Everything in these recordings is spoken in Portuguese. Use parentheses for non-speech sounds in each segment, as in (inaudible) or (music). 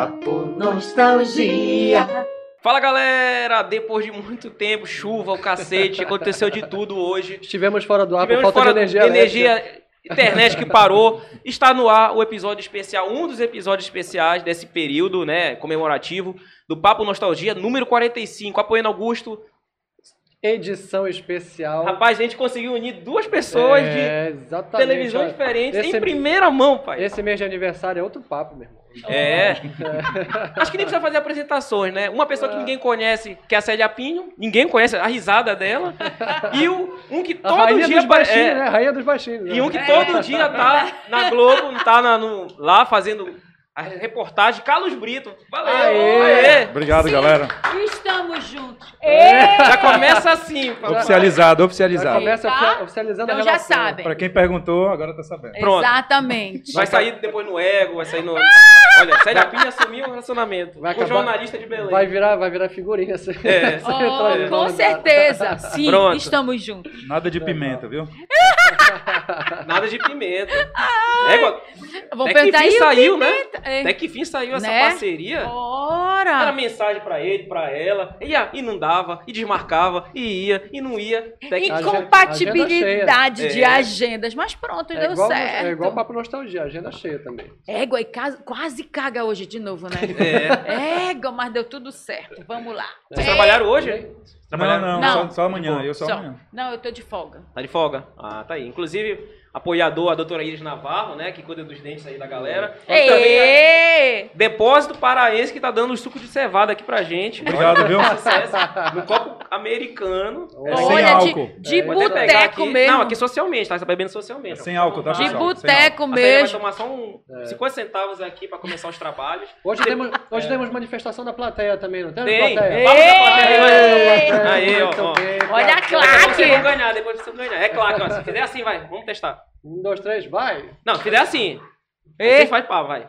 Papo nostalgia. Fala galera, depois de muito tempo, chuva, o cacete, aconteceu de tudo hoje. Estivemos fora do ar por Tivemos falta fora de energia. elétrica. energia, internet que parou. Está no ar o episódio especial, um dos episódios especiais desse período, né, comemorativo do Papo Nostalgia, número 45, apoiando Augusto. Edição especial. Rapaz, a gente conseguiu unir duas pessoas é, de olha, diferentes esse- em primeira mão, pai. Esse mês de aniversário é outro papo, meu irmão. É. (laughs) Acho que nem precisa fazer apresentações, né? Uma pessoa que ninguém conhece, que é a Célia Pinho, ninguém conhece a risada dela. (laughs) E o, um que A todo rainha dia dos baixinhos, é, né? A rainha dos baixinhos. E né? um que todo dia tá na Globo, tá na- no- lá fazendo a reportagem. Carlos Brito. Valeu! Aê! Aê. Obrigado, galera. Estamos juntos. Já começa assim. (laughs) papai. Oficializado, Já oficializado. começa Tá? ofi- oficializando Então a já relação. sabem. Pra quem perguntou, agora tá sabendo. Pronto. Exatamente. Vai sair depois no Ego, vai sair no. Olha, Célia Pinho assumiu um relacionamento. Vai com o acabar- jornalista de Belém. Vai virar, vai virar figurinha. Assim. É. (laughs) Essa Oh, com certeza. Sim, Pronto. estamos juntos. Nada de pimenta, viu? Nada de pimenta. Égua, Vamos até que fim saiu, né? pimenta. É. Até que fim saiu essa Né? parceria. Era Ora! mensagem pra ele, pra ela, ia, e não dava, e desmarcava, e ia, e não ia. Até que... Incompatibilidade agenda de cheia. agendas. Mas pronto, É deu igual, certo. é igual papo nostalgia, agenda cheia também. Égua, e casa- quase caga hoje de novo, né? (laughs) É. Égua, mas deu tudo certo. Vamos lá. Vocês É. trabalharam hoje? Não, Trabalharam? não, Não. Só, só amanhã, eu só, Só. amanhã. Não, eu tô de folga. Tá de folga? Ah, tá aí. Inclusive, apoiador, a doutora Iris Navarro, né? Que cuida dos dentes aí da galera. E também a Ê! Depósito Paraense que tá dando o suco de cevada aqui pra gente. Obrigado, viu? No copo americano. É sem Olha, álcool. de, de pegar boteco aqui. mesmo. Não, aqui socialmente, tá? Você tá bebendo É socialmente. sem álcool, tá, de boteco Célia vai mesmo. tomar só um 50 centavos aqui pra começar os trabalhos. Hoje, temos, hoje temos manifestação da plateia também, não tem? Tem. Plateia? Vamos da plateia aí, Ei! Aí, ó. Ó. bem, Olha a plateia. Depois claque. vocês vão ganhar, depois vocês vão ganhar. É claro, ó, se fizer assim, vai. Vamos testar. Um, dois, três, vai. Não, se fizer assim. Ei. Você faz pá, vai.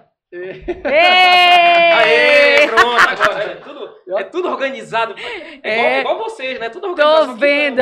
Aê, pronto, agora. É tudo, é tudo organizado. É igual, É. igual vocês, né? Tudo organizado. Tô vendo.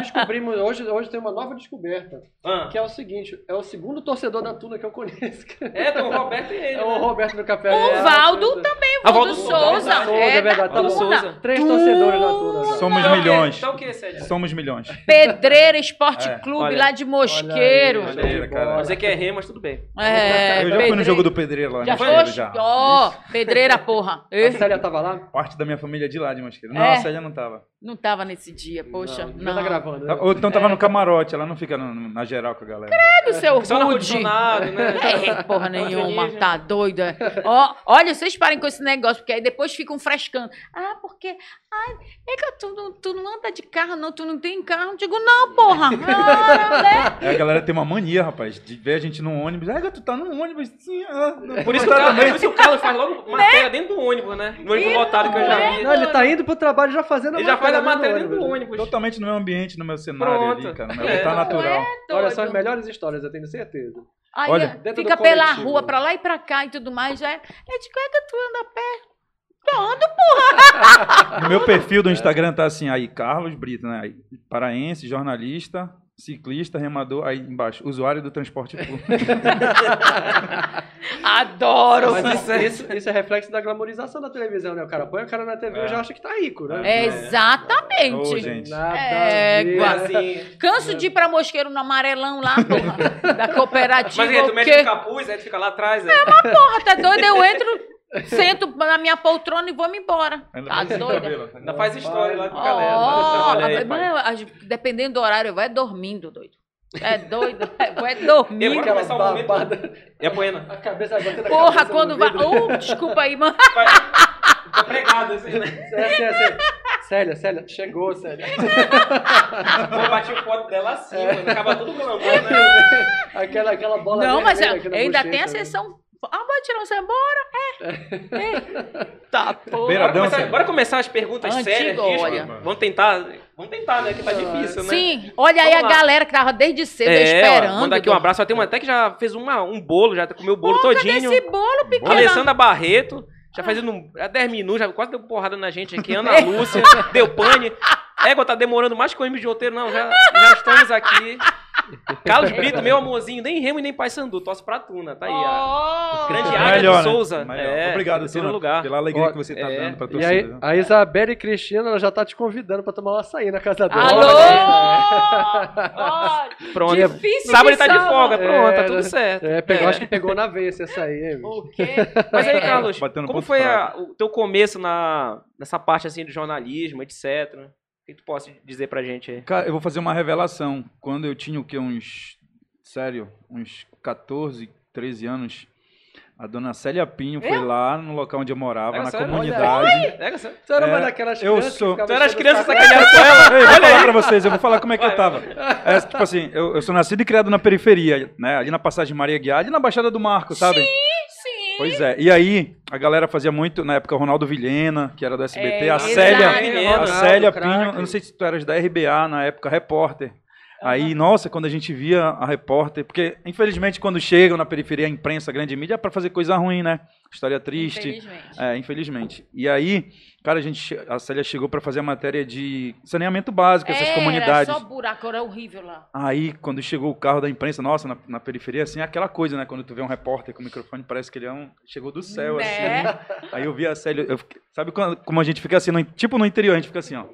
Descobrimos, hoje, hoje tem uma nova descoberta. Ah, que é o seguinte, é o segundo torcedor da Tuna que eu conheço. é, tem o Roberto e ele. É o né? Roberto do Café. O É, Valdo é, também, Ah, Valdo Valdo Souza. Souza, é É, verdade, da tá. Souza. Três torcedores da Tuna. já. Somos Então o milhões. Então o que? Somos milhões. Pedreira Esporte É, Clube, olha. lá de Mosqueiro. Olha aí, Pedreira, cara. Você que é rei, mas tudo bem. É, eu já fui no Pedreira. jogo do Pedreiro lá. Já Mosqueiro, foi? já. Ó, pedreira, porra. A Célia tava lá? Parte da minha família é de lá, de Mosqueiro. Não, É. a Célia não tava. Não tava nesse dia, poxa. Não, Não. já tá gravando. né? Ou então tava no camarote, ela não fica no- no- na geral com a galera. É do seu Só no rude. né? (laughs) É, porra nenhuma, tá doida. Ó, olha, vocês parem com esse negócio, porque aí depois ficam frescando. Ah, porque. Ai, é que tu não, tu não anda de carro, não, tu não tem carro. Eu digo, não, porra. (laughs) Ah, né? Aí a galera tem uma mania, rapaz, de ver a gente no ônibus. Ah, tu tá no ônibus, sim. Ah, não. Por isso, que o Carlos, por isso o Carlos faz logo matéria dentro do ônibus, né? No ônibus lotado que eu já não vi. Não, ele tá indo pro trabalho já fazendo a Ele já faz a matéria dentro do ônibus. Totalmente no meu ambiente, no meu cenário Pronto. ali, cara. No meu É. tá natural. Olha, são as melhores histórias, eu tenho certeza. Aí Olha, é, fica pela coletivo. rua, pra lá e pra cá e tudo mais. É, é de é que tu anda a pé? Eu ando, No meu perfil do Instagram tá assim, aí, Carlos Brito, né? Paraense, jornalista, ciclista, remador, aí embaixo, usuário do transporte público. (laughs) Adoro. Mas isso, isso, isso é reflexo da glamorização da televisão, né? O cara põe a cara na TV e É. já acha que tá rico, né? É, exatamente. Ô, gente. Nada É. Assim. Canso de ir pra Mosqueiro no amarelão lá, porra, da (laughs) cooperativa. Mas aí, tu o quê? no capuz, aí tu fica lá atrás. É, Porra, tá doido? Eu entro, sento na minha poltrona e vou me embora. Ainda Tá faz doida? cabelo. Ainda faz história lá com a Ó, galera. Olha aí, mas, dependendo do horário, vai dormindo, doido. É doido, vai dormindo. Eu vou começar o momento. babada. E a poena? A cabeça vai batendo a Porra, cabeça quando vai. Uh, desculpa aí, mano. (laughs) Vai. Tá pregado assim, né? É, assim. Célia, Célia, chegou, Célia. Vou bater o foto dela assim, mano. Acaba tudo glamour, (laughs) né? aquela, aquela bola Não, mas na ainda tem a né? sessão Ah, bora tirar você embora? É. é. (laughs) Tá, pô. Bora começar, bora começar as perguntas Antigo, sérias olha. Vamos tentar, vamos tentar, né? Que tá difícil, né? Sim, olha aí Vamos a lá. galera que tava desde cedo É, esperando. ó, mandar aqui um abraço. Ó, Tem uma até que já fez uma, um bolo, já comeu o bolo todinho. esse bolo pequeno? Alessandra Barreto, já fazendo um, há 10 minutos, já quase deu porrada na gente aqui. Ana Lúcia, deu pane. Égua, tá demorando mais que o M de roteiro, não. Já, já estamos aqui. (laughs) Carlos Brito, meu amorzinho, nem Remo e nem Pai Sandu, tosse pra Tuna, tá aí. ó. Oh, Grande Águia né? de Souza. Melhor. É, Obrigado, Tuna, lugar. pela alegria Ó, que você tá é. dando pra E torcida. aí, a Isabela e Cristina ela já tá te convidando pra tomar um açaí na casa dela. Alô! Ó, Pronto. Difícil Sábado ele de tá de folga, pronto, tá É, tudo né? certo. É, pegou, É. acho que pegou na veia esse açaí? O quê? Mas aí, É. Carlos, como foi a- o teu começo na, nessa parte assim do jornalismo, etc? O que tu pode dizer pra gente aí? Cara, eu vou fazer uma revelação. Quando eu tinha o quê? Uns. Sério, uns 14, 13 anos. A dona Célia Pinho foi lá no local onde eu morava, É na comunidade. Você era É, uma daquelas eu crianças sou- que Tu era as crianças sacanearam com ela? Ei, eu vou falar pra vocês, eu vou falar como é que eu tava. É, tipo assim, eu, eu sou nascido e criado na periferia, né? Ali na passagem Maria Guiar, ali na Baixada do Marco, sabe? Sim. Pois é. E aí, a galera fazia muito, na época, o Ronaldo Vilhena, que era do SBT, É, a. Célia, Vilhena. a Célia. Pinho, eu não sei se tu eras da RBA na época, repórter. Aí, nossa, quando a gente via a repórter, porque infelizmente quando chegam na periferia a imprensa, a grande mídia, é pra fazer coisa ruim, né? História triste. Infelizmente. É, infelizmente. E aí, cara, a gente, a Célia chegou pra fazer a matéria de saneamento básico, essas Era comunidades. só buraco, era horrível lá. Aí, quando chegou o carro da imprensa, nossa, na, na periferia, assim, é aquela coisa, né? Quando tu vê um repórter com o microfone, parece que ele é um. Chegou do céu, assim. Né? Aí eu vi a Célia. eu sabe quando- como a gente fica assim, no- tipo no interior, a gente fica assim, ó.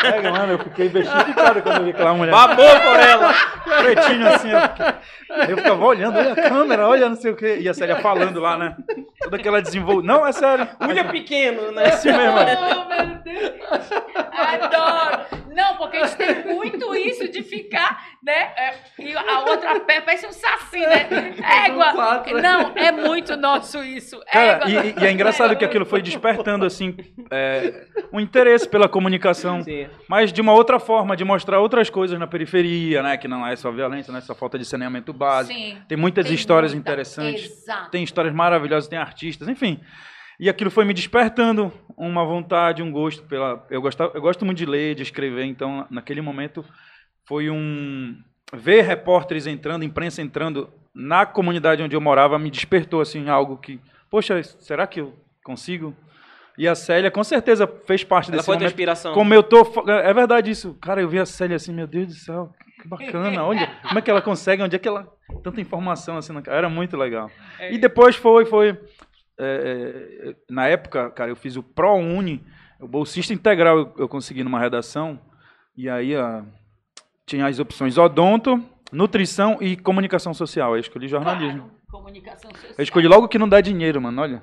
Pega, (laughs) mano, eu fiquei bestificado quando eu vi aquela mulher. Babou por ela. Pretinho assim, ó. Aí eu ficava olhando, olha a câmera, olha não sei o quê. E a Célia falando lá, né? Toda aquela desenvolvimento. Não, é sério. Unha pequeno, né? É assim mesmo. Oh, meu Deus. Adoro. Não, porque a gente tem muito isso de ficar, né? é, E a outra pé parece um saci, né? Égua. quatro. Não, é muito nosso isso. Cara, Égua. e, e é engraçado que aquilo foi (laughs) despertando, assim, é, um interesse pela comunicação. Sim. Mas de uma outra forma, de mostrar outras coisas na periferia, né? Que não é só violência, não é só falta de saneamento básico. Sim. Tem muitas Tem histórias muita. interessantes. Exato. Tem histórias maravilhosas, tem artistas, enfim. E aquilo foi me despertando uma vontade, um gosto pela. Eu, gostava, eu gosto muito de ler, de escrever, então naquele momento foi um. Ver repórteres entrando, imprensa entrando na comunidade onde eu morava me despertou assim algo que, poxa, será que eu consigo? E a Célia com certeza fez parte Ela desse foi momento. inspiração. Como eu tô. fa- É verdade isso. Cara, eu vi a Célia assim, meu Deus do céu, que bacana. Olha, como é que ela consegue? Onde é que ela. Tanta informação assim. na- Era muito legal. É. E depois foi. foi é, é, na época, cara, eu fiz o ProUni, o bolsista integral eu, eu consegui numa redação. E aí ah, tinha as opções odonto, nutrição e comunicação social. Eu escolhi jornalismo. Claro, comunicação social. Eu escolhi logo que não dá dinheiro, mano. Olha.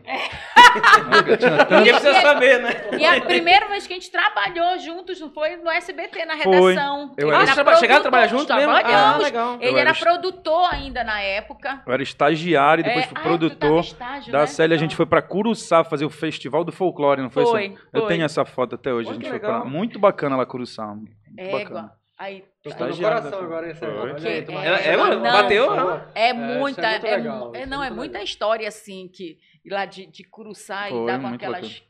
Eu tinha tanto- Ninguém precisa saber, né? E a primeira vez que a gente trabalhou juntos, não foi no SBT, na Foi. redação. Eu Ele era- traba- chegaram a trabalhar junto mesmo? Ah, legal. Ele Eu era era- produtor ainda na época. Eu era estagiário, depois É, fui ah, produtor. estágio, Da né? Célia, a gente Então, foi pra Curuçá fazer o Festival do Folclore, não foi, Foi? Eu foi. tenho essa foto até hoje. Pô, a gente foi pra... Muito bacana lá, Curuçá. Muito bacana. Égua. Aí, Tô no Estagiário coração da- agora, esse. Foi. É- é, bateu? é É, muita, isso é muito é, legal, mu- é, é não, é muita história assim que lá de, de Curuçá e Foi, davam muito aquelas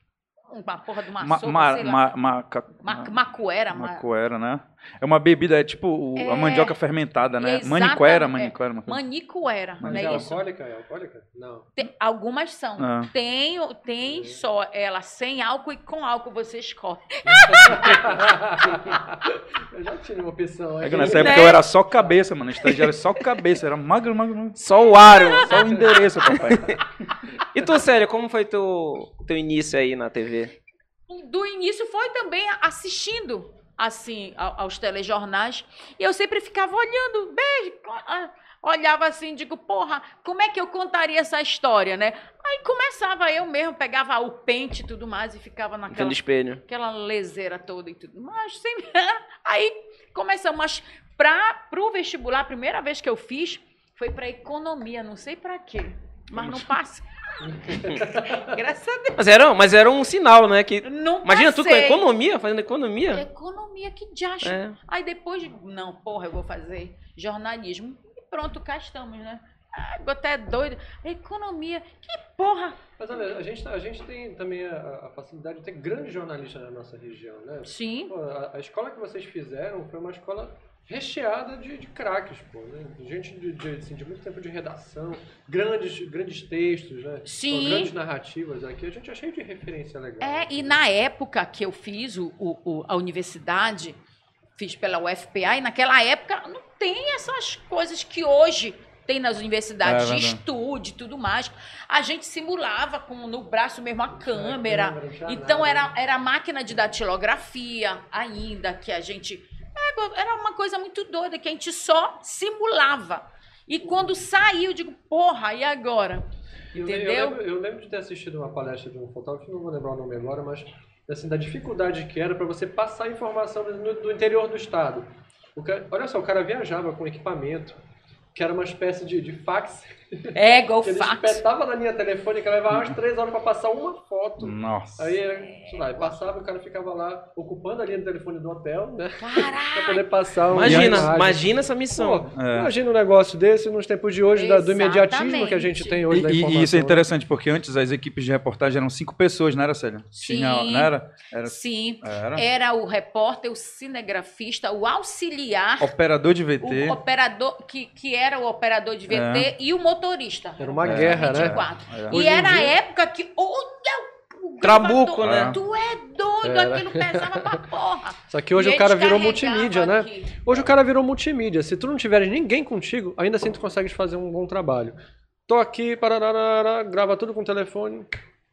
uma porra de uma Ma, sopa, ma, ma, maca- Ma- macuera, ma- macoera, né? É uma bebida, é tipo o- a É. mandioca fermentada, né? Exatamente, Maniquera, é. maniquera. uma coisa. manicuera, Mas não é é isso? alcoólica? É alcoólica? Não. Tem- algumas são. Ah. Tem, tem só ela sem álcool e com álcool você escolhe. (laughs) eu já tive uma opção É que nessa época Né? eu era só cabeça, mano. Estagiário era só cabeça. Era magro, magro, magro. Só o aro. Só o endereço, papai. (laughs) E tu, Célia, como foi teu, teu início aí na TV? Do início foi também assistindo assim aos telejornais e eu sempre ficava olhando, beijo, ah, olhava assim, digo, porra, como é que eu contaria essa história, né? Aí começava eu mesmo, pegava o pente e tudo mais e ficava naquela espelho. aquela leseira toda e tudo. Mas sempre. (laughs) Aí começamos. Mas para pro vestibular, a primeira vez que eu fiz foi para economia, não sei para quê. Mas não passa. (laughs) Graças a Deus. Mas era, mas era um sinal, né? Que, Não imagina tu com passei. economia, fazendo economia. Economia, que diacho. É. Aí depois, não, porra, eu vou fazer jornalismo. pronto, cá estamos, né? Ah, até doido. Economia, que porra. Mas olha, a gente, tá- a gente tem também a, a facilidade de ter grandes jornalistas na nossa região, né? Sim. Pô, a, a escola que vocês fizeram foi uma escola recheada de, de craques, pô, né? Gente de, de, assim, de muito tempo de redação, grandes, grandes textos, né? Sim. Pô, grandes narrativas aqui. A gente é cheio de referência legal. É, e na época que eu fiz o, o- o- a universidade, fiz pela UFPA, e naquela época não tem essas coisas que hoje tem nas universidades, É de verdade. estúdio e tudo mais. A gente simulava com no braço mesmo a câmera. câmera, não tinha Então era, né? era máquina de datilografia ainda, que a gente. Era uma coisa muito doida, que a gente só simulava. E quando saiu, eu digo, porra, e agora? Eu, Entendeu? Eu lembro, eu lembro de ter assistido uma palestra de um fotógrafo, não vou lembrar o nome agora, mas assim, da dificuldade que era para você passar informação no, do interior do estado. Cara- olha só, o cara viajava com equipamento, que era uma espécie de, de fax, É, igual ele fax. espetava na linha telefônica, levava umas três horas para passar uma foto. Nossa. Aí, sei lá, passava e o cara ficava lá ocupando a linha do telefone do hotel, né? Pra Caralho! poder passar uma Imagina, imagem. imagina essa missão. Pô, É. Imagina um negócio desse nos tempos de hoje, da- do imediatismo que a gente tem hoje E, da e- informação. e isso é interessante, porque antes as equipes de reportagem eram cinco pessoas, não era, Célia? Tinha, Sim. não era? Era, Sim. era. Era o repórter, o cinegrafista, o auxiliar, Operador de o VT. operador, que, que era o operador de VT e o motorista. Era uma É, guerra, né? 24. É. E era a dia- época que. Olha o Trabuco, né? Tu é doido, Era. aquilo pesava pra porra. (laughs) Só que hoje E o cara virou multimídia, né? aqui. Hoje o cara virou multimídia. Se tu não tiveres ninguém contigo, ainda assim tu consegues fazer um bom trabalho. Tô aqui, parará, grava tudo com o telefone.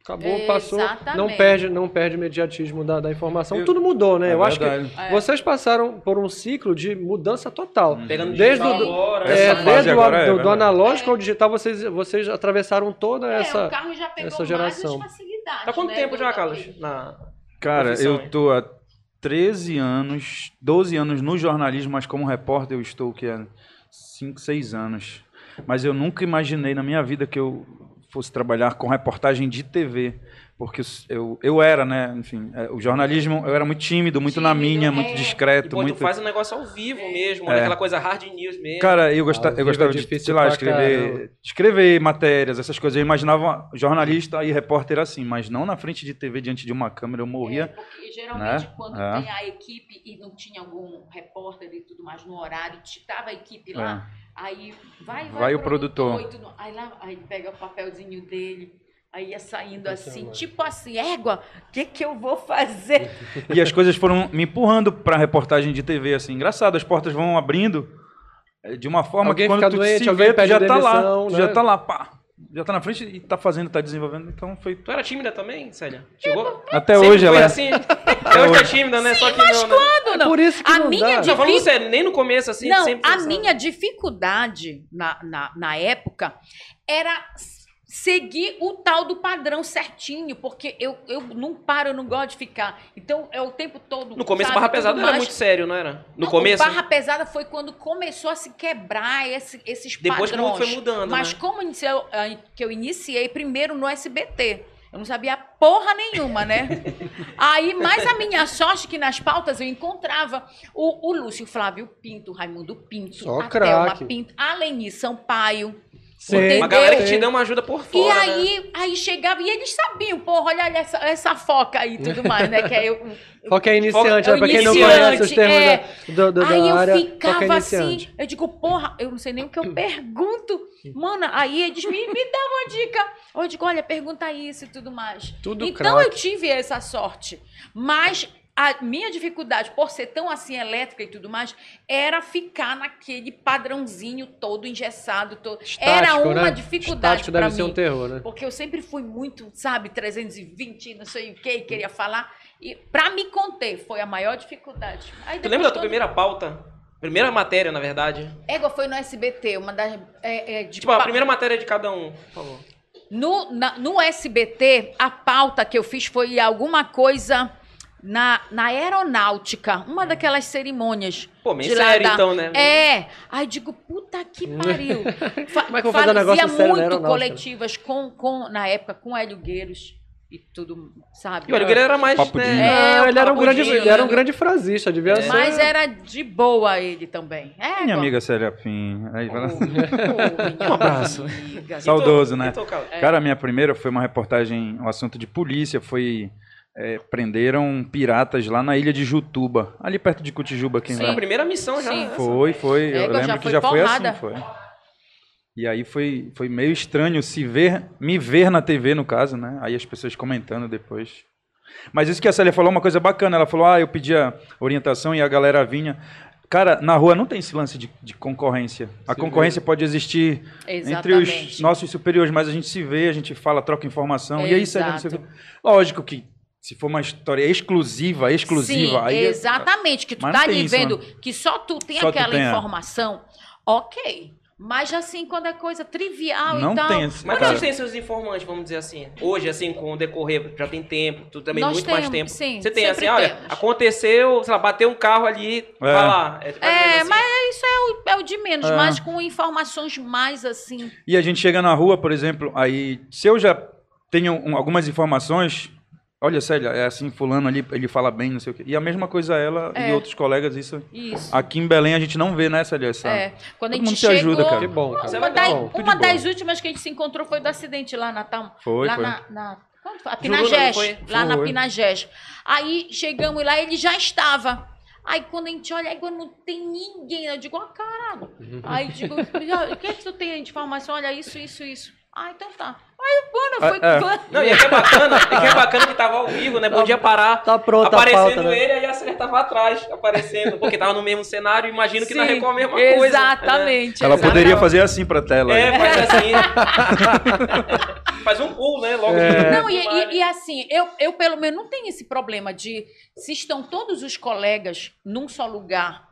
Acabou, passou. Não Exatamente. perde, não perde o imediatismo da, da informação. Eu- Tudo mudou, né? É Eu acho que verdade. É. vocês passaram por um ciclo de mudança total. Pegando Desde digital o- agora, É, desde o, agora é do, do verdade. analógico ao digital, vocês, vocês atravessaram toda É, essa. o carro já pegou essa mais geração. facilidades. Tá quanto né, tempo do- já. Carlos? Na... Cara, profissão, eu tô há 13 anos, 12 anos no jornalismo, mas como repórter eu estou que há 5, 6 anos. Mas eu nunca imaginei na minha vida que eu fosse trabalhar com reportagem de TV. Porque eu, eu era, né? Enfim, é, o jornalismo, eu era muito tímido, muito na Tímido, minha, é. muito E, discreto. pô, tu muito... faz um negócio ao vivo mesmo, É. aquela coisa hard news mesmo. Cara, eu, gosta, eu gostava é de, sei lá, escrever, escrever matérias, essas coisas. Eu imaginava jornalista e repórter assim, mas não na frente de TV, diante de uma câmera. Eu É, morria. porque geralmente né? quando É. tem a equipe e não tinha algum repórter e tudo mais no horário, tava a equipe lá, aí vai, vai, Vai o produtor. tudo- aí lá, aí pega o papelzinho dele, aí ia saindo assim, Impressionante. tipo assim, égua, o que que eu vou fazer? (laughs) E as coisas foram me empurrando pra reportagem de TV, assim. Engraçado, as portas vão abrindo eh, de uma forma Alguém que quando fica tu doente, se vê, já tá lá. demissão, né? já tá lá, pá. Já tá na frente e tá fazendo, tá desenvolvendo. Então foi... Tu era tímida também, Célia? Chegou? Até Sempre hoje ela... assim. (laughs) Até hoje tá tímida, né? Só que não, né? Quando É não? por isso que A não minha dá. de- Não, falando sério, nem no começo, assim, não, sempre... a sabe? minha dificuldade na, na, na época era seguir o tal do padrão certinho, porque eu, eu não paro, eu não gosto de ficar. Então, é o tempo todo. No começo, sabe, Barra Pesada era mais. muito sério, não era? No Não, começo? Barra Pesada foi quando começou a se quebrar esse- esses Depois que o mundo padrões. foi mudando, Mas né? como iniciei- ah, que eu iniciei primeiro no SBT. Eu não sabia porra nenhuma, né? (laughs) Aí, mas a minha sorte é que nas pautas eu encontrava o, o Lúcio Flávio Pinto, o Raimundo Pinto, Só a craque. Thelma Pinto, a Leni Sampaio. Sim? Uma galera que te deu uma ajuda por E fora, né? aí, aí chegava, e eles sabiam, porra, olha olha essa, essa foca aí e tudo mais, né? Que é eu, (laughs) Foca é iniciante, Foca- né? Pra quem não iniciante, conhece os termos é. da, do, do, aí da eu área, foca é ficava assim, iniciante. eu digo, porra, eu não sei nem o que eu pergunto. Mano, aí eles me, me davam uma dica. Eu digo, olha, pergunta isso e tudo mais. Tudo então eu tive essa sorte. Mas a minha dificuldade, por ser tão assim elétrica e tudo mais, era ficar naquele padrãozinho todo engessado. Todo... era Estático, uma né? dificuldade para deve mim. ser um terror, né? Porque eu sempre fui muito, sabe, 320, não sei o que, queria falar. E pra me conter, foi a maior dificuldade. Aí Tu lembra da tua primeira pauta? Primeira matéria, na verdade. Égua foi no SBT, uma das. é, é, de Tipo, a primeira matéria de cada um, por favor. no, na- no SBT, a pauta que eu fiz foi alguma coisa na, na aeronáutica, uma daquelas cerimônias. Pô, meio de lá sério da- então, né? É. Aí digo, puta que (laughs) pariu. Fa Como é que eu vou fazer um negócio sério muito aeronáutica? coletivas com, com, na época, com Hélio Gueiros. e tudo, sabe? E o Guilherme era mais. Papo de- né, É, Ah, ele, era um grande, papudinho, ele era um né? grande frasista, devia ser. Mas era de boa ele também. É, Minha amiga Célia Fim. Aí, Ô, minha (laughs) Um abraço. amiga. Saudoso, né? Então, cara, Cara, a minha primeira foi uma reportagem, um assunto de polícia, foi... é, prenderam piratas lá na ilha de Jutuba, ali perto de Cotijuba, quem Sim. Foi a primeira missão já. Sim. essa. Foi, foi. É, eu já lembro que foi já foi porrada. assim, foi. E aí foi, foi meio estranho se ver, me ver na TV, no caso, né? Aí as pessoas comentando depois. Mas isso que a Célia falou, é uma coisa bacana. Ela falou, ah, eu pedia orientação e a galera vinha. Cara, na rua não tem esse lance de, de concorrência. A Se concorrência pode existir entre os Exatamente. nossos superiores, mas a gente se vê, a gente fala, troca informação. E aí, Célia, não sei o Exato. quê. Lógico que se for uma história exclusiva, exclusiva, Sim, aí é- exatamente. Que tu tá tem ali isso, vendo que só tu tem Só tu aquela tem, é. informação, ok. Mas assim, quando é coisa trivial não e tal. tem esse. Mas cara, vocês têm seus informantes, vamos dizer assim. Hoje, assim, com o decorrer, já tem tempo, tu também Nós muito mais temos, tempo. sim, Você tem assim, sempre olha, temos. aconteceu, sei lá, bateu um carro ali, vai lá. É, mais É, assim. mas isso é o, é o de menos, É. mas com informações mais assim. E a gente chega na rua, por exemplo, aí se eu já tenho um- algumas informações, olha, Célia, é assim, fulano ali, ele fala bem, não sei o quê. E a mesma coisa ela e É. outros colegas, isso. Isso. Aqui em Belém a gente não vê, né, Célia? Essa... É. Quando a gente mundo se chegou, ajuda, cara. Que bom, cara. Uma, tudo uma das últimas que a gente se encontrou foi do acidente lá na Tam, Foi, lá foi. na, na quando foi? A Pinagés, foi? lá na. Pinagés. Aí chegamos lá, ele já estava. Aí quando a gente olha, aí quando não tem ninguém, eu digo, ó, caralho. Aí digo, o que é que tu tem de informação? Olha, isso, isso, isso. Ah, então tá. Aí quando foi. É, é. Não, e aqui é bacana, e que é bacana que tava ao vivo, né? Podia parar. Tá pronta a aparecendo pauta, né? ele, aí a Célia tava atrás, aparecendo. Porque tava no mesmo cenário, imagino que na Sim, Record a mesma coisa. né? Exatamente. Ela exatamente. poderia fazer assim pra tela. É, né? faz assim. (laughs) (laughs) faz um pulo, né? Logo É. Não, e, e- e assim, eu, eu pelo menos não tenho esse problema de se estão todos os colegas num só lugar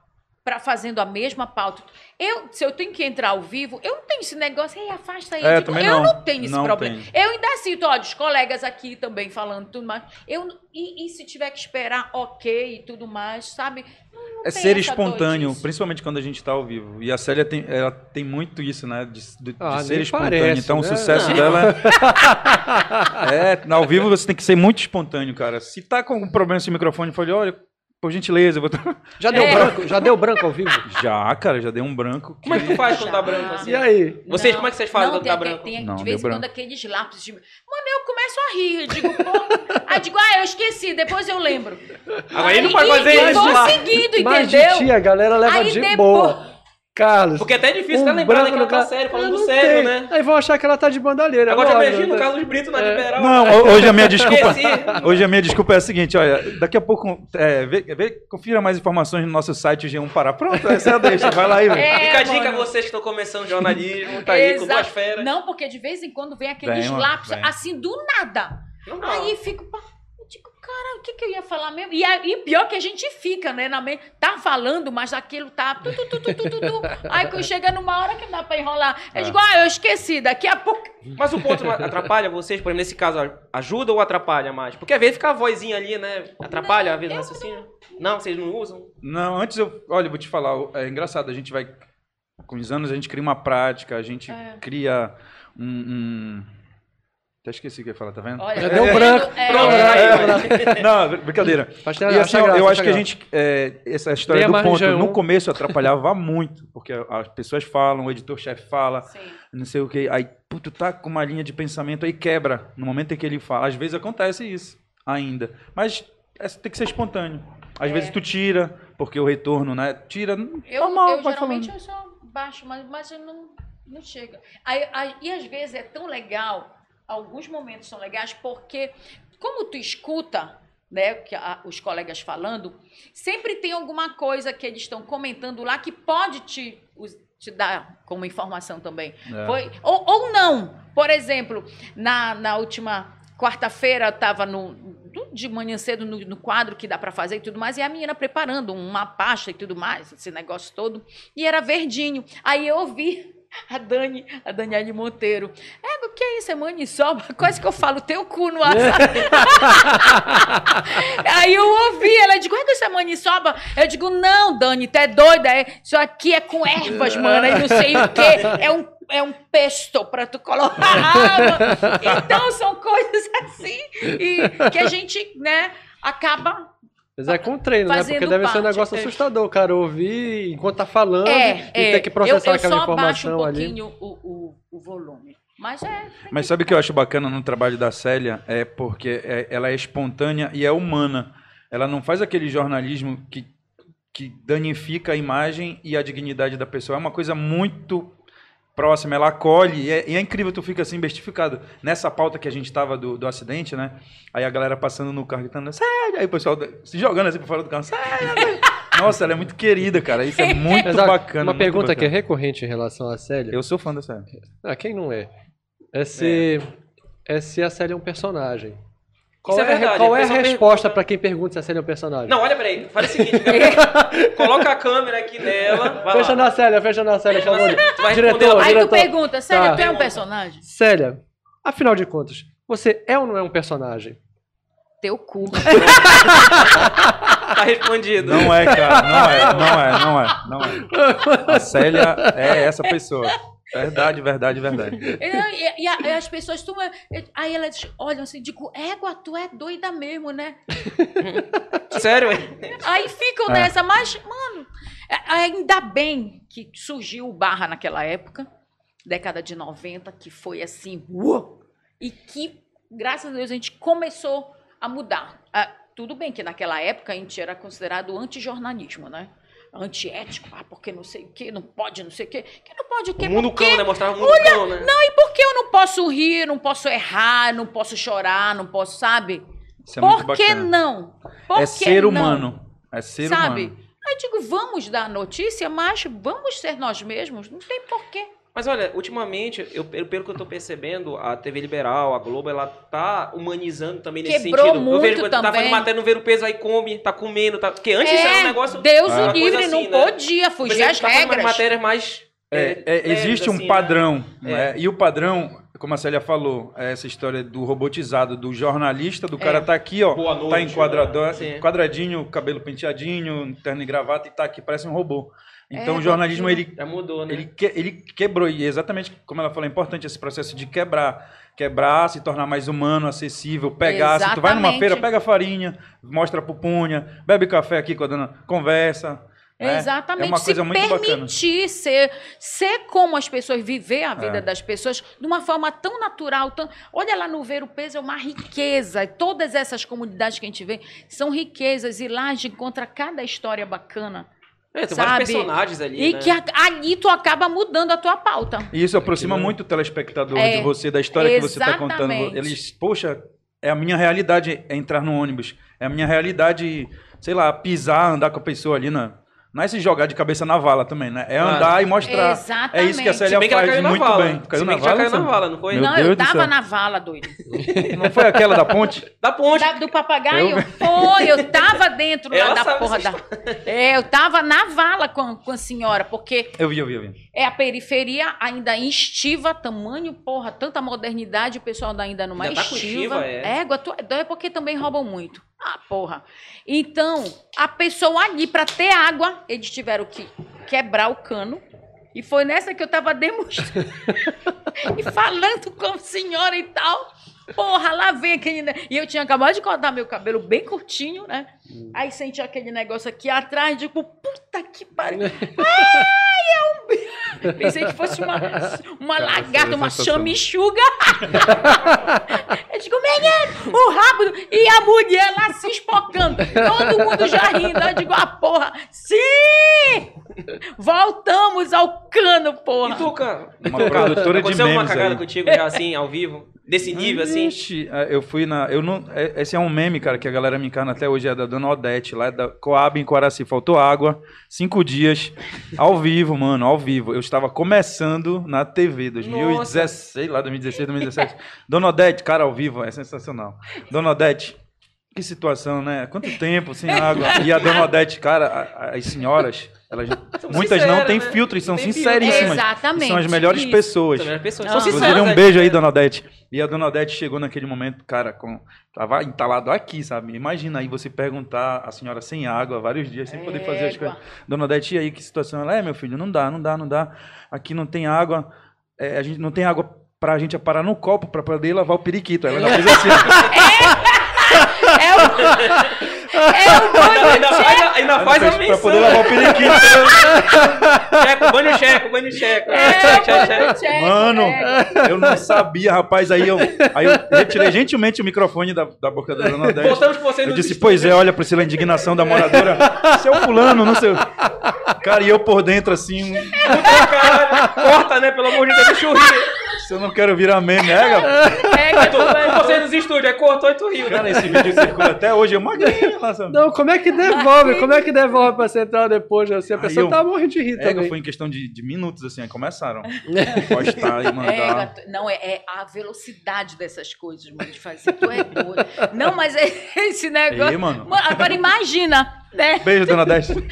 para fazendo a mesma pauta. Eu, se eu tenho que entrar ao vivo, eu não tenho esse negócio, ei, afasta aí. É, Eu digo, também eu não. não tenho esse Não problema. tem. Eu ainda sinto, olha, os colegas aqui também falando tudo mais. Eu, e, e se tiver que esperar, ok e tudo mais, sabe? Não, É ser espontâneo, principalmente quando a gente tá ao vivo. E a Célia tem, ela tem muito isso, né? De, de- de Ah, ser nem espontâneo. parece, então o né? sucesso Não. dela (laughs) é. é. Ao vivo você tem que ser muito espontâneo, cara. Se tá com um problema o microfone, fale, olha, por gentileza, eu vou. (laughs) Já deu É. branco? Já deu branco ao vivo? Já, cara, já dei um branco. Como é que tu faz quando Já. tá branco assim? E aí? Vocês, Não, como é que vocês fazem não, quando tem, tá tem- branco? Tem, Não, de deu vez em quando branco. aqueles lápis de. Mano, eu começo a rir. Eu digo, pô. Aí digo, ah, eu esqueci, depois eu lembro. Agora ele não Aí- pode e- fazer e isso vou lá. seguindo, Mas de entendeu? tia, a galera leva Aí de depois- boa. Carlos. Porque até é difícil um até lembrar daquela no ca- série, falando não sério, né? Aí vão achar que ela tá de bandalheira. Agora já imagina o né? Carlos Brito na É. liberal. Não, né? ho- (laughs) hoje a minha desculpa. Hoje a minha desculpa é a seguinte, olha, daqui a pouco, é, vê, vê- confira mais informações no nosso site G1 Pará. Pronto, essa é a deixa, vai lá aí, velho. É, Fica a dica a vocês que estão começando jornalismo, tá aí com duas feras. Não, porque de vez em quando vem aqueles Vem, lápis vem. assim do nada. Não dá. Aí fico. Cara, o que, que eu ia falar mesmo? E, a- e pior que a gente fica, né? Na mente, tá falando, mas aquilo tá. Tu, tu, tu, tu, tu, tu, tu. Aí quando chega numa hora que não dá pra enrolar. Eu É. digo, ah, eu esqueci, daqui a pouco. Mas o ponto não atrapalha vocês, por exemplo, nesse caso, ajuda ou atrapalha mais? Porque às vezes fica a vozinha ali, né? Atrapalha a vida do raciocínio? Não, vocês não usam? Não, antes eu. Olha, eu vou te falar, é engraçado, a gente vai. Com os anos a gente cria uma prática, a gente É. cria um. um- Até esqueci o que eu ia falar, tá vendo? Olha, Já deu vendo? branco. É, Pronto, É, aí. (laughs) Não, br- brincadeira. E assim, acha ó, graça, eu acho que a gente. é, essa história do ponto, no G1. no começo atrapalhava (laughs) muito, porque as pessoas falam, o editor-chefe fala, Sim. não sei o que. Aí, puto, tá com uma linha de pensamento, aí quebra. No momento em que ele fala. Às vezes acontece isso ainda. Mas é, tem que ser espontâneo. Às É. vezes tu tira, porque o retorno, né? Tira. Eu, normal, eu geralmente falando. eu só baixo, mas, mas eu não, não chega. Aí, aí- e às vezes é tão legal, alguns momentos são legais, porque como tu escuta né, que a- os colegas falando, sempre tem alguma coisa que eles estão comentando lá que pode te, te dar como informação também. É. Foi, ou, ou não. Por exemplo, na, na última quarta-feira eu estava no de manhã cedo no, no quadro que dá para fazer e tudo mais, e a menina preparando uma pasta e tudo mais, esse negócio todo, e era verdinho. Aí eu ouvi a Dani, a Daniele Monteiro. É, o que é isso? É maniçoba? (laughs) Quase que eu falo teu cu no ar. (laughs) Aí eu ouvi, ela digo, é que isso é maniçoba? Eu digo, não, Dani, tu é doida, é, isso aqui é com ervas, mano, e não sei o quê, é um é um pesto para tu colocar. Então são coisas assim e que a gente, né, acaba Mas é com treino, né? Porque deve ser um parte. negócio assustador, cara. Ouvir enquanto tá falando é, e é, ter que processar eu, eu aquela só abaixo um informação ali. pouquinho o, o, o volume. Mas é. Mas sabe o que eu acho bacana no trabalho da Célia? É porque é- ela é espontânea e é humana. Ela não faz aquele jornalismo que, que danifica a imagem e a dignidade da pessoa. É uma coisa muito próxima, ela acolhe. E é, e é incrível, tu fica assim, bestificado. Nessa pauta que a gente tava do, do acidente, né? Aí a galera passando no carro gritando, Célia! Aí o pessoal se jogando assim pra fora do carro, Célia! (laughs) Nossa, ela é muito querida, cara. Isso é (laughs) muito Mas, bacana. Uma muito pergunta que é bacana. recorrente em relação à Célia. Eu sou fã da Célia. Ah, quem não é? É se, é. se a Célia é um personagem. Qual Isso é, é a- verdade, qual a é a resposta pra quem pergunta se a Célia é um personagem? Não, olha, peraí. Faz o seguinte, Gabriel. (laughs) Coloca a câmera aqui nela. Fecha lá. na Célia, fecha na Célia, chamou. Célia. Tu vai Diretor, Aí tu diretor. pergunta, sério, Tá. tu é um personagem? Célia, afinal de contas, você é ou não é um personagem? Teu cu. (laughs) Tá respondido. Não é, cara. Não é, não é, não é, não é. A Célia é essa pessoa. Verdade, verdade, verdade. (laughs) E, e- e e as pessoas tu, aí elas olham assim, digo, égua, tu é doida mesmo, né? (laughs) Sério, hein? Aí ficam É. nessa, mas, mano, é- ainda bem que surgiu o Barra naquela época, década de 90, que foi assim, uou, e que, graças a Deus, a gente começou a mudar. Ah, tudo bem que naquela época a gente era considerado antijornalismo, né? Antiético, ah, porque não sei o quê, não pode não sei o quê. Que não pode o quê? O mundo Porque- cão, né? Mostrava o mundo cão, né? E por que eu não posso rir, não posso errar, não posso chorar, não posso, sabe? Isso é muito por que bacana. não? Por É que ser não? humano. É ser sabe? humano. Aí eu digo, vamos dar notícia, mas vamos ser nós mesmos. Não tem porquê. Mas olha, ultimamente, eu, pelo pelo que eu tô percebendo, a TV liberal, a Globo, ela tá humanizando também nesse Quebrou sentido. eu muito vejo quando tá também. fazendo matéria, não ver o peso, aí come, tá comendo, tá... Porque antes isso era um negócio... Deus uma o coisa livre, não assim, né? podia Mas fugir às tá fazendo regras. matérias mais... É, é, leves, existe um assim, né? padrão, É. né? E o padrão, como a Célia falou, é essa história do robotizado, do jornalista, do cara tá aqui, ó, Boa tá noite, enquadrador, né? Sim. quadradinho, cabelo penteadinho, terno e gravata e tá aqui, parece um robô. Então É, o jornalismo, ele Já mudou, né? Ele, que- ele quebrou, e é exatamente como ela falou, é importante esse processo de quebrar. Quebrar, se tornar mais humano, acessível, pegar. Se tu vai numa Exatamente. feira, pega farinha, mostra a pupunha, bebe café aqui com a dona, conversa. né? Exatamente. É uma coisa Se muito bacana. permitir ser, ser como as pessoas, viver a vida É. das pessoas de uma forma tão natural. Tão... Olha lá no Ver o Peso, é uma riqueza. Todas essas comunidades que a gente vê são riquezas. E lá a gente encontra cada história bacana. É, tem sabe? vários personagens ali, E né? que a- ali tu acaba mudando a tua pauta. E isso aproxima Aquilo- muito o telespectador É, de você, da história que você está contando. exatamente. Eles, poxa, é a minha realidade é entrar no ônibus. É a minha realidade, sei lá, pisar, andar com a pessoa ali na. Não é se jogar de cabeça na vala também, né? É Claro. andar e mostrar. Exatamente. É isso que a Célia que faz caiu na muito vala. bem. Caiu Se na bem que já vala? caiu na vala, não foi? Meu não, Deus eu tava na vala, doido. (laughs) Não foi aquela da ponte? Da ponte. Da- do papagaio? Eu- Foi, eu tava dentro lá Ela da sabe porra da. É, eu tava na vala com, com a senhora, porque Eu vi, eu vi, eu vi. é a periferia ainda estiva, tamanho, porra, tanta modernidade, o pessoal ainda numa Ainda tá estiva. é. Égua, tu é é porque também roubam muito. Ah, porra. Então, a pessoa ali, pra ter água, eles tiveram que quebrar o cano. E foi nessa que eu tava demonstrando. (laughs) e falando com a senhora e tal. Porra, lá vem aquele. ne- E eu tinha acabado de cortar meu cabelo bem curtinho, né? Aí senti aquele negócio aqui atrás, digo, puta que pariu. (laughs) Ai, é um. (laughs) Pensei que fosse uma, uma Cara, lagarta, uma chamichuga. (laughs) Eu digo, menino, o rabo e a mulher lá se espocando. Todo mundo já rindo. Eu digo, ah, porra, sim! Voltamos ao cano, porra. E tu, cara? Uma Tu, cara, produtora de aconteceu alguma memes cagada aí. contigo já assim, ao vivo? Desse nível, assim? Ixi, é, eu fui na. Eu não, é- esse é um meme, cara, que a galera me encarna até hoje, é da Dona Odete, lá da Coab em Coraci. Faltou água, cinco dias, ao vivo, mano, ao vivo. Eu estava começando na TV, 2016, lá 2016, 2017. Dona Odete, cara, ao vivo, é sensacional. Dona Odete, que situação, né? Quanto tempo sem água? E a Dona Odete, cara, as senhoras, elas, (laughs) muitas não sinceras, têm né? filtro e são Não tem sinceríssimas. Exatamente. São as melhores Isso. pessoas. Também as pessoas Ah. são Inclusive, um beijo aí, Dona Odete. E a Dona Odete chegou naquele momento, cara, com, tava entalado aqui, sabe? Imagina aí você perguntar a senhora sem água, vários dias, sem poder fazer as coisas. Dona Odete, e aí, que situação? Ela é, meu filho, não dá, não dá, não dá. Aqui não tem água. é, a gente não tem água pra gente parar no copo pra poder lavar o periquito. Ela já fez assim, ó. (laughs) É o, (laughs) é o banho Ainda faz, ainda faz Ela a fez pra menção. poder lavar o periquito. Checo, banho checo, banho checo. É, Checo, checo, Mano, é. eu não sabia, rapaz. Aí eu, aí eu retirei gentilmente o microfone da, da boca da Dona Odete. Voltamos com você Eu disse, pois é, olha, Priscila, a indignação da moradora. Seu fulano, não sei. o- Cara, e eu por dentro assim, Caralho, corta, né? Pelo amor de Deus, deixa eu rir. Se eu não quero virar meme, é, galera? É, tu, você nos estúdios, aí cortou e tu riu. Cara, Né? esse vídeo circula até hoje, eu magrinho lá, sabe? Não, como é que devolve? Como é que devolve pra central depois? Assim, a pessoa eu- tá morrendo de rir É, também. foi em questão de, de minutos, assim, aí começaram. (laughs) Postar e É, mandar. não, é, é a velocidade dessas coisas, mano, de fazer. Tu é doido. Não, mas é (laughs) esse negócio. Ei, mano. Mano, agora imagina, né? Beijo, Dona Deste. (laughs)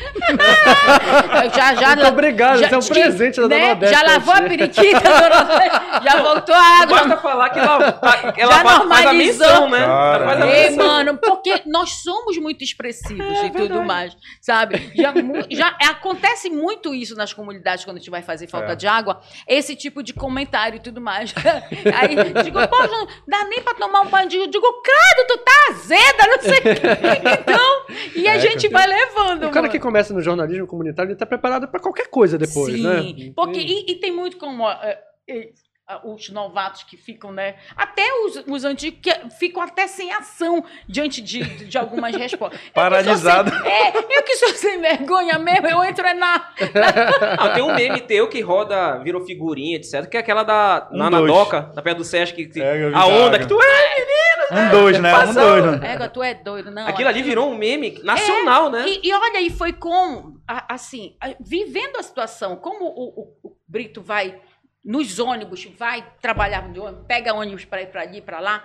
Já, já, Muito obrigado, já esse é um te- presente da Dona né? Odete Já pra lavou a periquita, dona Odete? Já voltou a água. Basta falar que ela, ela Já fa- faz a normalizou. menção, né? Cara. Faz a Ei, menção. mano, porque nós somos muito expressivos e tudo mais, sabe? Já, já acontece muito isso nas comunidades quando a gente vai fazer falta É. de água, esse tipo de comentário e tudo mais. (laughs) Aí digo, pô, não dá nem pra tomar um banho. Digo, digo, credo, tu tá azeda, não sei o quê. (laughs) Então, e a É, gente vai levando. O cara mano. que começa no jornalismo comunitário, ele tá preparado pra qualquer coisa depois, Sim, né? porque e, e tem muito como é, é, os novatos que ficam, né? Até os, os antigos que ficam até sem ação diante de, de algumas respostas. Eu Paralisado. sem- É, eu que sou sem vergonha mesmo, eu entro é na. (laughs) Ah, tem um meme teu que roda, virou figurinha, etc. Que é aquela da Um na, na dois. doca, na perto do Sesc, que, que- É, eu a da onda que tu é. Um dois, né? Um Passou. dois, né? Égua, tu é doido, não. Aquilo ali virou um meme nacional, né? E, e olha aí, foi com, assim, vivendo a situação, como o, o- o Brito vai nos ônibus, vai trabalhar de ônibus, pega ônibus para ir para ali, para lá,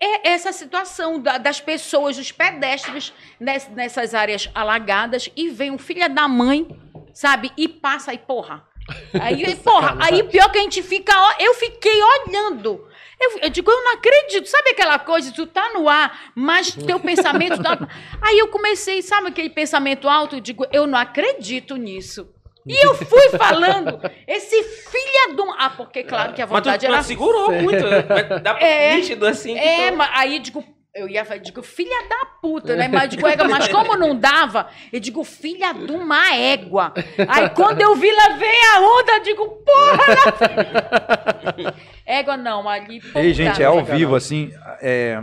é essa situação da- das pessoas, dos pedestres nes- nessas áreas alagadas e vem um filho da mãe, sabe, e passa aí, porra. Aí, (laughs) porra, aí pior que a gente fica, eu fiquei olhando. Eu, eu digo, eu não acredito. Sabe aquela coisa, tu tá no ar, mas (laughs) teu pensamento tá... Aí eu comecei, sabe aquele pensamento alto? Eu digo, eu não acredito nisso. E eu fui falando, esse filha de um... Ah, porque claro que a Mas tu, vontade era... segurou (laughs) muito. né? Mas Dá pra É. nítido assim. É, tu- mas aí eu digo, eu ia falar, digo, filha da puta, né? Mas, digo, égua, mas (laughs) como não dava, eu digo, filha de uma égua. Aí quando eu vi, lá vem a onda, eu digo, porra! (laughs) égua não, ali. Ei, puta gente, é ao vivo, assim. É,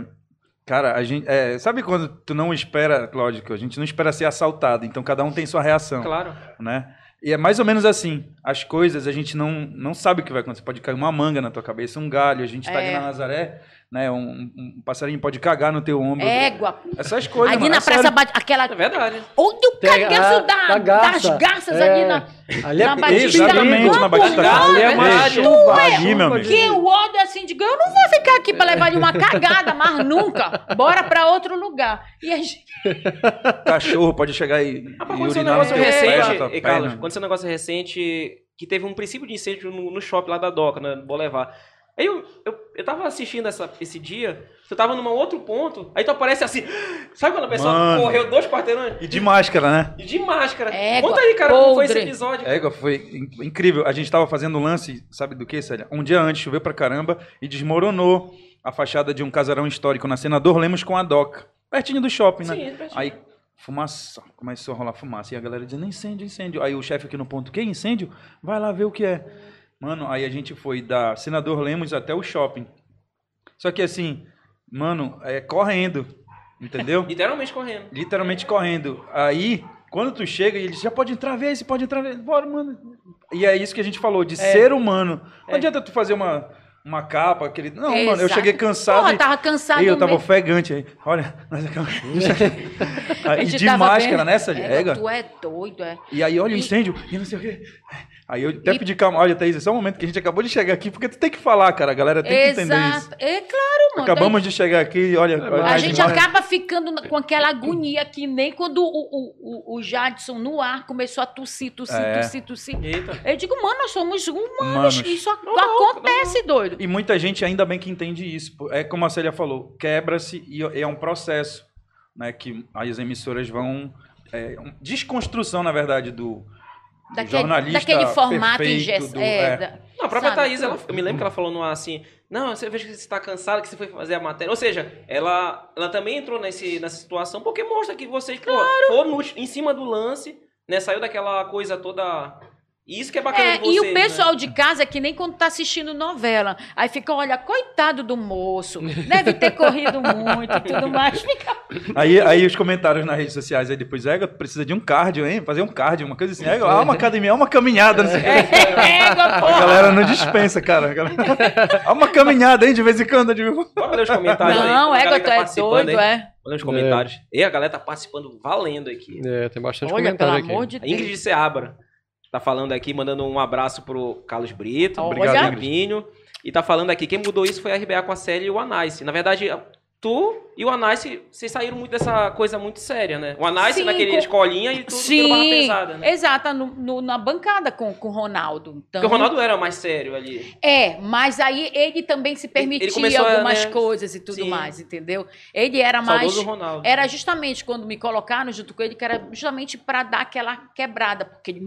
cara, a gente. é, sabe quando tu não espera, lógico, a gente não espera ser assaltado, então cada um tem sua reação, Claro. né? E é mais ou menos assim. As coisas a gente não, não sabe o que vai acontecer. Pode cair uma manga na tua cabeça, um galho. A gente tá ali É. na Nazaré, né? Um, um passarinho pode cagar no teu ombro. Égua. Essas coisas. Ali mano, na é Praça bate aquela. É verdade. Onde o a- da, a garça. das garças É. ali na, Ali é na Batista. Exatamente, na Batista. não? Ali é uma verdade. chuva. Ali, meu amigo. Que eu olho assim, digo, eu não vou ficar aqui pra levar ele uma cagada, mas nunca. Bora pra outro lugar. E a gente. Cachorro pode chegar e, Ah, e um urinar no negócio teu pé, recente, tua e Carlos, aconteceu um negócio recente que teve um princípio de incêndio no, no shopping lá da Doca, né, no Boulevard. Aí eu, eu, eu tava assistindo essa, esse dia, você tava num outro ponto, aí tu aparece assim, sabe quando a pessoa Mano. correu dois quarteirões? E de máscara, né? E de máscara. Égua, Conta aí, cara, como foi esse podre. episódio. Égua, foi in- incrível. A gente tava fazendo um lance, sabe do que, Célia? Um dia antes, choveu pra caramba e desmoronou a fachada de um casarão histórico na Senador Lemos com a Doca. Pertinho do shopping, né? Sim, pertinho. Aí, fumaça, começou a rolar fumaça. E a galera dizendo, incêndio, incêndio. Aí o chefe aqui no ponto, que incêndio? Vai lá ver o que é. Mano, aí a gente foi da Senador Lemos até o shopping. Só que assim, mano, é correndo, entendeu? (laughs) Literalmente correndo. literalmente correndo. Aí, quando tu chega, eles já pode entrar, vê, você pode entrar, vê. bora, mano. E é isso que a gente falou, de ser humano. Não adianta tu fazer uma, uma capa, aquele. Não, mano, eu Exato. cheguei cansado. Porra, e- tava cansado e eu tava mesmo. ofegante aí. Olha, (laughs) nós (laughs) gente de máscara vendo. nessa, Égua, ega. Tu é doido, é. E aí, olha o E- incêndio, e não sei o quê. Aí eu até E- pedi calma. Olha, Thaís, é só um momento que a gente acabou de chegar aqui, porque tu tem que falar, cara. A galera tem que entender isso. Exato. É claro, mano. Acabamos de chegar aqui, olha. A olha, gente olha. acaba ficando com aquela agonia que nem quando o, o, o, o Jadson no ar começou a tossir, tossir, É. tossir, tossir. Eita. Eu digo, mano, nós somos humanos. Humanos. Isso ac- acontece, doido. E muita gente ainda bem que entende isso. É como a Célia falou, quebra-se e é um processo, né, que as emissoras vão é, desconstrução, na verdade, do daquele, Jornalista daquele formato perfeito engessado. do- É, é. da- Não, a própria sabe? Thaís, ela, eu me lembro que ela falou no ar assim, não, você vejo que você está cansada, que você foi fazer a matéria. Ou seja, ela, ela também entrou nesse, nessa situação porque mostra que vocês pô, foram no- em cima do lance, né? Saiu daquela coisa toda... Isso que é bacana É, de vocês, e o né? pessoal de casa é que nem quando tá assistindo novela. Aí fica, olha, coitado do moço, deve ter corrido muito e tudo mais. Fica... Aí, aí os comentários nas redes sociais aí depois, Ega, precisa de um cardio, hein? Fazer um cardio, uma coisa assim. Ah, uma academia, ah, uma caminhada, não sei quê. Égua, A porra. galera não dispensa, cara. A Ah, uma caminhada, hein, de vez em quando. digo, Bora ler os comentários aí. Não, a que tu tá é participando doido, aí. é? Olha os comentários. E a galera tá participando valendo aqui. É, tem bastante Olha, pelo comentário aqui. amor de Deus. Ingrid Seabra tá falando aqui, mandando um abraço pro Carlos Brito, obrigado, Limpinho. E tá falando aqui, quem mudou isso foi a RBA com a Célia e o Anais. Na verdade, tu e o Anais, vocês saíram muito dessa coisa muito séria, né? O Anais Sim, naquele com- escolinha e tu pela barra Sim, pesada, né? exato, no- no- na bancada com, com o Ronaldo. Então, Porque o Ronaldo era mais sério ali. É, mas aí ele também se permitia começou a, algumas né, coisas e tudo sim. mais, entendeu? Ele era mais. Saudoso Ronaldo. Era justamente quando me colocaram junto com ele, que era justamente para dar aquela quebrada, porque ele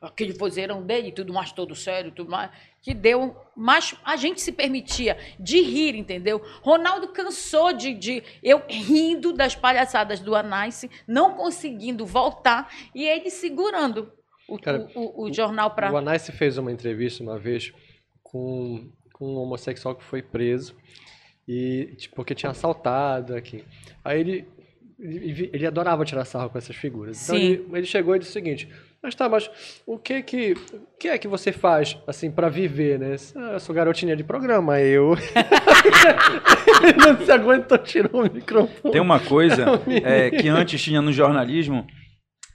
aquele vozeirão dele, tudo mais todo sério, tudo mais, que deu. Mas a gente se permitia de rir, entendeu? Ronaldo cansou de, de eu rindo das palhaçadas do Anais, não conseguindo voltar, e ele segurando o, Cara, o, o- o jornal para. O Anais fez uma entrevista uma vez com, com um homossexual que foi preso e tipo, porque tinha assaltado aqui. Aí ele, ele, adorava tirar sarro com essas figuras. Então ele, ele chegou e disse o seguinte: mas tá, mas o que que, o que é que você faz assim para viver, né? Ah, eu sou garotinha de programa, eu (laughs) não se aguentou, tirou o microfone. Tem uma coisa é, que antes tinha no jornalismo,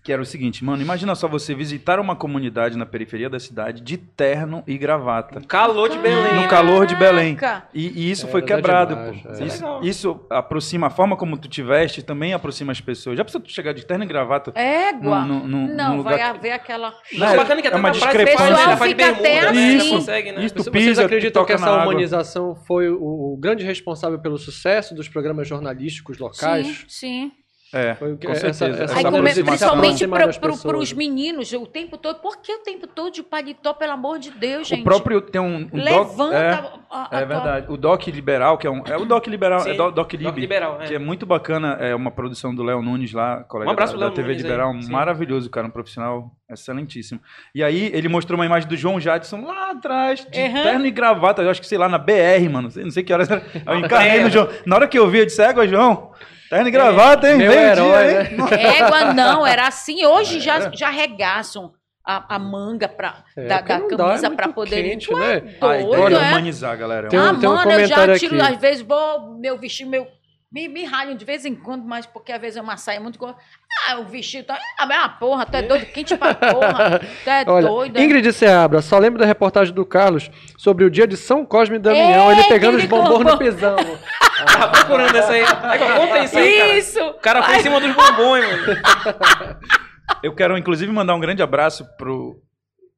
que era o seguinte, mano, imagina só você visitar uma comunidade na periferia da cidade de terno e gravata. Calor de Belém. No calor de Belém. E, e isso Era foi quebrado, demais, pô. é. Isso, isso aproxima, a forma como tu te veste também aproxima as pessoas. Já precisa tu chegar de terno e gravata Égua! num, num, num- não, vai lugar... haver aquela. Não, É, bacana que é até uma discrepância. Pessoal fica bermuda, até né? Você consegue, né? Isso, tu Vocês pisa, acreditam que essa humanização foi o, o grande responsável pelo sucesso dos programas jornalísticos locais? Sim, sim. É, Foi o que- com essa- certeza. essa Aí, Essa principalmente para os meninos, o tempo todo. Por que o tempo todo de paletó, pelo amor de Deus, gente? O próprio tem um, um doc- Levanta é, a, a É verdade. O Doc Liberal, que é um. É o Doc Liberal, Sim, é do, Doc Doc Lib, Liberal, é. que é muito bacana. É uma produção do Léo Nunes lá, colega Um abraço da, da Léo TV Nunes aí, Liberal. um sim. maravilhoso, cara, um profissional excelentíssimo. E aí ele mostrou uma imagem do João Jadson lá atrás, de Uhum. terno e gravata. Eu acho que, sei lá, na BR, mano. Não sei que horas era. Eu encarnei terra. no João. Na hora que eu vi, eu disse, égua, João. Terno e gravata, hein? Meu Meio herói, dia, né? hein? (laughs) Égua, não, era assim. Hoje já, já regaçam a, a manga pra, É, da, da é camisa muito para poder. quente, né? é doido, de é? humanizar, galera. Tem um- ah, tem um mano, eu já tiro, aqui. às vezes, vou meu vestido, meu. Me, me ralham de vez em quando, mas porque às vezes é uma saia muito. Ah, o vestido tá. Ah, mas, ah, porra, tu é doido, quente pra (laughs) porra. Tu é Olha, doido. é? Ingrid Seabra, só lembro da reportagem do Carlos sobre o dia de São Cosme e Damião, É, ele pegando os bombons no pisão. (laughs) Tava procurando essa aí. É que eu contei isso aí, cara. Isso! O cara foi em cima dos bombons, mano. (laughs) Eu quero, inclusive, mandar um grande abraço pro,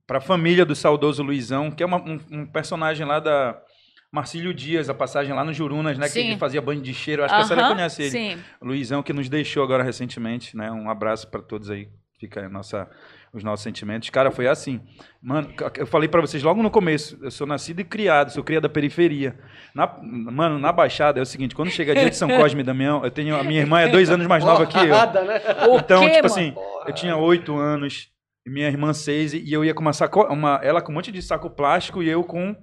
pra família do saudoso Luizão, que é uma- um, um personagem lá da Marcílio Dias, a passagem lá no Jurunas, né? Que Sim. ele fazia banho de cheiro. Acho que a Aham, conhece ele. Sim. Luizão, que nos deixou agora recentemente, né? Um abraço pra todos aí. Fica aí a nossa, os nossos sentimentos. Cara, foi assim. Mano, eu falei pra vocês logo no começo. Eu sou nascido e criado, sou cria da periferia. Na- mano, na Baixada é o seguinte: quando chega dia de São Cosme e Damião, eu tenho. A minha irmã é dois anos mais nova que eu. Né? Então, quê, tipo mano? assim, eu tinha oito anos, e minha irmã seis, e eu ia com uma sacola, uma, ela com um monte de saco plástico e eu com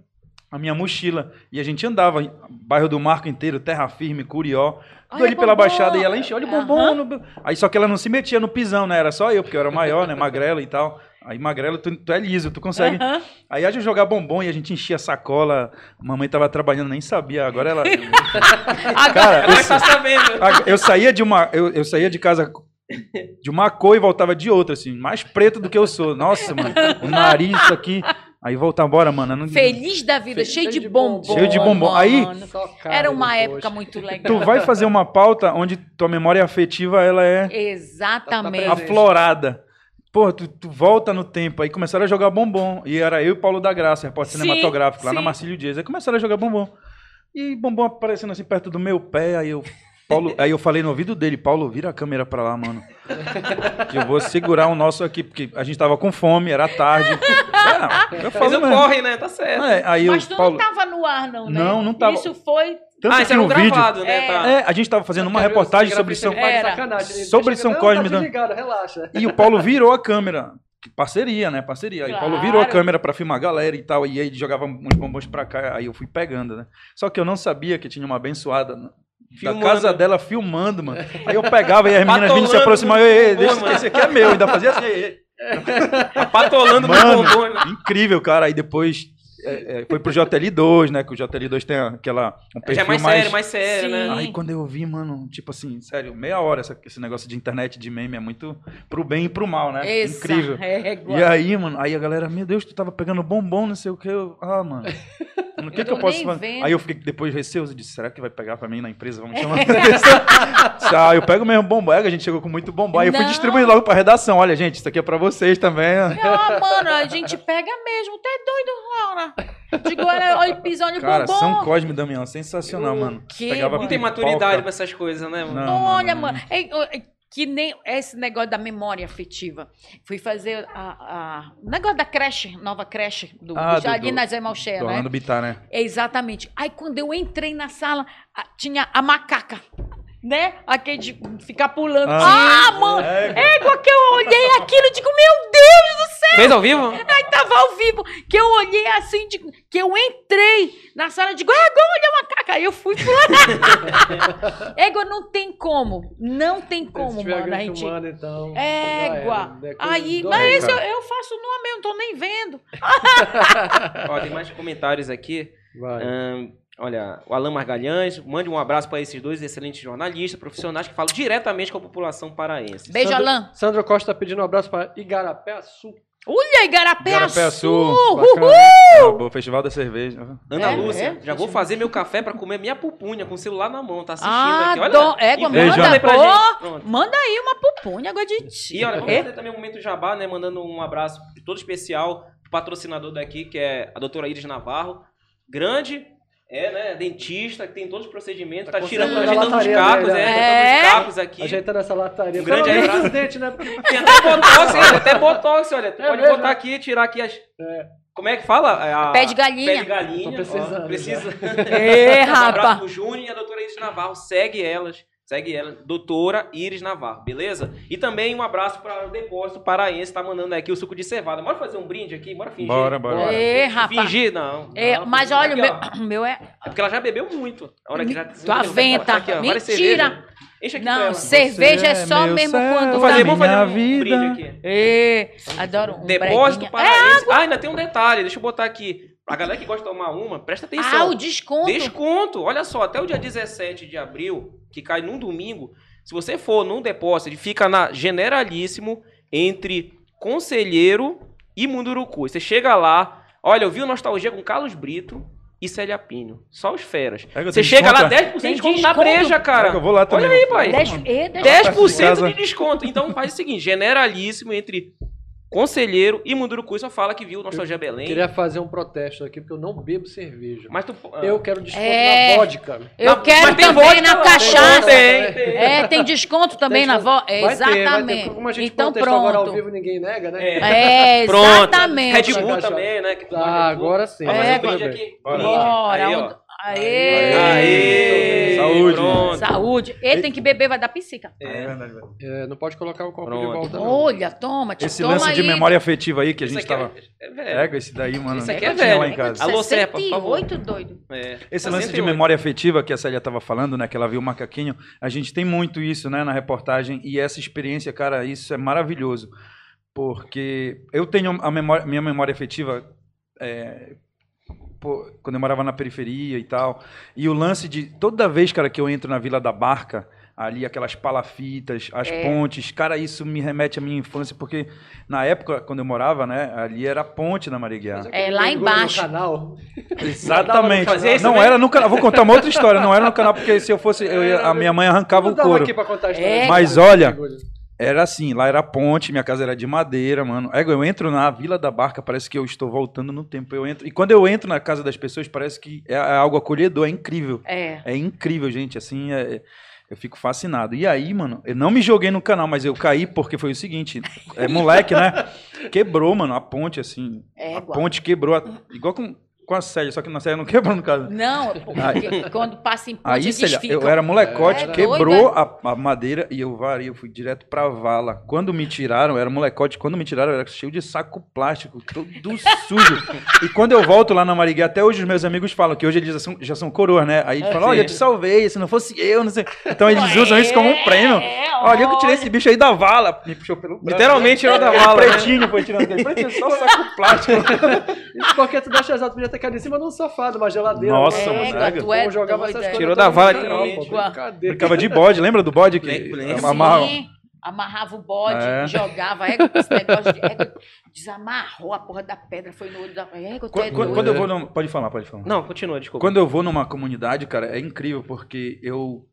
a minha mochila. E a gente andava, bairro do Marco inteiro, terra firme, curió, tudo ali pela baixada, e ela enchia, olha o bombom. Aham. no- Aí só que ela não se metia no pisão, né? Era só eu, porque eu era maior, né? Magrelo e tal. Aí magrelo, tu, tu é liso, tu consegue. Aham. Aí a gente jogar bombom e a gente enchia a sacola. A mamãe tava trabalhando, nem sabia. Agora ela. (laughs) Cara, Agora tá sabendo. Eu saía de uma, eu, eu saía de casa de uma cor e voltava de outra, assim, mais preto do que eu sou. Nossa, mano, o nariz aqui. Aí volta embora, mano. Não, Feliz da vida, Cheio cheio de bombom. bombom. Cheio de bombom. Aí- mano. Cara Era uma época muito (laughs) legal. Tu vai fazer uma pauta onde tua memória afetiva ela é Exatamente. Tá presente. aflorada. Pô, tu, tu volta no tempo. Aí começaram a jogar bombom. E era eu e Paulo da Graça, repórter Sim, cinematográfico, lá na sim. Marcílio Dias. Aí começaram a jogar bombom. E bombom aparecendo assim perto do meu pé. Aí eu. Paulo, aí eu falei no ouvido dele, Paulo, vira a câmera pra lá, mano. Que eu vou segurar o nosso aqui, porque a gente tava com fome, era tarde. É, eu Mas eu corre, né? Tá certo. É, aí Mas o tu Paulo, não tava no ar, não, né? Não, não tava. Isso foi. tanto ah, que isso era um no vídeo, gravado, né? É. Tá. é, a gente tava fazendo uma reportagem sobre São Sobre São Cosme, Tá né? relaxa. E o Paulo virou a câmera. Que Parceria, né? Parceria. Aí o Paulo Claro. virou a câmera pra filmar a galera e tal. E aí ele jogava uns bombons pra cá. Aí eu fui pegando, né? Só que eu não sabia que tinha uma abençoada na- da Filmando. casa dela filmando, mano. Aí eu pegava e as meninas vindo se. Ei, ei, deixa esse aqui é meu. Ainda fazia assim. ei, ei. Patolando no Mano, bombom, né? incrível, cara. Aí depois é, é, foi pro JL2, né? Que o JL2 tem aquela. Um perfil Já é mais sério, mais sério, Sim. né? Aí quando eu vi, mano, tipo assim, sério, meia hora essa- esse negócio de internet de meme é muito pro bem e pro mal, né? Essa Incrível. régua. E aí, mano, aí a galera, meu Deus, tu tava pegando bombom, não sei o que. Eu, ah, mano. (laughs) O que, Eu que eu posso fazer? vendo. Aí eu fiquei depois receoso, disse, será que vai pegar pra mim na empresa? Vamos chamar (laughs) Ah, eu pego mesmo bombom. Aí a gente chegou com muito bombom. Aí eu fui Não. distribuindo logo pra redação. Olha, gente, isso aqui é pra vocês também. Ah, mano, a gente pega mesmo. Tu é doido, Laura. Digo, olha, o Cara, bombom. São Cosme e Damião, sensacional, mano. quê, Pegava mano? Não tem maturidade pra essas coisas, né, mano? Não. Olha, mano. Que nem esse negócio da memória afetiva. Fui fazer a, a- o negócio da creche, nova creche, do, Ah, do do- Jardim do- Nazé Malcher, Do né? Orlando Bittar, né? Exatamente. Aí quando eu entrei na sala, tinha a macaca, né? Aquele de ficar pulando. Ah, Ah, mano! É, Égua que eu olhei aquilo e digo, meu Deus do céu! Fez ao vivo? Aí tava ao vivo, que eu olhei assim, de- que eu entrei na sala, digo, égua, olha a macaca. Aí eu fui pular. (laughs) égua, não tem como. Não tem como, mano, a gente... filmando, então. Égua. já era. É Aí, mas esse eu, eu faço no meu, não tô nem vendo. Ó, tem mais comentários aqui. Vai. Ahn, olha, o Alain Margalhães, mande um abraço para esses dois excelentes jornalistas, profissionais que falam diretamente com a população paraense. Beijo, Sandro- Alain. Sandro Costa tá pedindo um abraço para Igarapé Sul. Olha, Igarapé, Igarapé Sul. Sul, Uhul. O Festival da Cerveja. Ana É, Lúcia, é, já vou fazer meu café para comer minha pupunha com o celular na mão, tá assistindo Ah, aqui. Olha, dó- égua, e manda, manda aí pra pô. Manda aí uma pupunha, água de ti. E olha, vamos É? fazer também um momento jabá, né? Mandando um abraço todo especial pro patrocinador daqui, que é a doutora Iris Navarro. Grande, é, né? Dentista, que tem todos os procedimentos, tá, Tá tirando, ajeitando os cacos, dele, é, né? ajeitando É. os cacos aqui. Ajeitando essa lataria. Um grande abraço. os dentes, né? Tem até botox, hein? até botox, olha. Tu É pode mesmo, botar né? aqui, tirar aqui as. É. Como é que fala? A... Pé de galinha. Pé de galinha. Tô precisando ó, precisa. Ê, (laughs) Um abraço pro Júnior e a doutora Iris Navarro. Segue elas. Segue ela, doutora Iris Navarro, beleza? E também um abraço para o Depósito Paraense, tá mandando aqui o suco de cevada. Bora fazer um brinde aqui? Bora fingir? Bora, bora. Bora. Ê, rapaz. Fingir? Não. É, Não, mas olha, o Aqui, meu, (coughs) o meu é. É porque ela já bebeu muito. A hora que já... Tua venta. Aqui, ó, Mentira. Enche aqui Não, cerveja é só meu mesmo céu, quando Vou fazer, tá... vou fazer minha um vida. brinde aqui. Ê, adoro um Depósito breguinha. Paraense. Ah, ainda tem um detalhe, deixa eu botar aqui. A galera que gosta de tomar uma, presta Ah, atenção. o desconto. Desconto. Olha só, até o dia 17 de abril, que cai num domingo, se você for num depósito, ele fica na generalíssimo entre Conselheiro e Munduruku. Você chega lá, olha, eu vi o Nostalgia com Carlos Brito e Célia Pinho. Só os feras. É Você chega lá, desconto, 10% de desconto na breja, cara. É eu vou lá também. Olha aí, pai. Dez, e, dez, 10% casa. de desconto. Então faz o seguinte, generalíssimo entre Conselheiro e Munduruku. Só fala que viu o Nostalgia Belém. Queria fazer um protesto aqui, porque eu não bebo cerveja. Mas tu... ah. Eu quero desconto É. na vodka. Eu Não, quero também vodka na cachaça. Tem, tem. É, tem desconto também Tem na desconto. voz. Vai ter, vai ter. Exatamente. Como a gente então protestou agora ao pronto. vivo, ninguém nega, né? É, (laughs) Pronto. exatamente. Red Bull também, né? Que tu Tá, agora sim. Vamos fazer É, um brinde agora- aqui. Bora. Bora. Aí, ó. Aê. Aê. Saúde. Pronto. Saúde. Ele tem que beber, vai dar psica. É verdade, verdade. É, não pode colocar o copo Pronto. de volta, não. Olha, toma, te Esse toma lance de aí. memória afetiva aí que a gente é- tava. é velho. Pega esse daí, mano. Isso aqui é velho. lá em casa. Alô, Cepa, por favor. 68, doido. É. Esse lance de 68. memória afetiva que a Célia estava falando, né? Que ela viu o macaquinho. A gente tem muito isso, né? Na reportagem. E essa experiência, cara, isso é maravilhoso. Porque eu tenho a memória, minha memória afetiva é, pô, quando eu morava na periferia e tal. E o lance de toda vez, cara, que eu entro na Vila da Barca, ali aquelas palafitas, as É. pontes, cara, isso me remete à minha infância, porque na época, quando eu morava, né, ali era a ponte na Mariguiá. É, lá Mergulho no embaixo. canal. (laughs) Exatamente. Isso Não também? era no canal. Vou contar uma outra história. Não era no canal, porque se eu fosse, eu ia- a minha mãe arrancava o Não couro. aqui pra contar a história. É. Mas olha, Era assim, lá era a ponte, minha casa era de madeira, mano. É, eu entro na Vila da Barca, parece que eu estou voltando no tempo. Eu entro, e quando eu entro na casa das pessoas, parece que é, é algo acolhedor, é incrível. É. É incrível, gente. Assim, é- Eu fico fascinado. E aí, mano, eu não me joguei no canal, mas eu caí porque foi o seguinte: é moleque, né? (laughs) Quebrou, mano, a ponte, assim. a Égua. ponte quebrou, igual com, com a Célia, só que na Célia não (laughs) quebrou no caso. Não, porque quando passa em ponte, Aí, Célia, eu era molecote, É, quebrou a, a madeira e eu varei, eu fui direto pra vala. Quando me tiraram, eu era molecote, quando me tiraram, eu era cheio de saco plástico, todo (laughs) sujo. e quando eu volto lá na Marigué, até hoje os meus amigos falam que hoje eles já são, já são coroas, né? Aí eles falam, olha, eu te salvei, se não fosse eu, não sei. Então eles usam isso como um prêmio. É, Olha, eu que tirei esse bicho aí da vala. Me puxou pelo braço. Literalmente tirou da vala. né? pretinho foi tirando aquele pretinho, só saco plástico. (laughs) Isso porque tu deixa exato, podia ter caído em cima de um sofá, de uma geladeira. Nossa, uma- mano, tu é Como jogava essas é. coisas Tirou da vala. Brincava de bode, lembra do bode? Que Lembro, lembro. Sim, amarra- amarrava o bode, É. jogava. Égua, esse negócio de. Égua, desamarrou a porra da pedra, foi no olho da. Égua, tu é Quando, doido. quando eu vou num... Pode falar, pode falar. Não, continua, desculpa. Quando eu vou numa comunidade, cara, é incrível porque eu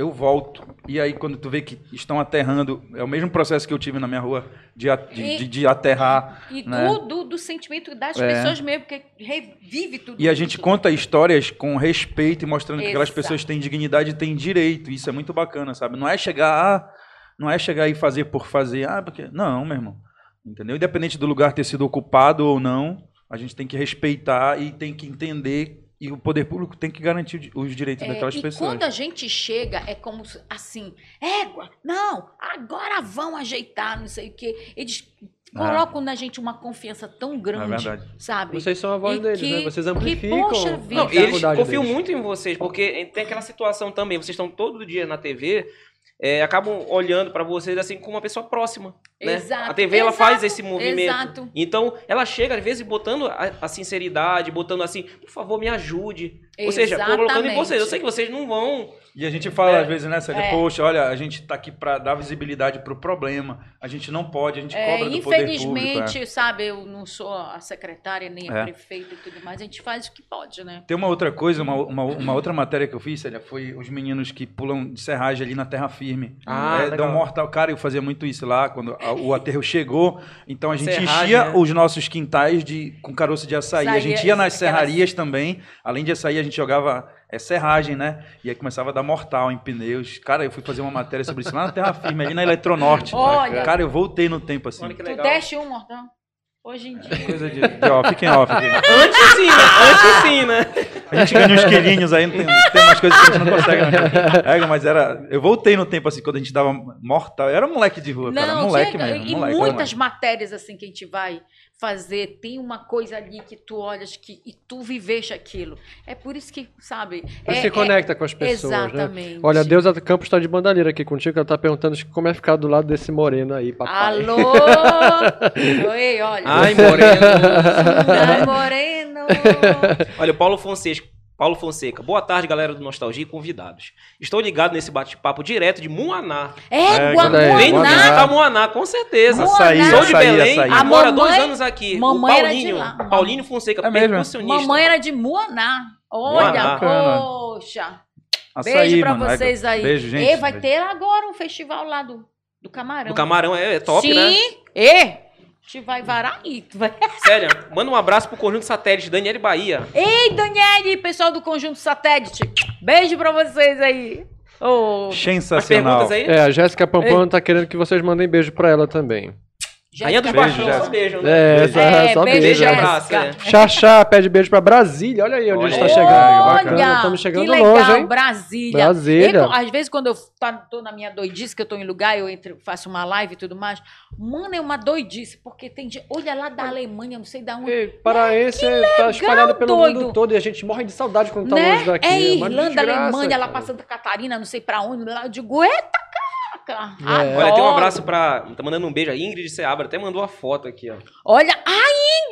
eu volto e aí quando tu vê que estão aterrando, é o mesmo processo que eu tive na minha rua de, a- de, E- de- de aterrar. E né? do, sentimento das É. pessoas mesmo, porque revive tudo E a gente isso. conta histórias com respeito e mostrando que aquelas Exato. pessoas têm dignidade e têm direito. Isso é muito bacana, sabe? Não é chegar, ah, não é chegar e fazer por fazer, ah, porque não, meu irmão. Entendeu? Independente do lugar ter sido ocupado ou não, a gente tem que respeitar e tem que entender e o poder público tem que garantir os direitos É, daquelas e pessoas. quando a gente chega, é como assim, égua, não, agora vão ajeitar, não sei o quê. Eles colocam na gente uma confiança tão É grande, verdade. sabe? Vocês são a voz E deles, que- né? Vocês que, amplificam poxa a vida. Não, eles confiam deles. muito em vocês, porque tem aquela situação também, vocês estão todo dia na TV, é, acabam olhando pra vocês assim como uma pessoa próxima. Né? Exato, a TV ela exato, faz esse movimento. exato. Então, ela chega, às vezes, botando a, a sinceridade, botando assim, por favor, me ajude. Ou seja, colocando em vocês. Eu sei que vocês não vão. E a gente fala É. às vezes, né, Célia? É. Poxa, olha, a gente tá aqui pra dar visibilidade pro problema. A gente não pode, a gente É, cobra do poder público. infelizmente, é. sabe, eu não sou a secretária, nem a É. prefeita e tudo mais, a gente faz o que pode, né? Tem uma outra coisa, uma, uma, uma outra matéria que eu fiz, Célia, foi os meninos que pulam de serragem ali na terra firme. Ah, é, legal. dão mortal. Cara, eu fazia muito isso lá, quando a- o aterro chegou. Então a gente Serragem, enchia né? os nossos quintais de, com caroço de açaí. A Açaí, gente ia nas serrarias também. Além de açaí, a gente jogava é, serragem, né? E aí começava a dar mortal em pneus. Cara, eu fui fazer uma matéria sobre isso lá na terra firme, ali na Eletronorte. Olha. Cara, eu voltei no tempo assim. Olha que Tu legal. deste um mortal? Hoje em dia. Coisa de, de off, fiquem off. aqui. Antes sim, né? Antes sim, né? A gente ganha uns quilinhos aí, tem, tem umas coisas que a gente não consegue. Né? É, mas era. Eu voltei no tempo assim, quando a gente dava mortal. Eu era moleque de rua, cara. Não, Moleque chega, mesmo. e moleque, muitas matérias assim que a gente vai fazer, tem uma coisa ali que tu olhas que, e tu viveste aquilo. É por isso que, sabe? Você é, se conecta com as é, pessoas, né? Exatamente. Olha, a Deusa Campos está de bandaneira aqui contigo, ela tá perguntando como é ficar do lado desse moreno aí, papai. Alô! (laughs) Oi, olha. Ai, Moreno. Ai, moreno! (laughs) Olha, o Paulo Fonseca. Paulo Fonseca. Boa tarde, galera do Nostalgia e convidados. Estou ligado nesse bate-papo direto de Muaná. Égua, olha aí, Vem visitar Muaná, com certeza. Açaí, Sou de açaí, Belém açaí. e A moro há dois mamãe- anos aqui. O mamãe era de Paulinho, lá. Paulinho Fonseca, É percussionista. Mamãe era de Muaná. Olha, Muaná. poxa. Açaí, Beijo pra mano. vocês aí. Beijo, gente. E vai Beijo. ter agora um festival lá do, do Camarão. Do Camarão, é, é top, Sim. né? E a gente vai varar aí. tu vai- (laughs) Sério, manda um abraço pro Conjunto Satélite, Daniele Bahia. Ei, Daniele, pessoal do Conjunto Satélite. Beijo pra vocês aí. Ô, As Sensacional. perguntas aí? É, a Jéssica Pampano tá querendo que vocês mandem beijo pra ela também. Rainha dos Jéssica Beijo, Baixões, Jéssica. só beijo, né? É, só, É, só beijo, beijo. E né? abraço, é. Xaxá pede beijo pra Brasília. Olha aí onde a gente tá Olha. chegando. Olha, Bacana, estamos chegando que legal, longe, hein? Brasília. Brasília. Eu, às vezes, quando eu tá- tô na minha doidice, que eu tô em lugar, eu entro, faço uma live e tudo mais. Mano, é uma doidice, porque tem gente. Olha lá da Alemanha, não sei da onde. Ei, paraense tá espalhado pelo doido. mundo todo e a gente morre de saudade quando tá né? longe daqui. é Irlanda, Alemanha, lá cara. pra Santa Catarina, não sei pra onde. Lá eu digo, eita, caraca. É. Olha, tem um abraço pra. Tá mandando um beijo. A Ingrid Seabra até mandou a foto aqui, ó. Olha, a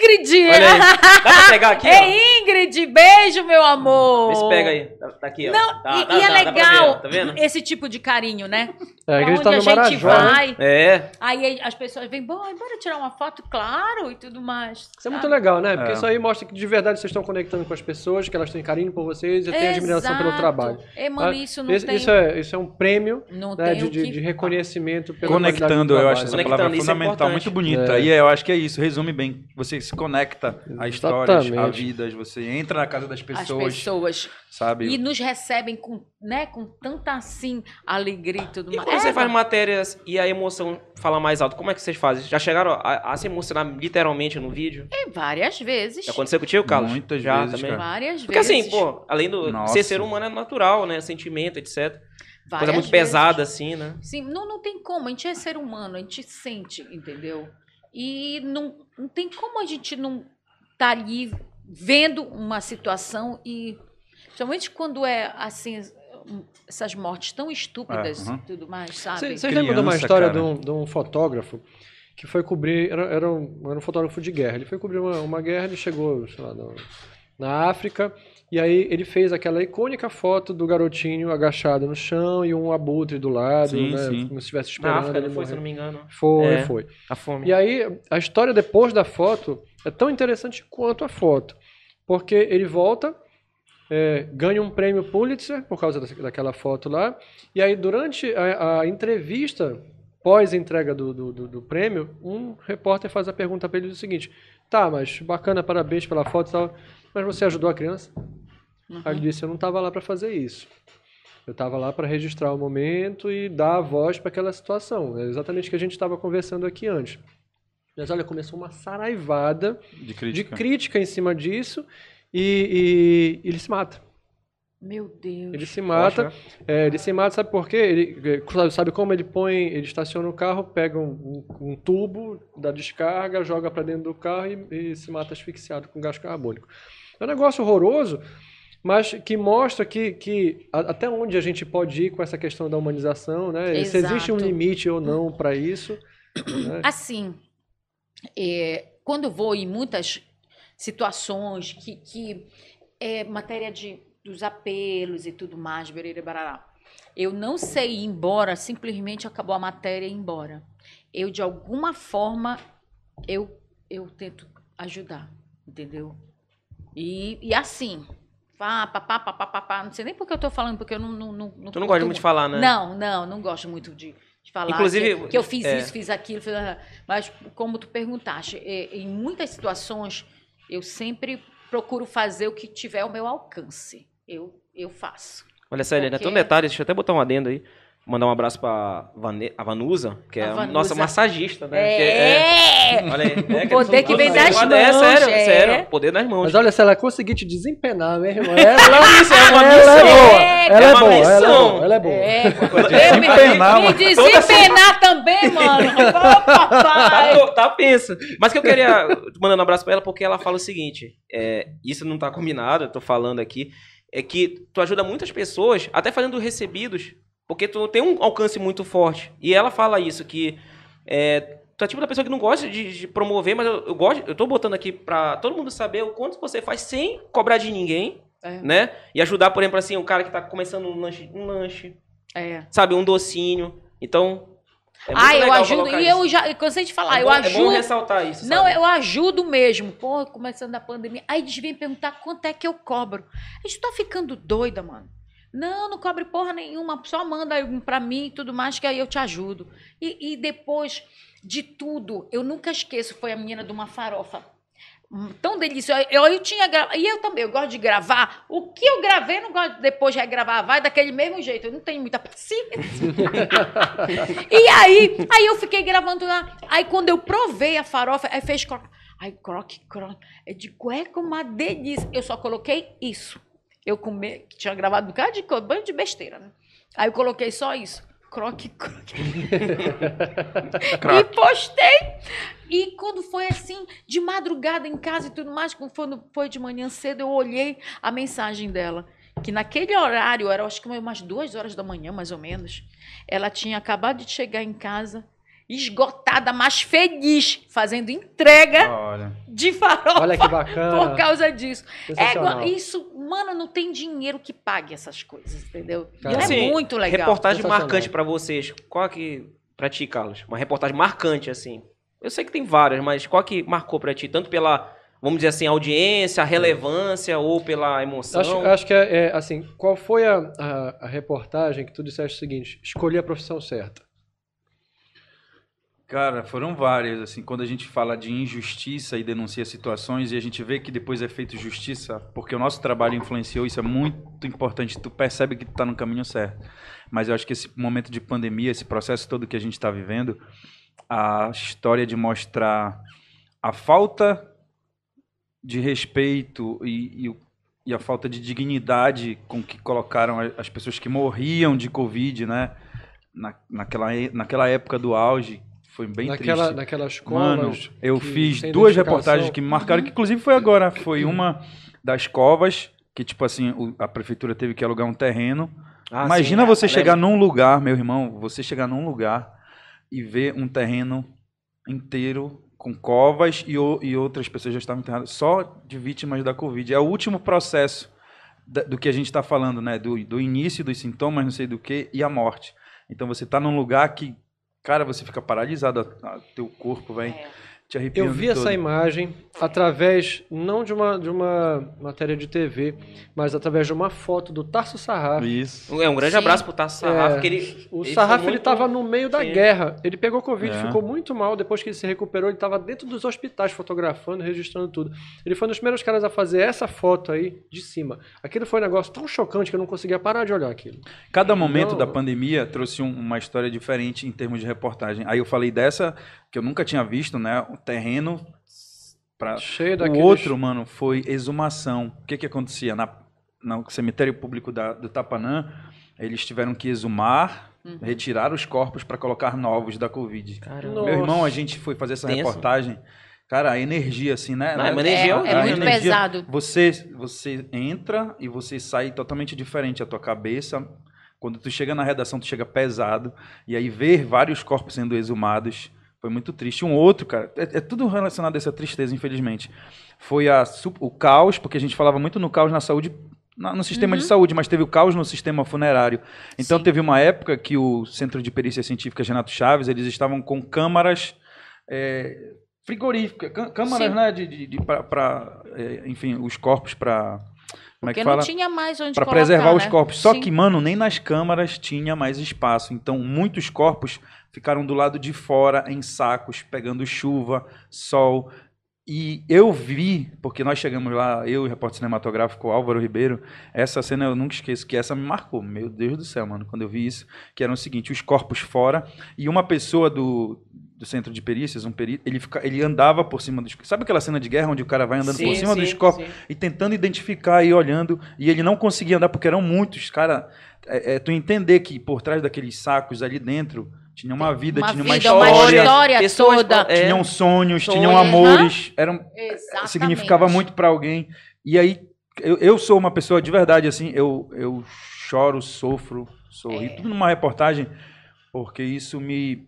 Ingrid! Olha aí. Dá pra (laughs) pegar aqui, ó? É Ingrid, beijo, meu amor. Vê se pega aí. Tá, tá aqui, ó. Não, Tá, e, tá, e é tá, ver, legal ó, tá vendo? esse tipo de carinho, né? É, a onde tá a no gente Marajó, né? vai, É. aí as pessoas vêm, bora, bora tirar uma foto, claro, e tudo mais. Isso é sabe? muito legal, né? Porque É. isso aí mostra que de verdade vocês estão conectando com as pessoas, que elas têm carinho por vocês e têm admiração pelo trabalho. É, mano, isso não Isso, tem... isso é, isso é um prêmio não né, tem de, o de, que- de reconhecimento pela Conectando, eu acho essa Conectando, palavra isso é fundamental, importante. muito bonita. É. E eu acho que é isso, resume bem. Você se conecta a histórias, a vidas, você entra na casa das As pessoas, pessoas. sabe? E nos recebem com, né, com tanta, assim, alegria e tudo E mais. quando É, você faz matérias e a emoção fala mais alto, como é que vocês fazem? Já chegaram a, a se emocionar literalmente no vídeo? é, várias vezes. Já aconteceu contigo, Carlos? Muitas Já vezes, também. cara. Várias Porque vezes. assim, pô, além do Nossa. ser ser humano é natural, né? Sentimento, etc. Coisa várias muito vezes. pesada, assim, né? Sim, não, não tem como. A gente é ser humano, a gente sente, entendeu? E não, não tem como a gente não estar ali vendo uma situação e. Principalmente quando é assim. Essas mortes tão estúpidas É, aham. e tudo mais, sabe? Vocês lembram de uma história de um, de um fotógrafo que foi cobrir. Era, era, um, era um fotógrafo de guerra. Ele foi cobrir uma, uma guerra, ele chegou, sei lá, no- na África. E aí ele fez aquela icônica foto do garotinho agachado no chão e um abutre do lado, Sim, né? sim. Como se estivesse Na esperando África ele não foi, se morrer. eu não me engano. Foi, É. foi. A fome. E aí, a história depois da foto é tão interessante quanto a foto. Porque ele volta, é, ganha um prêmio Pulitzer por causa daquela foto lá. E aí, durante a, a entrevista, pós-entrega do, do, do- do prêmio, um repórter faz a pergunta para ele o seguinte: Tá, mas bacana, parabéns pela foto e tal, mas você ajudou a criança? Uhum. Aí ele disse: Eu não estava lá para fazer isso. Eu estava lá para registrar o momento e dar a voz para aquela situação. É exatamente o que a gente estava conversando aqui antes. Mas olha, começou uma saraivada De de crítica. crítica em cima disso e, e ele se mata. Meu Deus. Ele se mata. É, ele se mata, sabe por quê? Ele, é, sabe, sabe como ele põe, ele estaciona o carro, pega um, um- um tubo da descarga, joga para dentro do carro e, e se mata asfixiado com gás carbônico. É um negócio horroroso, mas que mostra que, que até onde a gente pode ir com essa questão da humanização, né? Se existe um Exato. limite ou não para isso. né? Assim, é, quando vou em muitas situações que, que é matéria de, dos apelos e tudo mais, barará, eu não sei ir embora, simplesmente acabou a matéria e ir embora. Eu, de alguma forma, eu, eu tento ajudar, entendeu? E, e assim, pá, pá, pá, pá, pá, pá, não sei nem porque eu tô falando, porque eu não... não, não, não Tu não gosta muito de falar, né? Não, não, não gosto muito de, de falar Inclusive, que, que eu fiz é. isso, fiz aquilo, fiz... mas como tu perguntaste, é, em muitas situações eu sempre procuro fazer o que tiver ao meu alcance. Eu, eu faço. Olha, Célia, né? Tem um Porque- detalhe, deixa eu até botar um adendo aí. Mandar um abraço pra Vane- a Vanusa, que é A Vanusa. nossa massagista, né? Que É! Olha aí. É, O (laughs) poder que vem das É mãos, sério, é. sério. Poder das mãos. Mas olha, se ela conseguir te desempenar, meu irmão, ela, (laughs) Isso é uma ela missão. é boa. É, Ela é é uma boa, ela é missão. boa, ela é boa. É, Desempenar, me mano. desempenar também, mano. (laughs) Tá, papai. to- tá pensa. Mas que eu queria mandando um abraço pra ela porque ela fala o seguinte: é, isso não tá combinado, eu tô falando aqui, é que tu ajuda muitas pessoas, até fazendo recebidos, porque tu tem um alcance muito forte. E ela fala isso, que é, tu é tipo da pessoa que não gosta de, de promover, mas eu, eu gosto, eu tô botando aqui pra todo mundo saber o quanto você faz sem cobrar de ninguém, É. né? E ajudar, por exemplo, assim, um cara que tá começando um lanche, um lanche É. sabe, um docinho. Então. É Ah, eu ajudo. E isso. eu já eu cansei de falar, é eu bom, ajudo. É bom ressaltar isso. Não, sabe? eu ajudo mesmo. Pô, começando a pandemia. Aí eles vêm perguntar quanto é que eu cobro. A gente tá ficando doida, mano. Não, não cobre porra nenhuma. Só manda pra mim e tudo mais, que aí eu te ajudo. E, e depois de tudo, eu nunca esqueço, foi a menina de uma farofa. Hum, Tão deliciosa. Eu, eu tinha E eu também, eu gosto de gravar. O que eu gravei, não gosto de depois de regravar. Vai daquele mesmo jeito. Eu não tenho muita paciência. (laughs) E aí, aí eu fiquei gravando lá. Aí quando eu provei a farofa, aí fez croque. Aí croque, croque. Eu digo, é como uma delícia. Eu só coloquei isso. Eu comi, que tinha gravado um bocado de coisa, banho de besteira, né? Aí eu coloquei só isso. Croque, croque. (laughs) e postei. E quando foi assim, de madrugada em casa e tudo mais, quando foi de manhã cedo, eu olhei a mensagem dela. Que naquele horário, era acho que umas duas horas da manhã, mais ou menos. Ela tinha acabado de chegar em casa, esgotada, mas feliz, fazendo entrega Olha. de farofa Olha que bacana. por causa disso. É, isso, mano, não tem dinheiro que pague essas coisas, entendeu? E é assim, muito legal. Reportagem marcante pra vocês. Qual que. Pra ti, Carlos? Uma reportagem marcante, assim. Eu sei que tem várias, mas qual que marcou pra ti? Tanto pela, vamos dizer assim, audiência, relevância ou pela emoção? Acho, acho que é, é, assim, qual foi a, a, a reportagem que tu disseste o seguinte, escolhi a profissão certa? Cara, foram várias, assim, quando a gente fala de injustiça e denuncia situações e a gente vê que depois é feito justiça, porque o nosso trabalho influenciou, isso é muito importante, tu percebe que tu tá no caminho certo. Mas eu acho que esse momento de pandemia, esse processo todo que a gente está vivendo, a história de mostrar a falta de respeito e, e e a falta de dignidade com que colocaram as pessoas que morriam de Covid, né? Na, naquela, naquela época do auge, foi bem Naquela, triste. naquelas Mano, covas. eu fiz duas reportagens que me marcaram, que inclusive foi agora. Foi uma das covas, que tipo assim, o- a prefeitura teve que alugar um terreno. Ah, Imagina sim, você é, chegar num lugar, meu irmão, você chegar num lugar e ver um terreno inteiro com covas e, o- e outras pessoas já estavam enterradas só de vítimas da Covid. É o último processo da- do que a gente está falando, né? Do, do início dos sintomas, não sei do que, e a morte. Então você está num lugar que, cara, você fica paralisado, a- a- teu corpo vai É. te arrepiando Eu vi todo. essa imagem através, não de uma, de uma matéria de TV, mas através de uma foto do Tarso Sarraf. Isso. É um grande Sim. abraço pro Tasso Sarraf, É, porque ele. O ele Sarraf foi ele muito- estava no meio da Sim. guerra. Ele pegou Covid, É. ficou muito mal. Depois que ele se recuperou, ele estava dentro dos hospitais fotografando, registrando tudo. Ele foi um dos primeiros caras a fazer essa foto aí de cima. Aquilo foi um negócio tão chocante que eu não conseguia parar de olhar aquilo. Cada momento Não. da pandemia trouxe um- uma história diferente em termos de reportagem. Aí eu falei dessa que eu nunca tinha visto, né? O terreno para Cheio O daqueles... outro, mano, foi exumação. O que que acontecia? Na, no cemitério público da, do Tapanã, eles tiveram que exumar, Uhum. retirar os corpos para colocar novos da Covid. Caramba. Meu irmão, a gente foi fazer essa Tenso. reportagem. Cara, a energia, assim, né? Não, é uma É, energia é horrível, muito né? pesado. Você, você entra e você sai totalmente diferente. A tua cabeça, quando tu chega na redação, tu chega pesado. E aí ver vários corpos sendo exumados foi muito triste. Um outro, cara, é, é tudo relacionado a essa tristeza, infelizmente. Foi a, o caos, porque a gente falava muito no caos na saúde, no sistema de saúde, mas teve o caos no sistema funerário. Então Sim. teve uma época que o Centro de Perícia Científica Renato Chaves, eles estavam com câmaras é, frigoríficas, câmaras, Sim. né, de, de, de para, enfim, os corpos para como é Porque que fala? não tinha mais onde Para preservar os né? corpos. Só Sim. que, mano, nem nas câmaras tinha mais espaço. Então, muitos corpos ficaram do lado de fora, em sacos, pegando chuva, sol. E eu vi, porque nós chegamos lá, eu e o repórter cinematográfico Álvaro Ribeiro, essa cena eu nunca esqueço, que essa me marcou. Meu Deus do céu, mano, quando eu vi isso, que era o seguinte, os corpos fora, e uma pessoa do, do centro de perícias, um perito, ele, fica, ele andava por cima dos... Sabe aquela cena de guerra onde o cara vai andando por Sim, cima sim, dos corpos? sim. e tentando identificar e olhando, e ele não conseguia andar porque eram muitos, cara. É, é, tu entender que por trás daqueles sacos ali dentro tinha uma vida, Uma tinha uma vida, uma história, história pessoas- toda. é, tinham sonhos, sonhos. tinham amores, eram Exatamente. significava muito para alguém. E aí eu, eu sou uma pessoa de verdade assim, eu, eu choro, sofro, sorri, É. tudo numa reportagem, porque isso me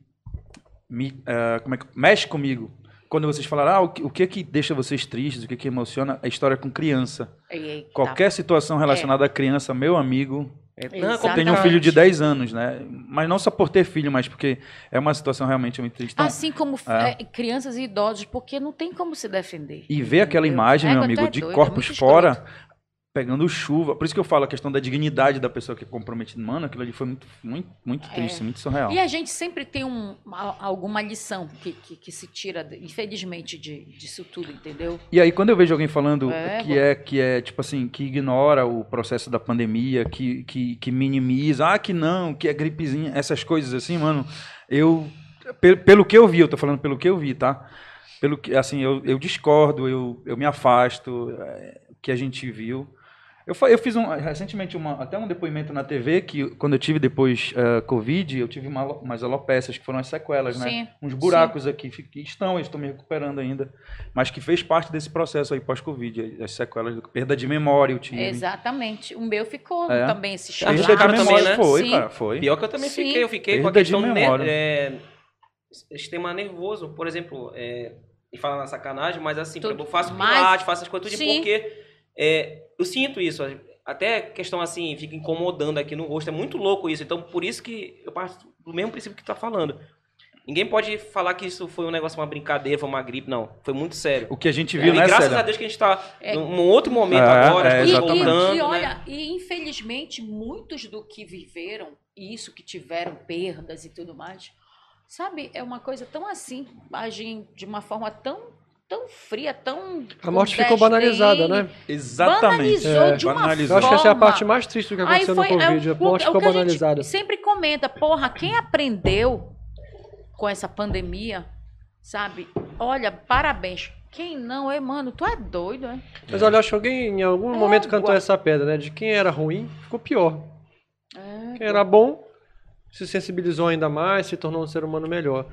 me eh, como é que mexe comigo. Quando vocês falaram, ah, o que, o que que deixa vocês tristes, o que que emociona, a história com criança. Eita. Qualquer situação relacionada à criança, meu amigo, É, não, eu tenho um Exatamente. filho de 10 anos, né? Mas não só por ter filho, mas porque é uma situação realmente muito triste. Então, Assim como é. é, crianças e idosos, porque não tem como se defender. e ver aquela imagem, meu amigo, é de doido, é corpos muito fora. Pegando chuva. Por isso que eu falo a questão da dignidade da pessoa que é comprometida. Mano, aquilo ali foi muito, muito, muito É. triste, muito surreal. E a gente sempre tem um, alguma lição que, que, que se tira, infelizmente, de, disso tudo, entendeu? E aí, quando eu vejo alguém falando É, que é, que é, tipo assim, que ignora o processo da pandemia, que, que, que minimiza, ah, que não, que é gripezinha, essas coisas assim, mano, eu, pe- pelo que eu vi, eu tô falando pelo que eu vi, tá? Pelo que, assim, eu, eu discordo, eu, eu me afasto, é, o que a gente viu. Eu, eu fiz um, recentemente uma, até um depoimento na TV que quando eu tive depois eh, Covid, eu tive uma, umas alopécias, que foram as sequelas, né? Sim. uns buracos aqui fi- que estão, eu estou me recuperando ainda, mas que fez parte desse processo aí pós-Covid, as sequelas, perda de memória eu tive. Exatamente. O meu ficou É. também esse Perda Perda de Cara, também, memória né? foi, Sim. cara, foi. Pior que eu também Sim. fiquei, eu fiquei com a Perda de questão ne- memória. é, sistema nervoso, por exemplo, é, e falar na sacanagem, mas assim, Tudo eu faço mais- pilates, faço as coisas tudo Sim. porque é, eu sinto isso, até questão assim, fica incomodando aqui no rosto, é muito louco isso, então por isso que eu parto do mesmo princípio que tu tá falando. Ninguém pode falar que isso foi um negócio, uma brincadeira, foi uma gripe, não. Foi muito sério. O que a gente E viu, né, graças Célia? a Deus que a gente tá É. num outro momento É, agora, é, E, exatamente. voltando, e, e né? olha, e infelizmente muitos do que viveram isso, que tiveram perdas e tudo mais, sabe, é uma coisa tão assim, agir de uma forma tão, tão fria, tão. A morte ficou banalizada, né? Exatamente. Banalizou É, de uma banalizou. Eu acho que essa é a forma. parte mais triste do que aconteceu foi, no é, Covid. o- a morte é o ficou que a banalizada. gente sempre comenta, porra, quem aprendeu com essa pandemia, sabe? Olha, parabéns. Quem não, é, mano, tu é doido, é? Mas olha, acho que alguém em algum momento Égua. cantou essa pedra, né? De quem era ruim, ficou pior. É, Quem era bom, se sensibilizou ainda mais, se tornou um ser humano melhor.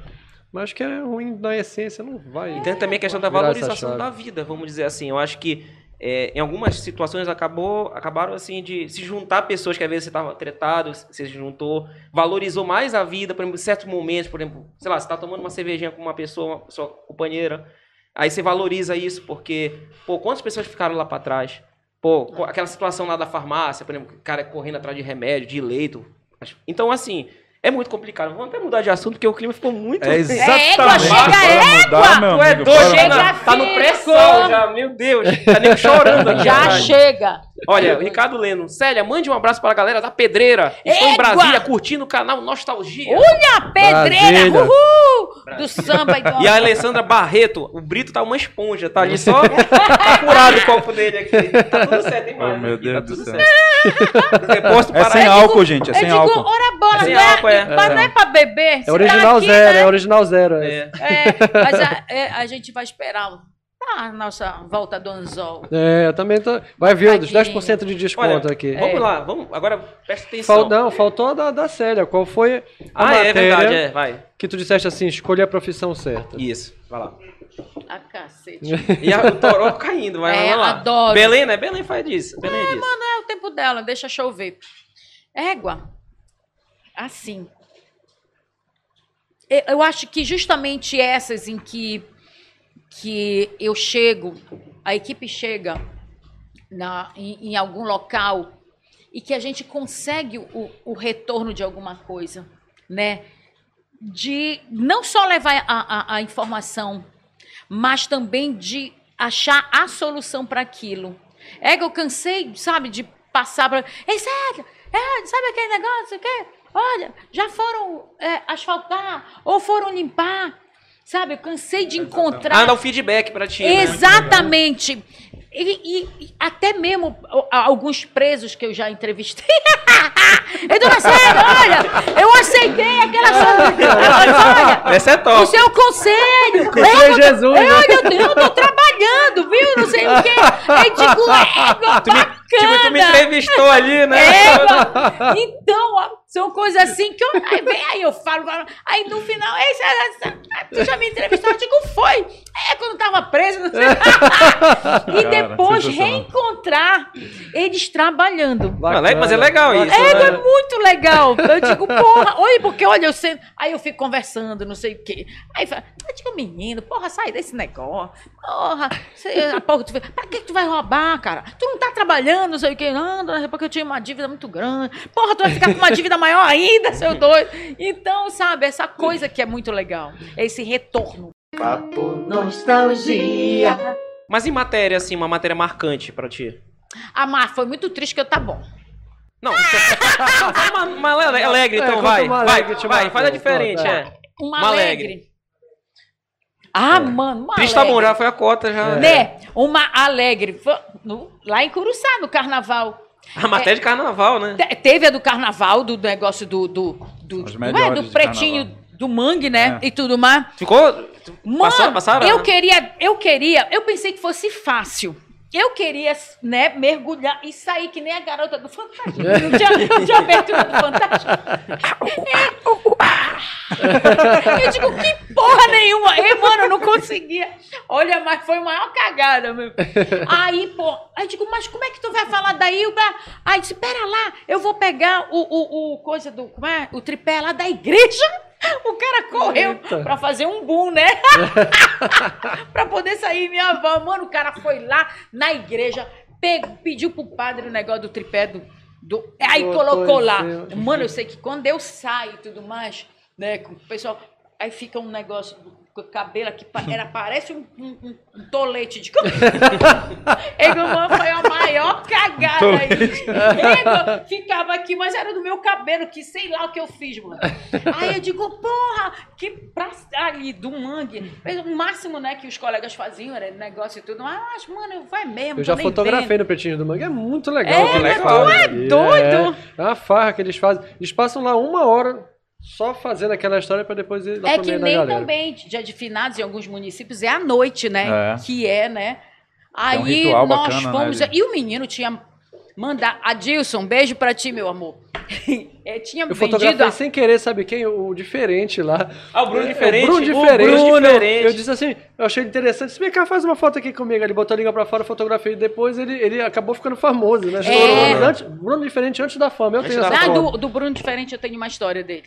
Mas quem é ruim na essência não vai. E tem também a questão da valorização da vida, vamos dizer assim. Eu acho que é, em algumas situações acabou, acabaram assim de se juntar pessoas que às vezes você estava tretado, você se juntou, valorizou mais a vida, por exemplo, em certos momentos, por exemplo, sei lá, você está tomando uma cervejinha com uma pessoa, sua companheira, aí você valoriza isso porque, pô, quantas pessoas ficaram lá para trás? Pô, aquela situação lá da farmácia, por exemplo, o cara correndo atrás de remédio, de leito. Então, assim, é muito complicado. Vamos até mudar de assunto, porque o clima ficou muito... É (laughs) exatamente. égua, chega Bora mudar, meu Tu é amigo, doido, chega, tá no pré-sol já, meu Deus. Tá nem chorando aqui. Já atrás. chega. Olha, o Ricardo Leno. Célia, mande um abraço para a galera da Pedreira. Estou em Égua! Brasília curtindo o canal Nostalgia. A pedreira, Brasília. uhul! Do samba e do... E a Alessandra Barreto, o Brito tá uma esponja, tá ali só (laughs) tá curado o copo dele aqui. Tá tudo certo, hein, Oh, Mário? meu Aqui, Deus tá do tudo céu. certo. É sem álcool, gente, é sem álcool. ora bola, É sem não é, álcool, é. mas não é pra beber. É original tá aqui, zero, né? é original zero. é. É. É, mas a, é, a gente vai esperar a nossa volta do anzol. É, eu também tô. Vai ver os Tadinho. 10% de desconto Olha, aqui. vamos lá, vamos. Agora presta atenção. Fal- não, faltou a da, da Célia. Qual foi a ah, é verdade, é. Vai. que tu disseste assim, escolher a profissão certa? Isso, vai lá. A cacete. E a, o Toró caindo, vai É, vamos lá. adoro. Belém, né? Belém faz disso. Belém é disso. É o tempo dela, deixa chover. Égua, assim. Eu- acho que justamente essas em que, que eu chego, a equipe chega na, em, em algum local e que a gente consegue o, o retorno de alguma coisa, né? De não só levar a, a, a informação, mas também de achar a solução para aquilo. É que eu cansei, sabe, de passar para. Ei, sério, é, sabe aquele negócio? O quê? Olha, já foram é, asfaltar ou foram limpar. Sabe, eu cansei de encontrar. Ah, dá o feedback pra ti. né? Exatamente. E, e- e até mesmo alguns presos que eu já entrevistei. (laughs) Eu dona Célia, olha, eu aceitei aquela (laughs) sua. Olha, Essa é top. o seu conselho. (laughs) Conselho Eu, Jesus, né? eu, eu, eu tô trabalhando, viu? Não sei o quê. Eu digo, égua, bacana. Tipo, tu me entrevistou ali, né? Égua. Então, são coisas assim que eu. Aí vem, aí eu falo, aí no final, "Ei, cê- cê- tu já me entrevistou? Eu digo, foi. É, quando tava preso, não sei. (laughs) e Cara, depois reencontrar eles trabalhando. Mas é- mas é legal isso, É, né? é muito legal. Eu digo, porra, oi, porque olha, eu sei. Aí eu fico conversando, não sei o quê. Aí fala, eu digo, menino, porra, sai desse negócio. Porra, a porra, tu, vai- pra que que tu vai roubar, cara? Tu não tá trabalhando, não sei o quê, não, dona, é porque eu tinha uma dívida muito grande. Porra, tu vai ficar com uma dívida maior ainda, seu (laughs) doido. Então, sabe, essa coisa que é muito legal. É esse retorno. Mas em matéria, assim, uma matéria marcante pra ti? Ah, mas foi muito triste que eu tá bom. Não, (laughs) uma, uma ale- alegre, É, então, conta vai. uma Vai, alegre, vai, marcou, faz a diferente, pronto, é. Uma, Uma alegre. alegre. Ah, mano, uma Triste tá bom, alegre. já foi a cota, já. Né? Uma alegre. Foi lá em Curuçá, no carnaval. A matéria de carnaval, né? Te- Teve a do carnaval, do negócio do. do, do, Os do- é, do pretinho carnaval. do mangue, né? É. E tudo mais. Ficou. Mano, passaram, passaram? eu né? queria, eu queria, eu pensei que fosse fácil. Eu queria, né, mergulhar e sair que nem a garota do Fantástico. Não tinha, não tinha abertura do Fantástico. Eu digo, que porra nenhuma. Ei, mano, eu não conseguia. Olha, mas foi a maior cagada, meu. Aí, pô, aí digo, mas como é que tu vai falar daí? Aí disse, pera lá, eu vou pegar o, o, o coisa do, como é? O tripé lá da igreja. O cara correu Eita. pra fazer um boom, né? (laughs) pra poder sair minha avó. Mano, o cara foi lá na igreja, pegou, pediu pro padre o negócio do tripé do. do aí colocou lá. Mano, eu sei que quando eu saio e tudo mais, né, com o pessoal. Aí fica um negócio. Com o cabelo pa- era, parece um, um- um- um tolete de (laughs) Ego, mano, foi a maior cagada aí. Ego, ficava aqui, mas era do meu cabelo, que sei lá o que eu fiz, mano. Aí eu digo, porra, que pra ali do mangue. Mas O máximo, né, que os colegas faziam era negócio e tudo. Ah, mas, mano, vai mesmo. Eu já fotografei vendo. no Pretinho do Mangue, é muito legal. É, aquele mas legal, tu é né? doido. É, é uma farra que eles fazem. Eles passam lá uma hora só fazendo aquela história pra depois ir lá É que nem também, dia de finados em alguns municípios, é à noite, né? É. Que é, né? Aí um ritual nós bacana, né, fomos. ali? e o menino tinha. Mandar. Adilson, beijo pra ti, meu amor. (laughs) É, tinha Eu vendido. fotografei a- sem querer, sabe quem? O diferente lá. Ah, o Bruno É, diferente. O Bruno O diferente. Bruno diferente. Eu disse assim, eu achei interessante. Se vem cá, faz uma foto aqui comigo. Ele botou a língua pra fora, eu fotografei. Depois ele, ele acabou ficando famoso, né? É. Bruno, antes- Bruno diferente antes da fama. Eu Antes tenho essa Ah, do, do Bruno diferente, eu tenho uma história dele.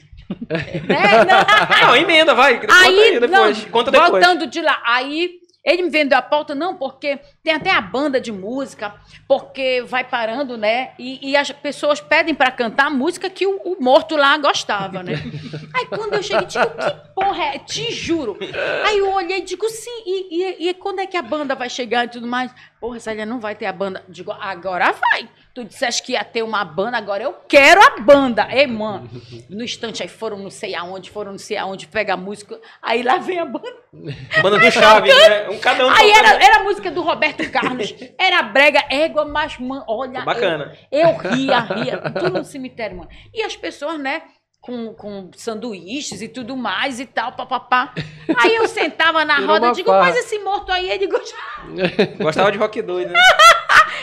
né? (laughs) Não. Não, emenda, vai. Conta Aí, aí depois. não, Conta depois. voltando de lá, aí ele me vendeu a pauta, não, porque tem até a banda de música, porque vai parando, né? E, e as pessoas pedem pra cantar a música que o, o morto lá gostava, né? (laughs) Aí quando eu cheguei, digo, que porra é? Te juro. Aí eu olhei e digo, sim, e, e, e quando é que a banda vai chegar e tudo mais? Porra, Célia, não vai ter a banda. Digo, agora vai. Tu disseste que ia ter uma banda, agora eu quero a banda. Ei, mano. (laughs) No instante, aí foram não sei aonde, foram não sei aonde, pega a música. Aí lá vem a banda. (laughs) Banda do Chaves, né? Um cada um. Aí era, era a música do Roberto Carlos, (laughs) era brega, égua, mas, mano, olha. Bacana. Eu, eu ria, ria, tudo no cemitério, mano. E as pessoas, né, com, com sanduíches e tudo mais e tal, papapá. Aí eu sentava na roda e digo, mas esse morto aí, ele gostava. Gostava de rock doido, né?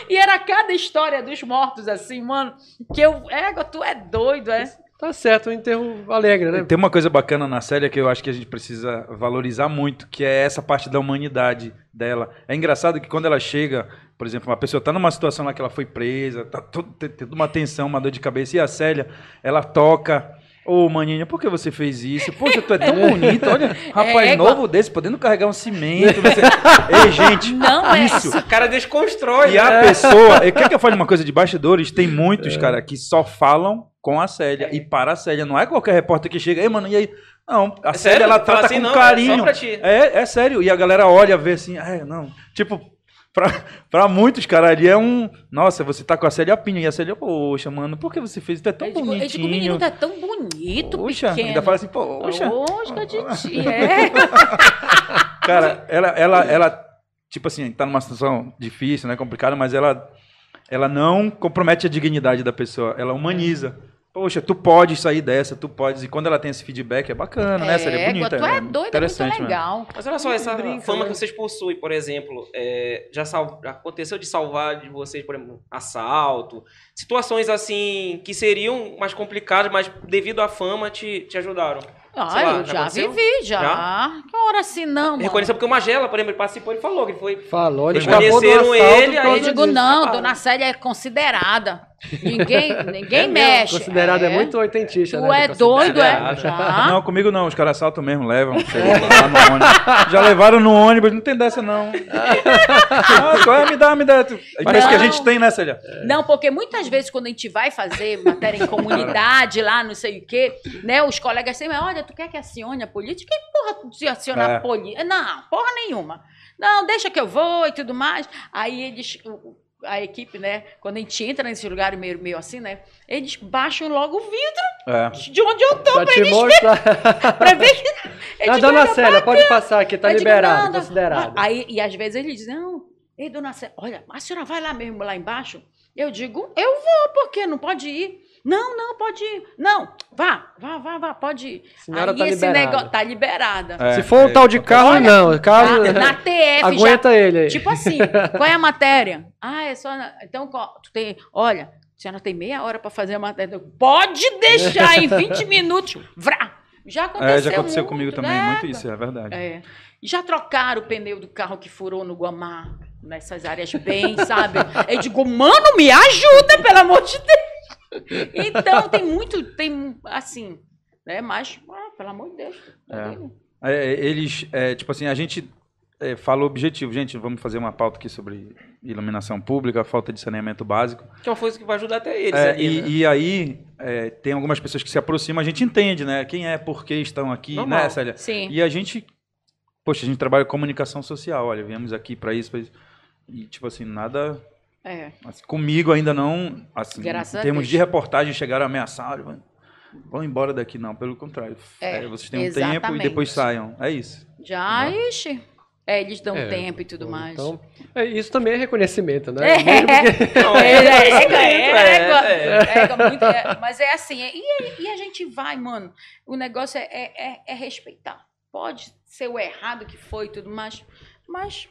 E era cada história dos mortos, assim, mano, que eu, égua, tu é doido, é? Tá certo, um enterro alegre, né? Tem uma coisa bacana na série que eu acho que a gente precisa valorizar muito, que é essa parte da humanidade dela. É engraçado que quando ela chega, por exemplo, uma pessoa tá numa situação lá que ela foi presa, tá tendo uma tensão, uma dor de cabeça, e a Célia, ela toca. Ô, maninha, por que você fez isso? Poxa, tu é tão bonito, olha, (laughs) rapaz É, novo desse, podendo carregar um cimento. Você... Ei, gente, Não é isso. O cara desconstrói. E a né? pessoa, quer que eu fale uma coisa de bastidores? Tem (laughs) muitos, cara, que só falam com a Célia e para a Célia. Não é qualquer repórter que chega, ei, mano, e aí? Não, a É Célia, sério? ela trata assim, com não, é carinho. só pra ti. É, é sério. E a galera olha, vê assim, é, não. Tipo, pra, pra muitos, cara, ali é um. Nossa, você tá com a Célia Pinho. E a Célia, poxa, mano, por que você fez? Tu é tão Eu digo, eu digo, bonitinho. o menino tá tão bonito, Poxa, pequeno. ainda fala assim, poxa. Poxa, (laughs) Titi, é. Cara, ela, ela, ela, tipo assim, tá numa situação difícil, né, complicada, mas ela, ela não compromete a dignidade da pessoa, ela humaniza. Poxa, tu pode sair dessa, tu podes. E quando ela tem esse feedback, é bacana, né? Seria Égua, bonita. tu é doido, é muito mesmo. legal. Mas olha só, essa Brinca, fama né? que vocês possuem, por exemplo, é, já, sal- já aconteceu de salvar de vocês, por exemplo, assalto, situações assim que seriam mais complicadas, mas devido à fama te, te ajudaram. Ah, lá, eu já vivi, já. Já? Que hora assim não, mano? Reconheceu porque o Magela, por exemplo, ele participou, ele falou que ele foi. Falou, ele Eles conheceram ele, aí Eu digo, disso. não, Ah, dona Célia é considerada. Ninguém, ninguém (laughs) É mesmo, mexe. Considerado é, muito oitentista, Tu né? é doido, é? Já. Não, comigo não, os caras assaltam mesmo, levam. lá, no ônibus. Já levaram no ônibus, não tem dessa não. (laughs) ah, qual é? Me dá, me dá. Aí Parece que a Não. gente tem, né, Célia? Não, porque muitas vezes quando a gente vai fazer matéria em comunidade lá, não sei o quê, né? Os colegas sempre, olha, tu quer que acione a polícia? Que porra tu se aciona É. a polícia? Não, porra nenhuma. Não, deixa que eu vou e tudo mais. Aí eles, a equipe, né? Quando a gente entra nesse lugar meio, meio assim, né? Eles baixam logo o vidro É. de onde eu tô Pra pra te eles mostrar. (laughs) pra ver que. (laughs) Eu A digo, dona "Olha, Célia, pode passar aqui, tá Eu digo, liberado, "Não, não." considerado. Aí, e às vezes eles dizem, não, ei, dona Célia, olha, a senhora vai lá mesmo, lá embaixo? Eu digo, eu vou, porque não pode ir. Não, não, pode ir. Não, vá, vá, vá, vá, pode ir. Senhora Aí tá esse liberada. negócio tá liberada. É, Se for um é, tal de carro, Olha, não. Carro, Na, na TF já (laughs) aguenta ele aí. Tipo assim, qual é a matéria? (laughs) Ah, é só. na- Então, tu tem. Olha, a senhora tem meia hora para fazer a matéria. Pode deixar em (laughs) 20 minutos. Vrá! Já aconteceu. É, já aconteceu muito, comigo também, né? muito isso, é verdade. É. Já trocaram o pneu do carro que furou no Guamá, nessas áreas bem, sabe? Eu digo, mano, me ajuda, pelo amor de Deus. Então, tem muito, tem, assim, né? Mas, ah, pelo amor de Deus. É. É, eles, é, tipo assim, a gente é, fala o objetivo. Gente, vamos fazer uma pauta aqui sobre iluminação pública, falta de saneamento básico. Que é uma coisa que vai ajudar até eles. É, ali, e, né? e aí, é, tem algumas pessoas que se aproximam, a gente entende, né? Quem é, por que estão aqui, Normal. né, Célia? Sim. E a gente poxa, a gente trabalha com comunicação social, olha, viemos aqui para isso, pra isso. E, tipo assim, nada. É. assim, comigo ainda não. Assim, Graças em a termos Deus. de reportagem, chegaram a ameaçar, vão- vão embora daqui, não, pelo contrário. É, É, vocês têm um tempo e exatamente. depois saiam. É isso. Já, ixi. É, eles dão É, tempo e tudo mais. Então, é, isso também é reconhecimento, né? É. (laughs) Não, (laughs) É, é, é, é, é. é, mas é assim, é- e, e a gente vai, mano. O negócio é, é, é- é respeitar. Pode ser o errado que foi e tudo mais, mas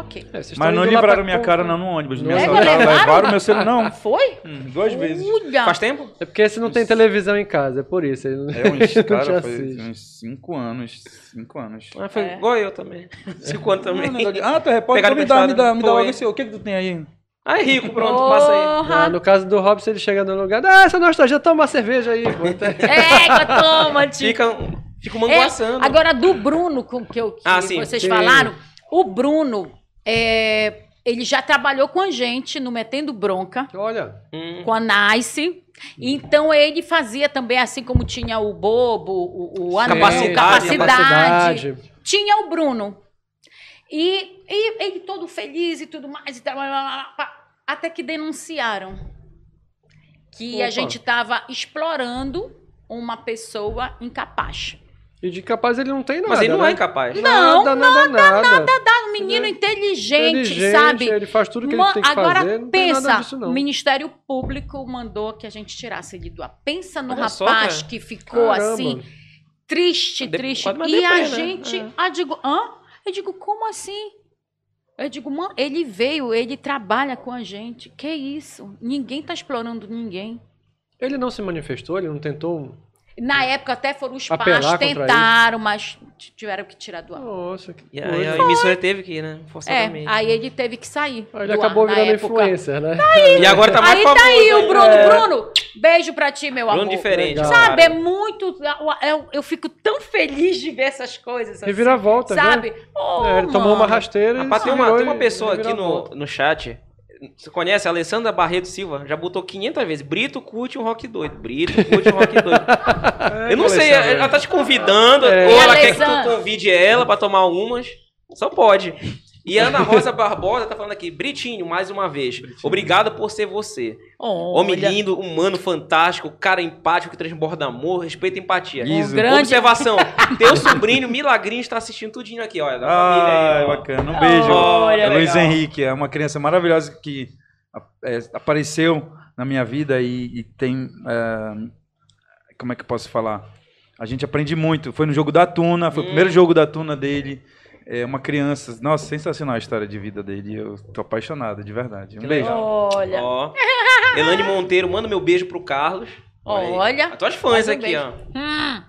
ok. É, vocês Mas não livraram minha cara não no ônibus. Me Não. Assaltaram, levaram? meu celular. Não, Foi? hum, duas vezes. Uia. Faz tempo? É porque você não tem televisão em casa, é por isso. Ele (laughs) não, É uns, cara, foi uns cinco anos. Cinco anos. Ah, foi É. igual eu também. (laughs) Cinco anos também. Ah, Ah, tu é repórter, então me dá, me dá, me dá logo esse. O que que tu tem aí? Ah, é rico, pronto, passa aí. Ah, no caso do Robson, ele chega no lugar, ah, essa nostalgia, toma uma cerveja aí. pô." Égua, toma, tio. Fica, fica manguaçando. É, agora, do Bruno, com que, eu, que Ah, sim. vocês Sim. falaram, o Bruno, é, ele já trabalhou com a gente no Metendo Bronca, Olha, Hum. com a Nice. Então, ele fazia também, assim como tinha o Bobo, o, o Anão, Capacidade, capacidade, tinha o Bruno. E, e ele todo feliz e tudo mais, e tal, até que denunciaram que a Opa. gente estava explorando uma pessoa incapaz. E de capaz ele não tem nada. Mas ele não né? é incapaz. Não, nada, nada, nada. Um menino é inteligente, Inteligente, sabe? Ele faz tudo que Ma- ele tem que Agora fazer. Não tem nada pensa, disso, o. Ministério Público mandou que a gente tirasse ele do ar. Pensa no Olha só, rapaz cara. que ficou Caramba. assim, triste, De- triste. E a deprê, né? gente, É. ah, digo, hã? Eu digo, como assim? Eu digo, mano, ele veio, ele trabalha com a gente. Que isso? Ninguém tá explorando ninguém. Ele não se manifestou, ele não tentou. Na época até foram os Apelar pais, tentaram, mas tiveram que tirar do ar. Nossa, que E aí a emissora teve que ir, né? É, Forçadamente. aí ele teve que sair. Ele do acabou ar, na virando época. influencer, né? E agora tá mais Aí tá famoso aí o ainda. Bruno. É. Bruno, beijo pra ti, meu Bruno amor. diferente. Legal. Sabe, é cara. muito. Eu, eu fico tão feliz de ver essas coisas. Assim, Reviravolta, Sabe? né? Oh, É, ele tomou uma mano. rasteira e Rapaz, tem uma, virou tem uma e- pessoa aqui no, reviravolta. no chat. Você conhece a Alessandra Barreto Silva? Já botou 500 vezes. Brito curte um rock doido. Brito curte um rock doido. (laughs) Eu não sei, Alessandra. ela tá te convidando, É. ou ela quer que tu convide ela pra tomar umas. Só pode. E a Ana Rosa Barbosa tá falando aqui, Britinho, mais uma vez. Obrigado por ser você. Homem Olha, lindo, humano, fantástico, cara empático que transborda amor, respeito e empatia. Isso. grande- Observação: teu sobrinho Milagrinho está assistindo tudinho aqui, olha. Da família Ah, aí, ó. bacana. Um beijo. Olha, é Luiz. Henrique, é uma criança maravilhosa que é, apareceu na minha vida e, e tem. é, como é que eu posso falar? A gente aprende muito. Foi no jogo da Tuna, foi o Hum. primeiro jogo da Tuna dele. É uma criança. Nossa, sensacional a história de vida dele. Eu tô apaixonado, de verdade. Um Que beijo. legal. Olha, Ó. (laughs) Elane Monteiro, manda meu beijo pro Carlos. aí. Olha. As tuas fãs um aqui, beijo. ó. hum,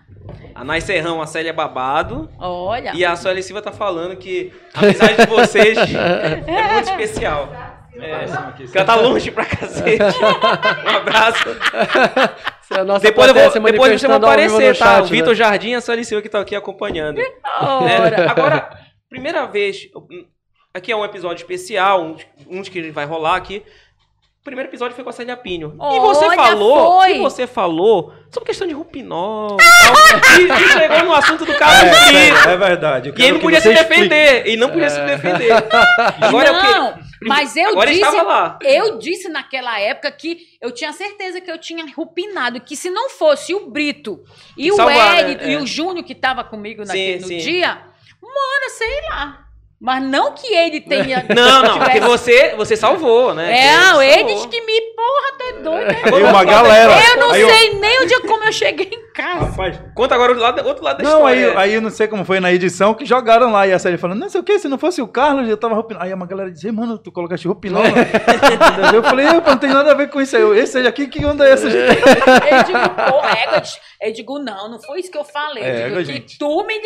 A Nai Serrão, a Célia Babado. olha. E a Sueli Silva tá falando que a amizade de vocês (laughs) é muito especial. É, que ela tá longe pra cacete. (laughs) Um abraço. Nossa Depois, eu vou, depois vocês vão aparecer, tá? chat, o né? Vitor Jardim e a Sueli Silva que tá aqui acompanhando. É, agora, primeira vez, aqui é um episódio especial, um, um que vai rolar aqui. O primeiro episódio foi com a Célia Pinho. e você Olha, falou, foi. e você falou sobre questão de Rupinol e, (laughs) e, chegou no assunto do Carlos Brito. É, é verdade. E ele não que podia se explique. defender. E não podia se defender. (laughs) Agora é não, mas eu Agora disse, estava lá. eu disse naquela época que eu tinha certeza que eu tinha rupinado, que se não fosse o Brito e o Salvar, né? Hélio e É. o Júnior que tava comigo Sim, naquele, no sim. dia, mano, sei lá. Mas não que ele tenha. (laughs) Não, não, porque tivesse- você, você salvou, né? É, eles que me porra, tá doido. né? Uma galera. Eu não aí, eu- sei nem o dia como eu cheguei em casa. Rapaz, Conta agora o lado, outro lado da Não, aí, história. aí eu não sei como foi na edição que jogaram lá e a série falando, não sei o que, se não fosse o Carlos, eu tava roupinol. Aí uma galera dizia, mano, tu colocaste roupinol. Entendeu? eu falei, eu não tem nada a ver com isso aí. Esse aí aqui, que onda é essa? gente?" Eu digo, pô, égua, eu digo, não, não foi isso que eu falei. É, Eu digo que tu me.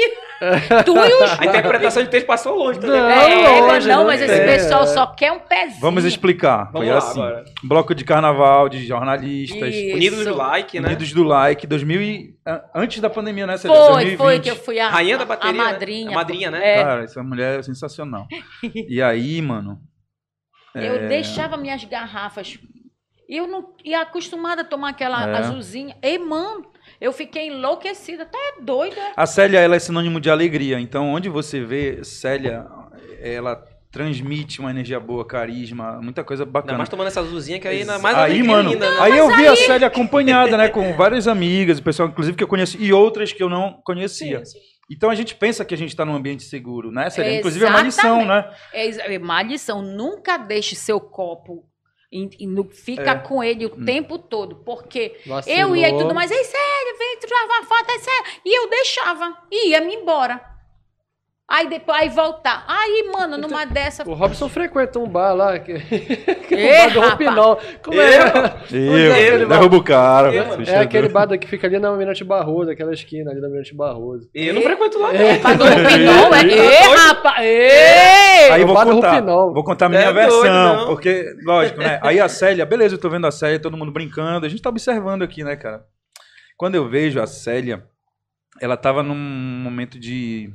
Tu e os. A interpretação de texto passou longe também. Não, É, longe, não, não mas esse pessoal é. só quer um pezinho. Vamos explicar. Vamos foi lá assim. agora. Bloco de carnaval, de jornalistas. Isso. Unidos do like, né? Unidos do Like, 2000 e, a- antes da pandemia, né? Célia? Foi, 2020. foi que eu fui a, Rainha da bateria, a né? madrinha. A madrinha, né? É, Cara, essa mulher é sensacional. E aí, mano... eu é, deixava minhas garrafas. E eu não ia acostumada a tomar aquela É. azulzinha. Ei, mano, Eu fiquei enlouquecida. Tá é doida. A Célia, ela é sinônimo de alegria. Então, onde você vê Célia, ela transmite uma energia boa, carisma, muita coisa Ainda bacana. mais tomando essa azulzinha que aí ainda mais aí, mano, ainda, né? aí eu vi a Célia acompanhada, né, com (laughs) várias amigas, o pessoal, inclusive, que eu conheci, e outras que eu não conhecia. Sim, sim. Então a gente pensa que a gente está num ambiente seguro, né, Célia? Inclusive é uma lição, né? É, é má lição. Nunca deixe seu copo. E, e não fica É. com ele o Hum. tempo todo. Porque Vacilou. eu ia e tudo mais. Ei, sério, vem tirar uma foto, é sério. E eu deixava. E ia-me embora. Aí depois, aí voltar. Aí, mano, numa dessa. O Robson frequenta um bar lá, que, (laughs) que é o bar do. Roupinol. Como é? Eu, Onde é bar? derruba o cara. Eu, É doido. aquele bar que fica ali na Mirante Barroso, aquela esquina ali da Mirante Barroso. E eu não frequento lá, não. É. Pra do (laughs) Rupinol, é. Ei, Ê, rapaz! Ê! Aí eu o vou bar do contar, Rupinol. vou contar a minha É doido, versão, não. porque, lógico, né? Aí a Célia, beleza, eu tô vendo a Célia, todo mundo brincando, a gente tá observando aqui, né, cara? Quando eu vejo a Célia, ela tava num momento de.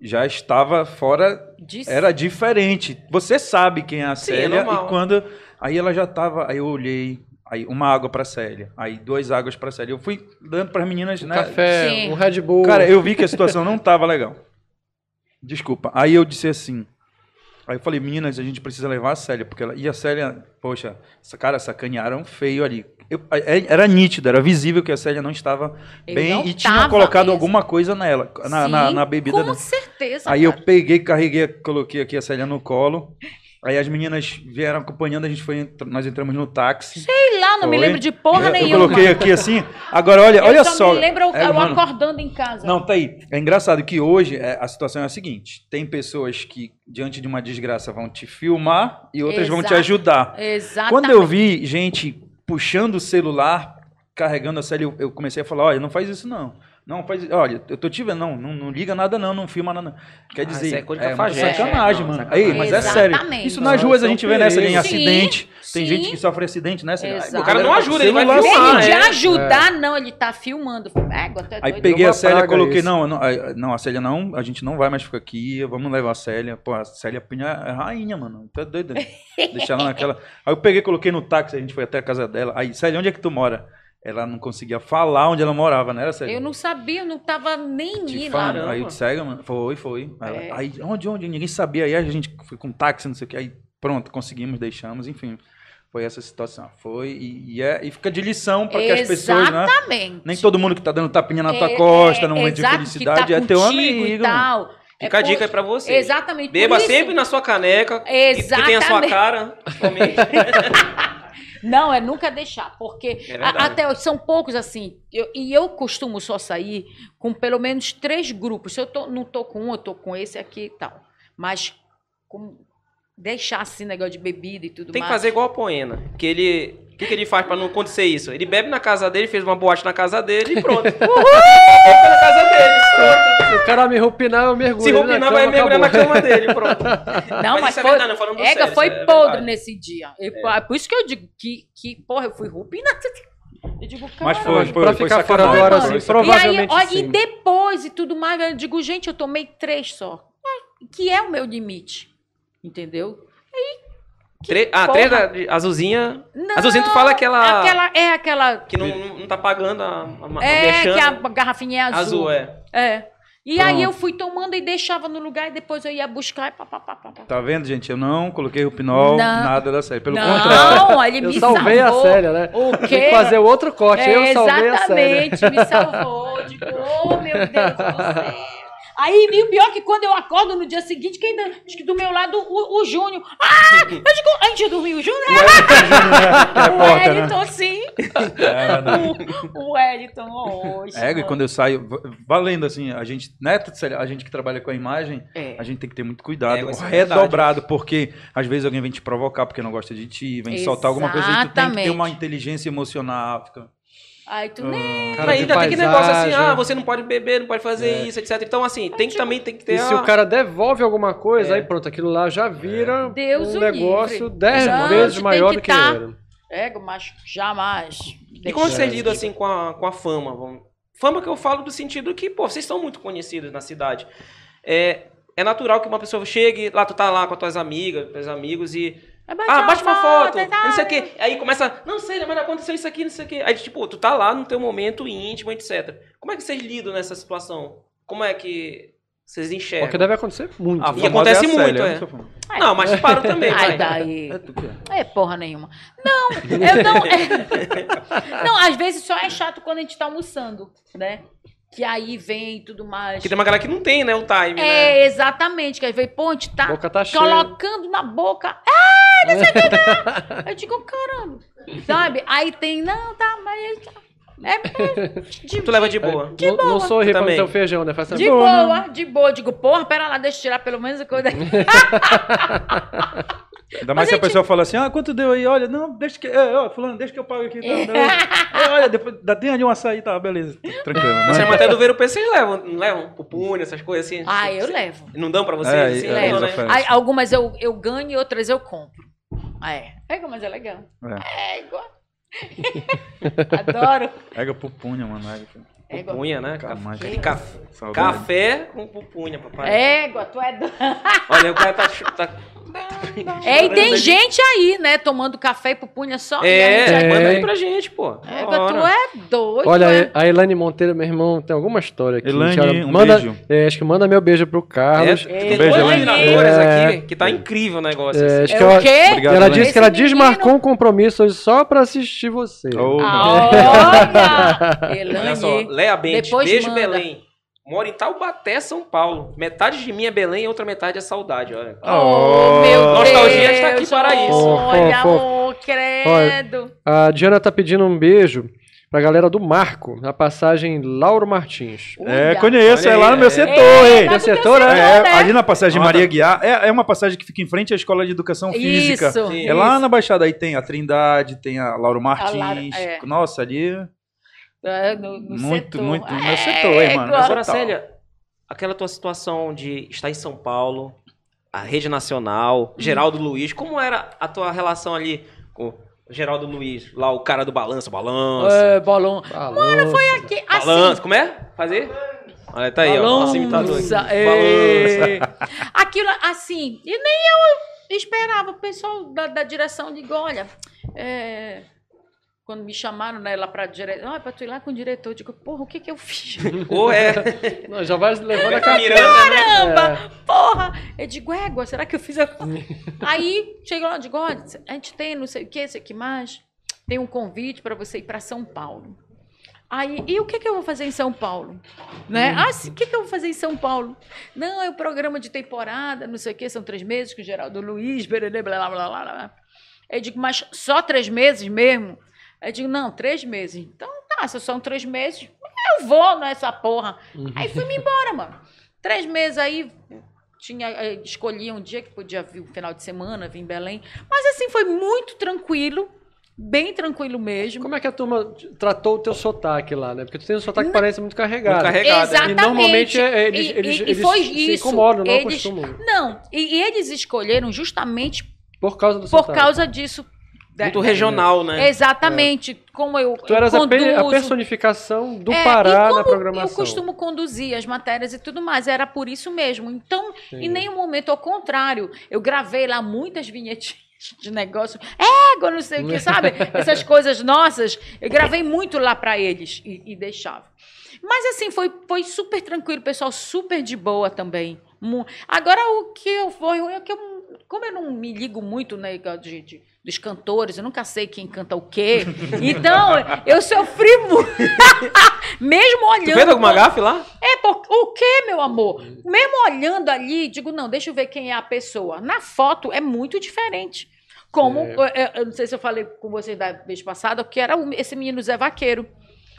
Já estava fora, era diferente. Você sabe quem é a Sim, é Célia, normal. e quando. Aí ela já tava. Aí eu olhei, aí uma água pra Célia, aí duas águas pra Célia. Eu fui dando pras meninas, Um né? café, Sim. um Red Bull. Cara, eu vi que a situação não tava legal. Desculpa. Aí eu disse assim. Aí eu falei, meninas, a gente precisa levar a Célia, porque ela. E a Célia, poxa, essa cara sacanearam feio ali. Eu- é- era nítido, era visível que a Célia não estava Eu bem não e tinha colocado mesmo. alguma coisa nela, na, na, Sim, na bebida Com dela. certeza. Aí eu cara. peguei, carreguei, coloquei aqui a Célia no colo. Aí as meninas vieram acompanhando, a gente foi, nós entramos no táxi. Sei não me lembro de porra eu, eu nenhuma. coloquei aqui assim. Agora olha, Eu olha só só. me lembro eu, É, eu mano, acordando em casa. não, tá aí. É engraçado que hoje é, a situação é a seguinte: tem pessoas que, diante de uma desgraça, vão te filmar e outras vão te Exato. ajudar. Exatamente. Quando eu vi gente puxando o celular, carregando a eu, eu comecei a falar: olha, não faz isso não. Não faz, olha, eu tô te vendo, não, não, não liga nada não, não filma nada. não. Quer Ah, dizer, isso é é sacanagem, é, não, mano. sacanagem. Aí, mas é sério. Isso nas ruas a é gente vê nessa perigo. em Sim, acidente. Tem gente que sofre acidente nessa. Exato. O cara não ajuda, ele vai filmar, de é. ajudar, não, ele tá filmando. Aí doido. peguei a Célia, coloquei, não, não, a- não, a Célia não, a gente não vai mais ficar aqui, vamos levar a Célia. Pô, a Célia Pinha é rainha, mano, tá doido. Deixar ela naquela. Aí eu peguei, coloquei no táxi, a gente foi até a casa dela. Aí, Célia, onde é que tu mora? Ela não conseguia falar onde ela morava, né, Célia? Eu não sabia, eu não tava nem indo. Caramba. Aí eu disse, "Cega, mano. Foi, foi. É. aí, onde, onde? Ninguém sabia. Aí a gente foi com táxi, não sei o que. Aí pronto, conseguimos, deixamos, enfim. Foi essa situação. Foi e, e é, e fica de lição para que as pessoas, né? Exatamente. Nem todo mundo que tá dando tapinha na tua É, costa é, no momento de felicidade que tá é teu amigo. E mano. tal. Fica É a dica aí pra você. Exatamente. por Beba isso- sempre na sua caneca, que, que tem a sua Exatamente. cara. (laughs) Não, é nunca deixar, porque É a- até são poucos assim. eu- e eu costumo só sair com pelo menos três grupos. Se eu tô, não tô com um, eu tô com esse aqui e tal. Mas com- deixar assim negócio de bebida e tudo Tem que mais. fazer igual a Poena. Que ele. O que, que ele faz pra não acontecer isso? Ele bebe na casa dele, fez uma boate na casa dele e pronto. (laughs) Ele foi na casa dele, pronto. Se o cara me rupinar, eu mergulho. Se na vai cama, mergulhar na cama dele, pronto. (laughs) Não, mas, isso é foi, verdade, não falando Ega, sério, foi é podre verdade. nesse dia. Eu- é Por isso que eu digo que, que porra, eu fui rupina. (laughs) Eu digo, Mas cara, foi, Mas foi, pra foi ficar fora sacanagem. do ar mano. assim, Foi E aí, provavelmente olha, e sim. depois e tudo mais, eu digo, gente, eu tomei três só. É, Que é o meu limite. Entendeu? Tre- ah, três da azulzinha. Não, Azulzinha, tu fala aquela. Aquela, é aquela. Que não, não, não tá pagando a. a, a É, que a garrafinha é azul. Azul, é. É. E Pronto. aí eu fui tomando e deixava no lugar e depois eu ia buscar e pá, pá, pá, pá, pá. Tá vendo, gente? Eu não coloquei o pinol, Não. nada da série. Pelo contrário. Não, ele Eu me salvei salvou. a Célia, né? O Tem quê? que fazer o outro corte. eu salvei a Célia. Exatamente, me salvou. Digo, (laughs) oh meu Deus do céu. Aí, e o pior é que quando eu acordo no dia seguinte, quem acho que do meu lado, o, o Júnior. Ah! Eu digo, a gente dormiu? Que o repórter, né? Wellington, sim. É, né? O, o Wellington, hoje. É, e quando eu saio, va- valendo assim, a gente, né, a gente que trabalha com a imagem, É. a gente tem que ter muito cuidado, É, é redobrado, porque às vezes alguém vem te provocar porque não gosta de ti, vem soltar alguma coisa e tu tem que ter Exatamente. uma inteligência emocional. Fica... Aí tu nem. Cara ainda tem aquele negócio assim, ah, você não pode beber, não pode fazer É. isso, etc. Então, assim, tem que também tem que ter. E se a- o cara devolve alguma coisa, É. aí pronto, aquilo lá já vira Deus um o negócio livre. dez vezes maior que do que tá- era. Ego, mas jamais. E como vocês É. lidam assim com a, com a fama? Vamos... Fama que eu falo do sentido que, pô, vocês são muito conhecidos na cidade. É, é natural que uma pessoa chegue, lá tu tá lá com as tuas amigas, teus amigos, e bate Ah, bate uma foto, e tal. não sei o quê. Aí começa, não sei, mas aconteceu isso aqui, não sei o quê. Aí, tipo, tu tá lá no teu momento íntimo, etc. Como é que vocês lidam nessa situação? Como é que vocês enxergam? Porque deve acontecer muito. A né? E famosa acontece a muito, Célia, eu é. não mas para também, (laughs) Ai, daí. É é. É porra nenhuma. Não, eu não. é- (laughs) (laughs) Não, às vezes só é chato quando a gente tá almoçando, né? Que aí vem e tudo mais. Porque tem uma galera que não tem, né, o time, né? É, exatamente. Que aí vem, pô, a gente tá Boca tá cheia. colocando na boca. Ah, não sei o que. Não. Eu digo, caramba. Sabe? Aí tem, não, tá, mas. tá. É, de, (laughs) Tu leva de boa. não, não sorri pra também. meter o feijão, né? Faz de assim, boa, de boa. Digo, porra, pera lá, deixa eu tirar pelo menos a (laughs) coisa. Ainda mais se a pessoa fala assim, ah, quanto deu aí? Olha, não, deixa que. É, ó, fulano, deixa que eu pago aqui. Não, não. É, olha, depois dá tem ali um açaí, tá, beleza. Tranquilo. Mas Mas, a matéria do Ver o vocês levam, não levam? Pupunha, essas coisas assim? Ah, eu levo. Não dão pra vocês? É, assim, é, levo. né? Aí, algumas eu, eu ganho e outras eu compro. É. É, mas é legal. É, igual. (laughs) Adoro. Ega pupunha, mano. É. Pupunha, né? Café. Café. Café. Com pupunha, papai. Égua, tu é doido. (laughs) Olha, o cara tá... tá... É, e tem gente aí, né, tomando café e pupunha só. É, né? manda aí pra gente, pô. Égua, tu é doido. Olha, é. a Elaine Monteiro, meu irmão, tem alguma história aqui. Elaine, Olha, um manda, beijo. é, acho que manda meu beijo pro Carlos. É, tem Elaine. admiradoras É. aqui, que tá incrível o negócio. É, assim. acho É que o ela, quê? Obrigado, ela disse que ela desmarcou um compromisso hoje só pra assistir você. Oh, Olha! (laughs) Olha só, Elane. Léa Depois beijo manda. Belém. Moro em Taubaté, São Paulo. Metade de mim é Belém e outra metade é saudade, olha. Oh, meu Deus. Nostalgia está aqui para isso. Olha, Fofo. oh, credo. A Diana tá pedindo um beijo pra galera do Marco, na passagem Lauro Martins. É, Olha. conheço, Olha é lá no meu é. setor, É, hein? teu setor, setor, É, né? ali na passagem. Maria Guiar, é, é uma passagem que fica em frente à Escola de Educação Física. Isso. Sim. É lá na Baixada, aí tem a Trindade, tem a Lauro Martins. Laura, é. Nossa, ali... É, no, no Muito, setor. muito no meu setor, hein, mano? Égua. Agora. Célia, aquela tua situação de estar em São Paulo, a Rede Nacional, Geraldo Luiz, como era a tua relação ali com o Geraldo Luiz, lá o cara do balanço, balança, É, bolão. Mano, foi Aqui, assim, balança, como é? Fazer? Olha, tá aí, ó, nosso imitador aqui. Balança, Balança. (laughs) é. Aquilo, assim, e nem eu esperava. O pessoal da, da direção digo, olha, é, quando me chamaram né, lá pra direção, ah, pra tu ir lá com o diretor, eu digo, porra, o que que eu fiz? (laughs) Ou é, (laughs) Não, já vai levando a carteira. né? Caramba, porra! Eu digo, égua, será que eu fiz a... (laughs) Aí, chega lá, digo, olha, a gente tem não sei o que, isso aqui mais, tem um convite para você ir para São Paulo. Aí, e o que, que eu vou fazer em São Paulo? Né? Ah, sim, o que, que eu vou fazer em São Paulo? Não, é o programa de temporada, não sei o que, são três meses com o Geraldo Luiz, blá, blá, blá, blá, blá. Eu digo, mas só três meses mesmo? Eu digo, não, três meses. Então, tá, se são três meses, eu vou nessa porra. Aí fui-me embora, mano. Três meses aí, tinha, eh, escolhi um dia que podia vir um final de semana, vir em Belém. Mas assim, foi muito tranquilo, bem tranquilo mesmo. Como é que a turma tratou o teu sotaque lá, né? Porque tu tem um sotaque que parece muito carregado. Muito carregado. Exatamente. E normalmente é, eles, E- eles, e- eles foi se isso. incomodam, não Eles- acostumam. Não, e, e eles escolheram justamente Por causa do por sotaque. causa disso. Muito regional, né? Exatamente, como eu, Tu eras eu a, pe- a conduzo. personificação do É, Pará na programação. Eu costumo conduzir as matérias e tudo mais, era por isso mesmo. Então, Sim. em nenhum momento, ao contrário, eu gravei lá muitas vinhetinhas (laughs) de negócio, égua, não sei o que, sabe? (laughs) Essas coisas nossas, eu gravei muito lá para eles e, e deixava. Mas assim, foi, foi super tranquilo, pessoal super de boa também. Agora, o que eu foi ruim é que eu, como eu não me ligo muito, né, de, de- dos cantores, eu nunca sei quem canta o quê. Então, eu sofri muito. (laughs) Mesmo Tu olhando. fez alguma gafe lá? É, por, o quê, meu amor? Mesmo olhando ali, digo, não, deixa eu ver quem é a pessoa. Na foto é muito diferente. Como, É. eu, eu- eu não sei se eu falei com vocês da vez passada, que era esse menino Zé Vaqueiro.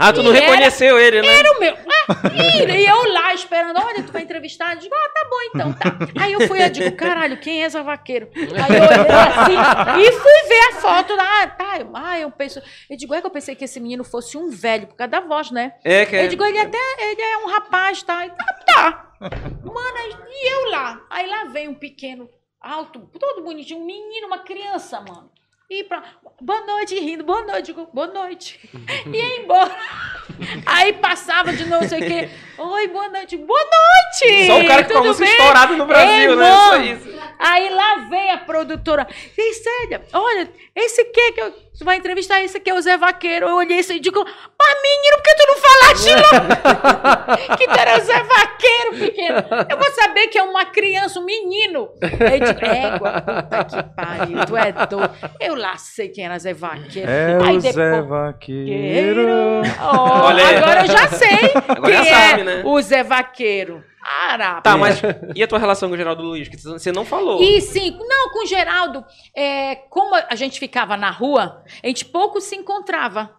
Ah, tu não E era- reconheceu ele, né? Era o meu. Ah, e, eu lá esperando, olha, tu vai entrevistar? Eu digo, ah, tá bom então, tá. Aí eu fui, eu digo, caralho, quem é Zé Vaqueiro? Aí eu olhei assim e fui ver a foto lá. Ah, tá, eu- ah, eu penso. Eu digo, é que eu pensei que esse menino fosse um velho, por causa da voz, né? É, que é... Eu digo, ele até ele é um rapaz, tá? E tá, tá. Mano, e eu lá? Aí lá vem um pequeno, alto, todo bonitinho, um menino, uma criança, mano. E pra. Boa noite, rindo, boa noite, boa noite. E ia embora. (laughs) Aí passava de não sei o quê. Oi, boa noite. Boa noite! Só o cara que Tudo falou bem? estourado no Brasil, Ei, né? Só isso. Aí lá vem a produtora. Ei, Célia, olha, esse que que eu, tu vai entrevistar? Esse aqui é o Zé Vaqueiro. Eu olhei isso e digo, mas menino, por que tu não falaste logo (laughs) que tu era o Zé Vaqueiro pequeno? Eu vou saber que é uma criança, um menino. Aí eu digo, égua, puta que pariu, tu é doido. Eu lá sei quem era Zé Vaqueiro. É Aí o Zé depois- Vaqueiro. Ó, Olha aí. agora eu já sei Agora quem já sabe, é né? o Zé Vaqueiro. Arapa. Tá, mas e a tua relação com o Geraldo Luiz? Que você não falou. E sim, não, com o Geraldo, é, como a gente ficava na rua, a gente pouco se encontrava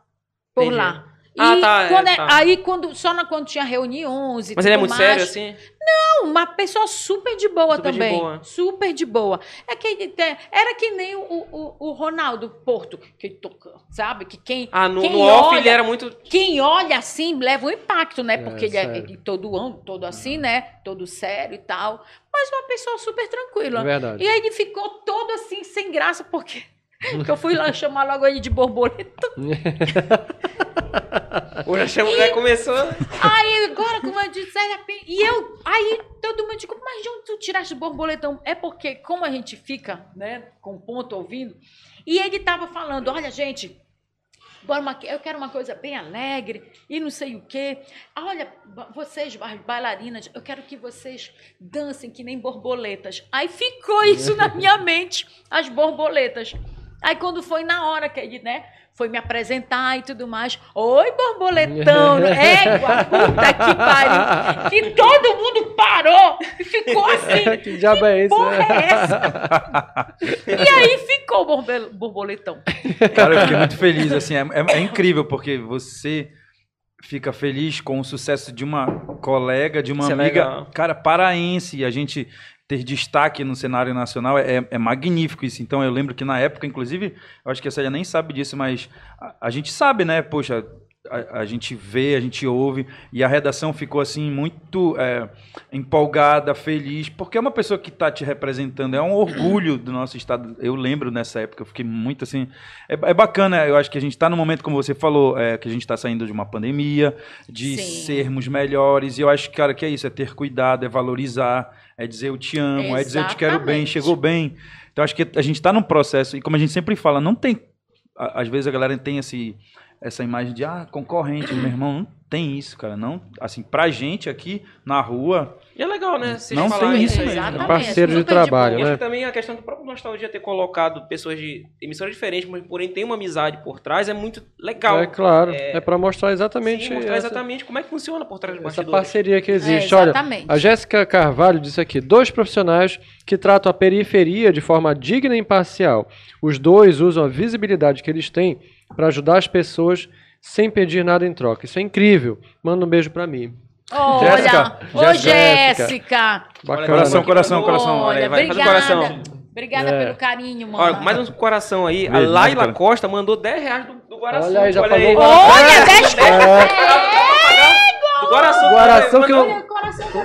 por Entendi. lá. E Ah, tá, é, quando é- tá. aí quando só na, quando tinha reuniões e Mas ele é muito mais, sério, assim? Não, uma pessoa super de boa Super de também. boa. Super de boa. É que ele tem- era que nem o, o, o Ronaldo Porto, que toca, sabe? Que quem, Ah, no, quem no off olha- ele era muito. quem olha assim leva um impacto, né? É, Porque ele é ele todo ano, todo assim, né? Todo sério e tal. Mas uma pessoa super tranquila. É verdade. E aí ele ficou todo assim, sem graça, porque, porque eu fui lá chamar logo ele de borboleta. (laughs) Hoje a chama já começou. Aí agora, como eu disse, e eu, aí todo mundo digo, mas de onde tu tiraste o borboletão? É porque, como a gente fica, né, com ponto ouvindo, e ele tava falando, olha, gente, bora uma- eu quero uma coisa bem alegre e não sei o quê. Olha, vocês, ba- bailarinas, eu quero que vocês dancem que nem borboletas. Aí ficou isso na minha mente, as borboletas. Aí quando foi na hora que ele, né, foi me apresentar e tudo mais. Oi, borboletão! (laughs) Égua, puta que pariu! Que todo mundo parou e ficou assim. (laughs) que diabo é esse? Porra é essa? E aí ficou o borboletão. Cara, eu fiquei muito feliz, assim, é, é- é incrível, porque você fica feliz com o sucesso de uma colega, de uma Isso é amiga, legal. cara, paraense, e a gente ter destaque no cenário nacional é, é magnífico isso. Então eu lembro que na época, inclusive, eu acho que a Célia nem sabe disso, mas a, a gente sabe, né, poxa, a, a gente vê, a gente ouve, e a redação ficou assim muito é, empolgada, feliz, porque é uma pessoa que está te representando, é um orgulho do nosso estado. Eu lembro nessa época, eu fiquei muito assim. É, é bacana, eu acho que a gente está no momento, como você falou, é, que a gente está saindo de uma pandemia, de Sim. sermos melhores, e eu acho, cara, que é isso, é ter cuidado, é valorizar, é dizer eu te amo, é dizer eu te quero bem, Exatamente. chegou bem. Então acho que a gente está num processo, e como a gente sempre fala, não tem. Às vezes a galera tem esse, essa imagem de, ah, concorrente, meu irmão, não tem isso, cara. Não, assim, pra gente aqui na rua, E é legal, né? Vocês Não tem isso isso aí. mesmo. Parceiro de Super trabalho, acho né? que também a questão do próprio Nostalgia ter colocado pessoas de emissoras diferentes, mas porém tem uma amizade por trás, é muito legal. É claro, É, é, pra mostrar exatamente Sim, mostrar essa, exatamente como é que funciona por trás dos essa parceria que É, existe. Olha, exatamente. a Jéssica Carvalho disse aqui: dois profissionais que tratam a periferia de forma digna e imparcial. Os dois usam a visibilidade que eles têm para ajudar as pessoas sem pedir nada em troca. Isso é incrível. Manda um beijo pra mim. Olha, Jéssica, ô Jéssica. Bacana. Coração, coração, coração. Olha aí, vai, faz o obrigada. coração. Obrigada É. pelo carinho, mano. Olha, mais um coração aí. A Beijo, Laila cara. Costa mandou 10 reais do, do Guaraçu. Olha aí, já pagou aí. Olha, 10 Do Guaraçu. Guaraçu que eu-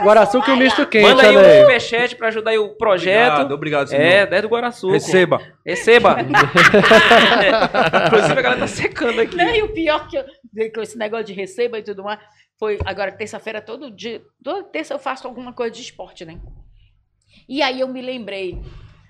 Guaraçu que o misto quente, manda aí um superchat pra ajudar aí o projeto. Obrigado, obrigado, senhor. É, 10 do Guaraçu. Receba. Receba. (laughs) (laughs) Inclusive a galera tá secando aqui. Não, e o pior que eu, com esse negócio de receba e tudo mais, foi agora terça-feira, todo dia, toda terça eu faço alguma coisa de esporte, né? E aí eu me lembrei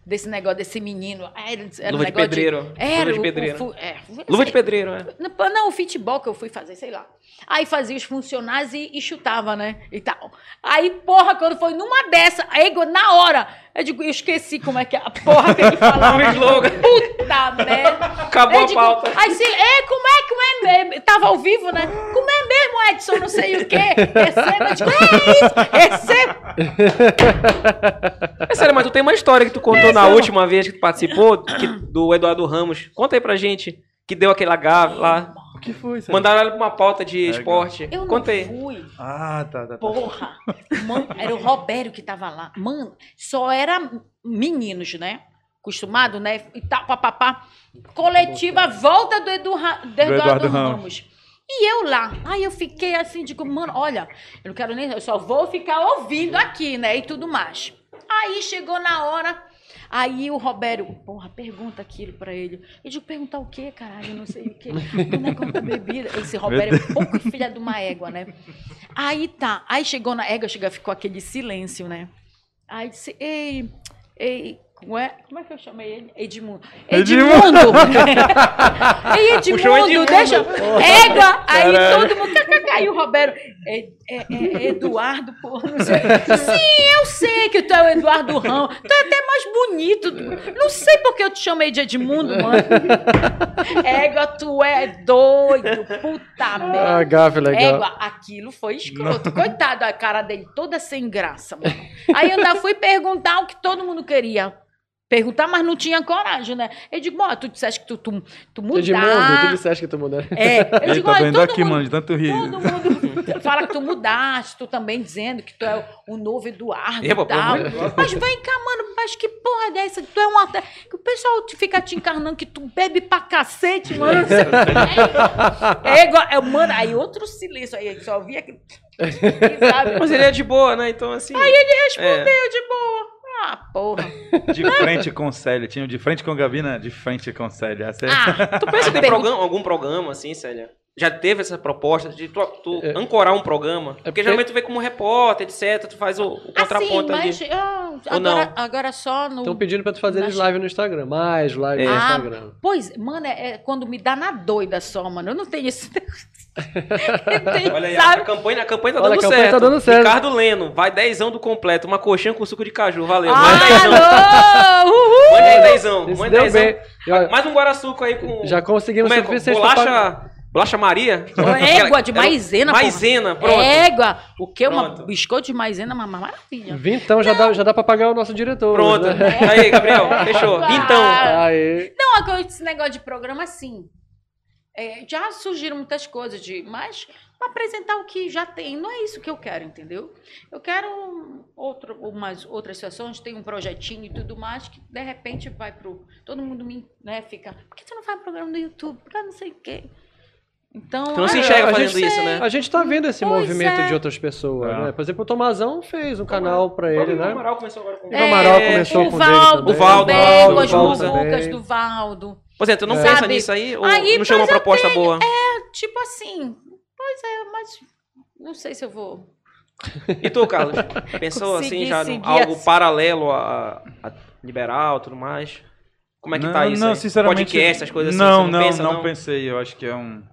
desse negócio desse menino. Era, era um Luva de negócio pedreiro. Era Luva de o- o pedreiro. fu- é, Luva de pedreiro, né? Não, não, o futebol que eu fui fazer, sei lá. Aí fazia os funcionários e, e chutava, né? E tal. Aí, porra, quando foi numa dessa, aí, na hora, eu digo, eu esqueci como é que a porra que falar. O slogan. Puta merda. Acabou Eu a digo, pauta. Aí se, é, como é, como é mesmo? Tava ao vivo, né? Como é mesmo, Edson, não sei o quê. Receba, eu digo, é isso, receba. É sério, mas tu tem uma história que tu contou na última vez que tu participou, que- do Eduardo Ramos. Conta aí pra gente. Que deu aquele H lá. O que foi, Sérgio? Mandaram ela pra uma pauta de Legal. esporte. Eu não aí. fui. Ah, tá, tá, tá. Porra! (laughs) Mano, era o Robério que tava lá. Mano, só era meninos, né? Acostumado, né? E tal, papapá. Coletiva volta do, Edu do Eduardo, Eduardo Ramos. Ramos. E eu lá. Aí eu fiquei assim, digo, mano, olha, eu não quero nem. Eu só vou ficar ouvindo aqui, né? E tudo mais. Aí chegou na hora. Aí o Roberto, porra, pergunta aquilo pra ele. Eu digo, perguntar o quê, caralho? Não sei o quê. Do negócio da bebida. Esse Roberto é pouco filha de uma égua, né? Aí tá. Aí chegou na égua, chegou, ficou aquele silêncio, né? Aí disse, ei, ei, como é, como é que eu chamei ele? Edmundo. Edmundo. Edmundo! (laughs) ei, Edmundo, Edmundo. deixa. Égua! Aí todo mundo. Aí o Roberto. É, é- é Eduardo, porra. Não sei. Sim, eu sei que tu é o Eduardo Rão. Tu é até mais bonito. Não sei porque eu te chamei de Edmundo, mano. Égua, tu é doido. Puta merda. Ah, gafe legal. Égua, aquilo foi escroto. Coitado, a cara dele toda sem graça, mano. Aí eu ainda fui perguntar o que todo mundo queria. Perguntar, mas não tinha coragem, né? Eu digo, bom, tu disseste que tu, tu, tu mudar. Edmundo, tu disseste que tu mudou. É, eu Ele digo, tá olha, doendo todo aqui, mundo, mano, de tanto rir. Todo mundo fala que tu mudaste, tu também dizendo que tu é o novo Eduardo É, e tal. Mas vem cá, mano, mas que porra é dessa? Tu é um até que o pessoal te fica te encarnando que tu bebe pra cacete, mano. (laughs) O quê. É igual, é, mano, aí outro silêncio aí, só via que sabe? Mas ele é de boa, né? Então, assim. Aí ele é. respondeu de boa. Ah, porra. De frente com Célia. Tinha o de frente com Gabina, de frente com Célia. Essa é- Ah, (laughs) Tu pensa em ter Pergunta- programa- algum programa, assim, Célia? Já teve essa proposta de tu, tu É. ancorar um programa? porque, porque- geralmente tu vê como repórter, etc. Tu faz o, o assim, contraponto mas ali. ah, Ou não? agora, agora só no. Estão pedindo pra tu fazer Nas- live no Instagram. Mais live no É. Ah, Instagram. Pois, mano, é, é quando me dá na doida só, mano. Eu não tenho isso. (laughs) (laughs) Olha aí, a campanha, a campanha tá Olha, dando a campanha certo. tá dando certo. Ricardo Leno, vai dezão do completo. Uma coxinha com suco de caju, valeu. Ah, Manda dezão. Manda aí dezão. Deu dezão. Mais um guaraçuco aí com... já conseguimos Como é? suficiente pra pagar. Bolacha... Bolacha Maria? Égua de maisena. Maisena, pronto. Égua. O que? Uma Pronto. biscoito de maisena, uma maravilha. Vintão já dá, já dá pra pagar o nosso diretor. Pronto. Né? (laughs) Aí, Gabriel, fechou. Vintão. Aí. Não, agora esse negócio de programa, sim. É, já surgiram muitas coisas, de, mas para apresentar o que já tem. Não é isso que eu quero, entendeu? Eu quero um outro, umas outras sessões, tem um projetinho e tudo mais, que de repente vai pro. Todo mundo me né, fica. Por que você não faz programa no YouTube? Por que não sei o quê? Então. Tu não se ah, enxerga a fazendo gente- isso, né? A gente tá vendo esse Pois movimento é. de outras pessoas, É. né? Por exemplo, o Tomazão fez um canal pra ele, O né? Amaral começou agora com... O Amaral começou o com o Valdo, também. O Valdo, o com as Valdo muvucas também. do Valdo. Pois é, tu não Sabe? pensa nisso aí? Ou Aí, não chama uma eu proposta boa? Tipo assim, pois é, mas não sei se eu vou. E tu, Carlos? (laughs) Pensou assim já em seguir algo assim. paralelo a, a liberal e tudo mais? Como é que tá isso Não, aí? sinceramente. Podcast, essas coisas assim? Não, você não, pensa, não pensei. Eu acho que é um.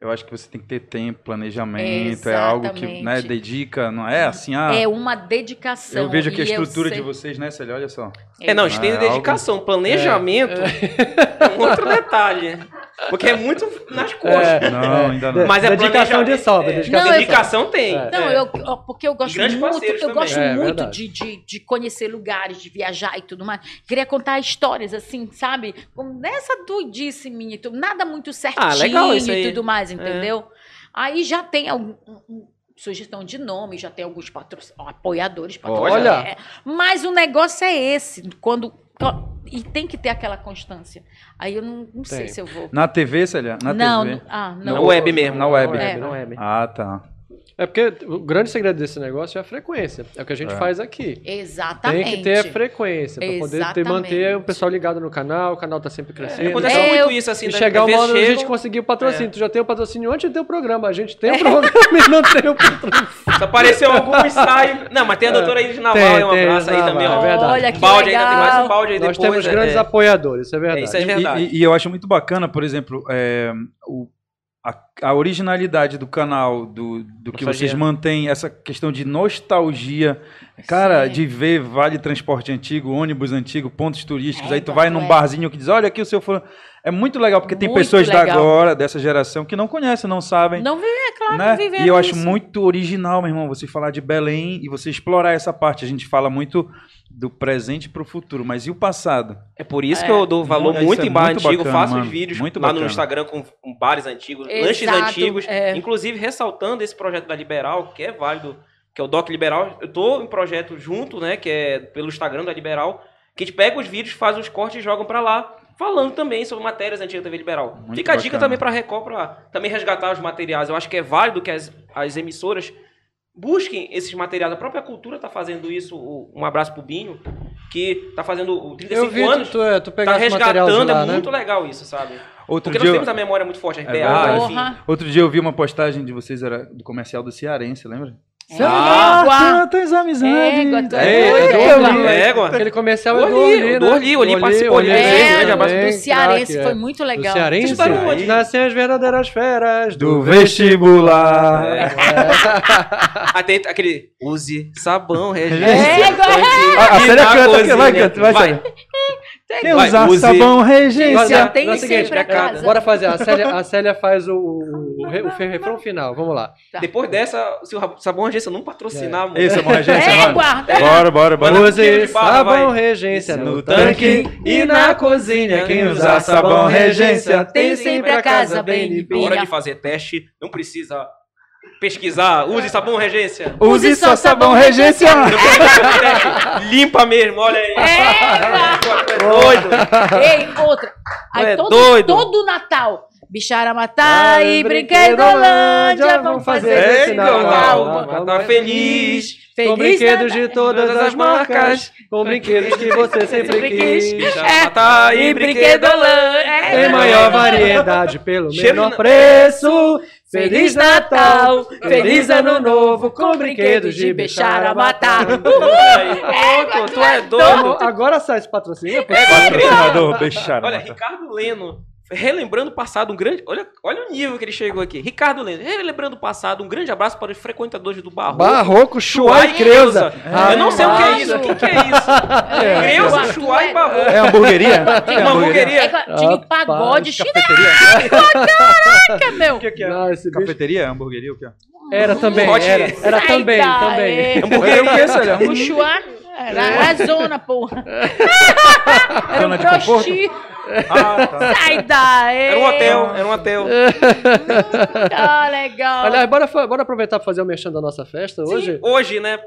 Eu acho que você tem que ter tempo, planejamento, é algo que né, Exatamente. dedica, não é assim, ah, é uma dedicação. eu vejo aqui a estrutura de vocês, né, Célia? Olha só. É, não, a gente tem É, dedicação, planejamento, um (laughs) (laughs) outro detalhe. Porque é muito nas costas. É. Não, ainda não. Mas é dedicação de sobra. É. Dedicação, Não, eu- Dedicação tem. É. Não, É. eu, porque eu gosto grandes muito, eu também. gosto É, muito verdade. de, de, de conhecer lugares, de viajar e tudo mais. Queria contar histórias assim, sabe? Nessa doidice minha, tudo, nada muito certinho Ah, e tudo mais, entendeu? Aí já tem algum, um- um- sugestão de nome, já tem alguns patro... apoiadores, patrocinadores. Olha. É, Mas o negócio é esse, quando e tem que ter aquela constância. Aí eu não, não sei se eu vou. Na TV, Célia? Na não, TV? não- ah, Na não. web mesmo. Na web. É. Na web. Ah, tá. É porque o grande segredo desse negócio é a frequência. É o que a gente É. faz aqui. Exatamente. Tem que ter a frequência para poder ter, manter o pessoal ligado no canal, o canal tá sempre crescendo. Aconteceu É, muito isso, assim, E da- chegar uma hora a gente conseguir o patrocínio. É. Tu já tem o patrocínio antes de ter o programa. A gente tem o programa (laughs) e não tem o patrocínio. Só apareceu algum ensaio. Não, mas tem a doutora Iris Naval, Tem, aí um tem, abraço aí também, ó. é verdade. Olha que Um balde legal. ainda, tem mais um balde aí Nós depois. temos é- grandes é. apoiadores, isso é verdade. É, isso é E- verdade. E, e eu acho muito bacana, por exemplo, é, o- a, a originalidade do canal, do, do que vocês mantêm, essa questão de nostalgia, cara, Sim. de ver vale transporte antigo, ônibus antigo, pontos turísticos, É, aí tu vai num é. barzinho que diz, olha aqui o seu fulano. É muito legal, porque tem Muito pessoas da legal. agora, dessa geração, que não conhecem, não sabem. Não vive, é claro, né? vivendo E eu acho isso. muito original, meu irmão, você falar de Belém e você explorar essa parte. A gente fala muito do presente pro futuro, mas e o passado? É por isso É. que eu dou valor Isso muito é em bar muito antigo, bacana, faço os mano. vídeos Muito lá no. Instagram com, com bares antigos, Exato, lanches antigos, é. inclusive ressaltando esse projeto da Liberal, que é válido, que é o Doc Liberal. Eu tô em projeto junto, né, que é pelo Instagram da Liberal, que a gente pega os vídeos, faz os cortes e jogam pra lá, falando também sobre matérias antigas da TV Liberal. Muito Fica a dica bacana. também pra Record, pra também resgatar os materiais. Eu acho que é válido que as, as emissoras busquem esses materiais. A própria cultura tá fazendo isso. Um abraço pro Binho, que tá fazendo o 35 Eu vi anos. tu, tu, é, tu Tá material de resgatando, lá, é né? muito legal isso, sabe? Outro Porque dia, nós eu- temos a memória muito forte, RPA, verdade. enfim. Outro dia eu vi uma postagem de vocês, era do comercial do Cearense, lembra? Ah, Égua. tantas amizades. Égua, tu É, é é, égua. é, égua. Aquele comercial é do Oli, né? do Oli, Oli participou, É, do Cearense, foi é. muito Do legal. Cearense, estavam onde? nascem as verdadeiras feras Do vestibular. É. Aí tem aquele. Use sabão, Regina. Égua. (laughs) A, a E Célia na canta, vai, canta, vai, Vai. Quem Vai, usar use. sabão regência. Olha, tem é seguinte, sempre a é, casa. Bora fazer. A (laughs) Célia, a Célia faz o, o, o, re- o refrão final. Vamos lá. Depois dessa, se o sabão agência não patrocinar, mano. Esse é bom regência, É, mano. guarda. Bora, bora, bora. Mano, Use sabão vai. regência no tanque e na cozinha. Quem usar sabão regência tem sempre a casa bem limpinha. hora de fazer teste, não precisa pesquisar. Use sabão regência. Use só sabão regência. Limpa mesmo, olha aí. É, é doido. Ei, outra. Aí é todo, doido. todo Natal. Bichara matar e Brinquedolândia. Vamos fazer esse esse Natal. Natal. Natal. Tá feliz. Com Feliz brinquedos de todas as marcas. Com brinquedos que você sempre quis. Bicha, É, matar E brinquedolândia. brinquedolândia. Em maior variedade pelo menor preço. Feliz Natal, feliz Ano Novo, com brinquedos de beijar a matar. Aí, pô, tu é doido. Então, agora sai esse patrocínio. pô. Patrocinador, beijar. Olha, Ricardo Leno, relembrando o passado, um grande. Olha, olha o nível que ele chegou aqui. Ricardo Leno, relembrando o passado, um grande abraço para os frequentadores do Barroco. Barroco, Chua e Creuza. Eu não sei o que é isso. O que, é isso? (laughs) É, Creuza, Arthur, Chua é- e Barroco. É hamburgueria? (laughs) É Uma hamburgueria. É, tinha pagode chinês, (laughs) meu. O que, que é? Não, esse bicho Cafeteria? Hamburgueria? O que é? era também, Pode- era, era também, também. Hamburgueria o que, Célia? O Chua era a zona, porra. (laughs) Era Zona um prosti. Ah, tá. Sai daí. Era um hotel, era um hotel. Ah, legal. Aliás, bora, bora aproveitar para fazer o merchan da nossa festa hoje. Sim, hoje, né?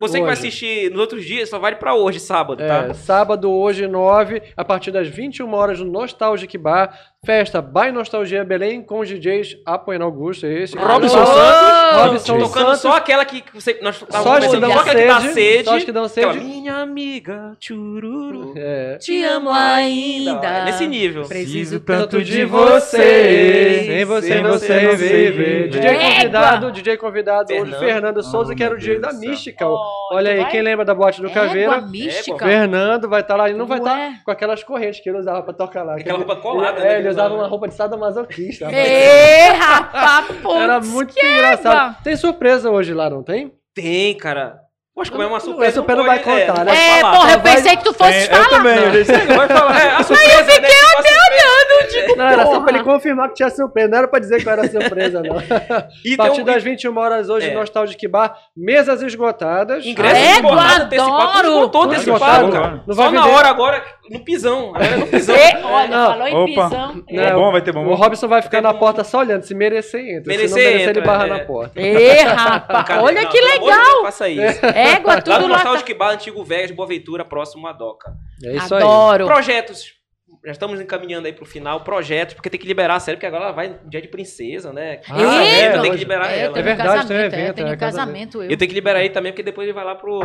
Você que vai Hoje. assistir nos outros dias, só vale pra hoje, sábado, tá? É, sábado, hoje, 9, a partir das 21 horas no Nostalgic Bar. Festa By Nostalgia Belém com os DJs Apoiano Augusto, esse. Robson! Santos. Robson tocando Santos. só aquela que você, nós Só as que dão só aquela que dá sede, sede. só as que dão sede. Minha amiga, chururu. É. Te amo ainda. É Nesse nível. Preciso tanto de você, sem você sem não você sei não sei viver. DJ convidado, DJ convidado hoje, Fernando. Fernando Souza, Oh, que era o DJ da. Mística. Oh, Olha aí, vai? quem lembra da boate do Égua Caveira? mística. Fernando vai estar lá, ele não vai estar com aquelas correntes que ele usava pra tocar lá. Aquela roupa colada, né, É, ele usava usava. uma roupa de sadomasoquista. Ê, rapaz, (laughs) Era muito que engraçado. Tem surpresa hoje lá, não tem? Tem, cara. Poxa, como é uma surpresa. essa não vai pode- é, contar, né? É, falar. porra, eu pensei que tu fosse É, falar. eu também. Eu vai falar. É, a surpresa, eu fiquei olhando, Não, era só pra ele confirmar que tinha surpresa. Não era pra dizer que era surpresa, não. (laughs) E A partir das 21 horas hoje, É. Nostalgic Bar, mesas esgotadas. Ingresso Égua, antecipado, antecipado, esgotou antecipado, esgotado, cara. não Só na vender. hora agora, no pisão. Agora é no pisão. Ê, olha, Não. falou em Opa. pisão. É bom, vai ter bom. O Robson vai ficar na porta só olhando. Se merecer, entra. Merecer, se não merecer, entra, ele barra é. na porta. Ê, (laughs) rapaz, olha não, que legal. não Faça isso. Égua, Lá tudo no lá. tá- Nostalgic Bar, Antigo Vegas, Boa Ventura, próximo à Doca. É isso aí. Adoro. Projetos. Já estamos encaminhando aí pro final. Projetos, porque tem que liberar a série, porque agora ela vai no dia de princesa, né? Ah, Casamento, é, tem que liberar É, ela. tem É verdade, tem um casamento, evento, é, tem é, um casamento. Eu. Eu tenho que liberar aí também, porque depois ele vai lá pro.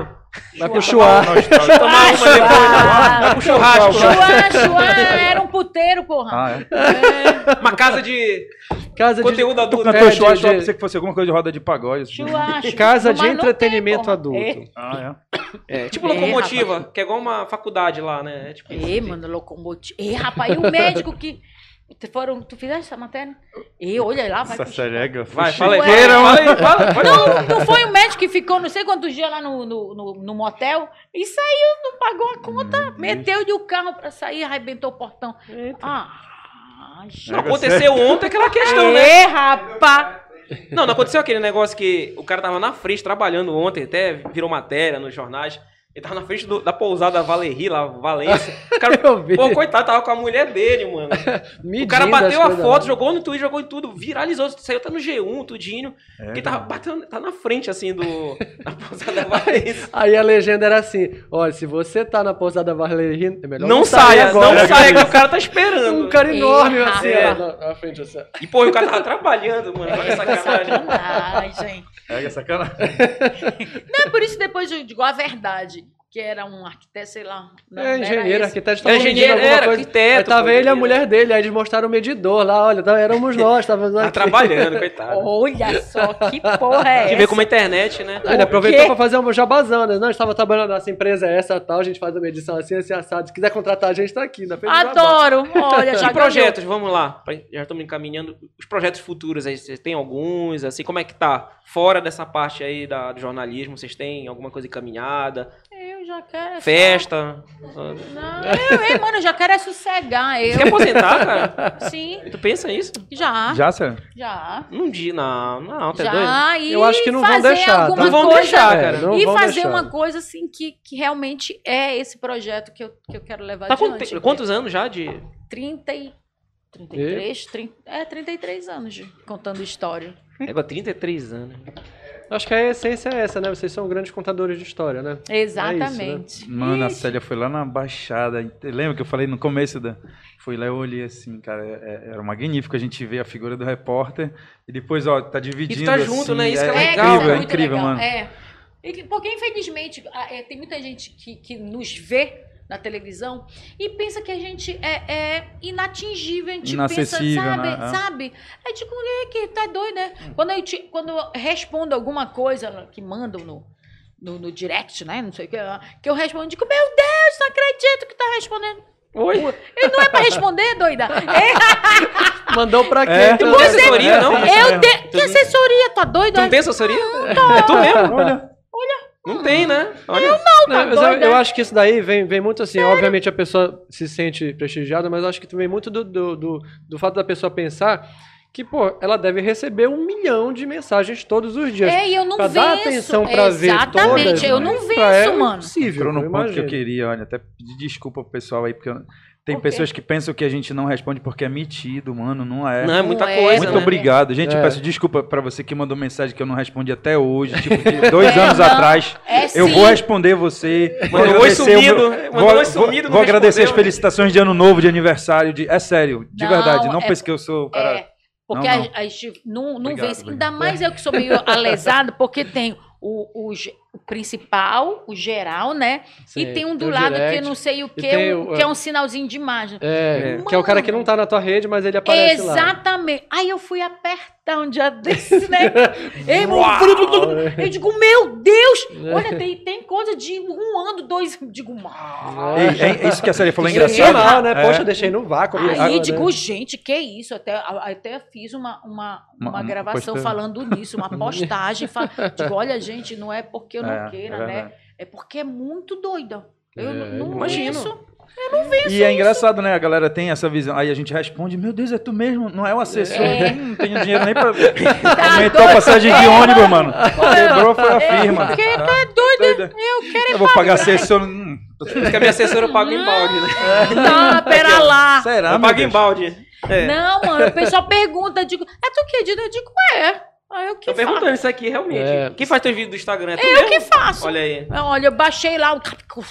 Vai pro chuá. Tomar uma depois, né? Vai pro churrasco. Chua, Chua era um puteiro, porra. Ah, é. Uma casa de Casa de, conteúdo Tu adulto. cantou É, chua, de- de- pensei que fosse alguma coisa de roda de pagode. assim. Chua, chua. casa de entretenimento adulto. Ah, É, tipo É, locomotiva, que é igual uma faculdade lá, né? É tipo mano, locomotivo. Ei, rapaz, e o médico que. Tu, foram, tu fizeste essa matéria? Ei, olha lá, é. vai. Essa pro- série Vai, fala aí. Ué. Fala aí, fala, fala. Não, não foi o médico que ficou não sei quantos dias lá no, no, no, no motel e saiu, não pagou a conta, meteu-lhe o carro pra sair, arrebentou o portão. Ah, Não aconteceu ontem aquela questão, né? Ei, rapaz! Não, não aconteceu aquele negócio que o cara tava na frente trabalhando ontem, até virou matéria nos jornais, Ele tava na frente do- da pousada Valerie, lá, Valência. O (laughs) cara, Eu vi. pô, coitado, tava com a mulher dele, mano. (laughs) O cara bateu a foto, jogou no Twitter, jogou em tudo, viralizou, saiu até no G1, tudinho. É, Porque tava batendo, tá na frente, assim, do. (laughs) da pousada Valência. Aí a legenda era assim: olha, se você tá na pousada Valerie, é melhor Não sair saia, agora. não saia, que o cara tá esperando. Um cara enorme Errado. assim, É. ó, na, na frente assim. E, pô, o cara tava trabalhando, mano. Olha essa sacanagem. Sacanagem. É sacanagem. Não, é por isso depois eu digo a verdade. Que era um arquiteto, sei lá. Não, É, engenheiro, arquiteto, É tava medindo engenheiro, alguma era coisa. arquiteto. Aí tava ele e a engenheiro. mulher dele, aí eles mostraram o medidor lá, olha, tá- éramos nós, tava Tá trabalhando, (laughs) coitado. Olha só, que porra é Tem que essa? ver como a internet, né? Ele aproveitou pra fazer uma jabazão, né? Não, estava trabalhando nessa empresa é essa tal, a gente faz uma edição assim, assim, assado. Se quiser contratar a gente, tá aqui, jabá. Adoro. Olha, (laughs) já E projetos, vamos lá. Já estamos encaminhando. Os projetos futuros aí, vocês têm alguns, assim, como é que tá? Fora dessa parte aí da, do jornalismo, vocês têm alguma coisa encaminhada? Eu já quero. é só- Festa? Não, eu, eu, mano, eu já quero é sossegar. Você Eu, quer aposentar, cara? sim, Tu pensa isso? já. Já, sério? Já. Num dia, não, não, doido? Já, e Eu acho que não vão fazer deixar, tá? alguma Não vão coisa, deixar, cara. não e vão fazer deixar. uma coisa assim que, que realmente é esse projeto que eu, que eu quero levar Tá adiante. quanto- quantos anos já de. 30 e... 33, 30, é, 33 anos de, contando história. É, agora 33 anos. Acho que a essência é essa, né? Vocês são grandes contadores de história, né? Exatamente. Mano, a Célia foi lá na Baixada. Lembra que eu falei no começo da. Fui lá e eu olhei assim, cara. é- Era magnífico a gente ver a figura do repórter. E depois, ó, tá dividindo. E tá junto, assim, né? Isso que é É, legal, isso incrível, é muito incrível, legal, mano. É. Que- Porque, infelizmente, é, tem muita gente que, que nos vê na televisão e pensa que a gente é, é inatingível, a gente Inacessível, pensa, sabe? né? É. sabe? Aí tipo, é que tá doido, né? Quando eu, te- quando eu respondo alguma coisa que mandam no, no, no direct, né? Não sei o que, que eu respondo, digo, meu Deus, não acredito que tá respondendo. Oi? Ele não é pra responder, doida. (laughs) É, Mandou pra quem? É. Tu não tem assessoria, não? eu te... Que assessoria, tá doido? Tu não tem assessoria? É tu mesmo? Olha. Não tem, né? Olha. Não, mas eu, doida. eu acho que isso daí vem, vem muito assim. Obviamente a pessoa se sente prestigiada, mas eu acho que vem muito do, do, do, do fato da pessoa pensar que, pô, ela deve receber um milhão de mensagens todos os dias. É, e eu não pra venço. dar atenção pra ver Exatamente, todas. eu não venço, ela é mano. impossível, Entrou no eu ponto que eu queria, olha, até pedir desculpa pro pessoal aí, porque eu- tem pessoas que pensam que a gente não responde porque é metido, mano, não é. Não, é muita Não é, coisa, Muito né? obrigado. Gente, É. eu peço desculpa pra você que mandou mensagem que eu não respondi até hoje. Tipo, (laughs) dois É, anos não, atrás. É Eu sim. vou responder você. Vou Mandou oi sumido. meu- Mandou Vou, oi sumido, vou, vou agradecer as felicitações de ano novo, de aniversário. De, é sério, de Não, verdade. Não é- pense que eu sou o cara. É, porque Não, não. A, a gente não, não Obrigado, vence. Ainda mais eu que sou meio alesado, porque tem o, o, ge- o principal, o geral, né? Sim, e tem um do lado que direct. eu não sei o que, um- o- que é um sinalzinho de imagem. É, É. que é o cara que não tá na tua rede, mas ele aparece lá. Exatamente. Aí eu fui apertar um dia desse, né? (laughs) Ei, meu, Uau! eu digo, meu Deus! É. Olha, tem, tem coisa de um ano, dois. Digo, "Ah". Ei, é isso que a série falou é engraçado. né? É. Poxa, eu deixei no vácuo. Aí agora, digo, né? gente, que isso? Até, até fiz uma, uma, Uma- uma gravação postagem. falando nisso, uma postagem. fa- (laughs) digo, olha, gente, não é porque eu não É, queira, é né? É porque é muito doida. Eu É, não, não imagino. venço. E é engraçado, né? A galera tem essa visão. Aí a gente responde: Meu Deus, é tu mesmo? Não é o assessor. É. Hum, Não tenho dinheiro nem pra. (laughs) Tá Aumentou a passagem de ônibus, mano. Quebrou foi a É, firma. porque Tá tá doido. doida. Eu quero Eu vou pagar assessor. Hum, Diz que a minha assessora paga em balde, né? Não, pera lá. Será, Eu pago em balde. É. Não, mano, o pessoal pergunta, eu digo, é tu que? Eu digo, é. Aí eu que Tô faço. perguntando isso aqui, realmente. É. Quem faz teu vídeo do Instagram? É tu Eu mesmo? que faço. Olha aí. Olha, eu baixei lá o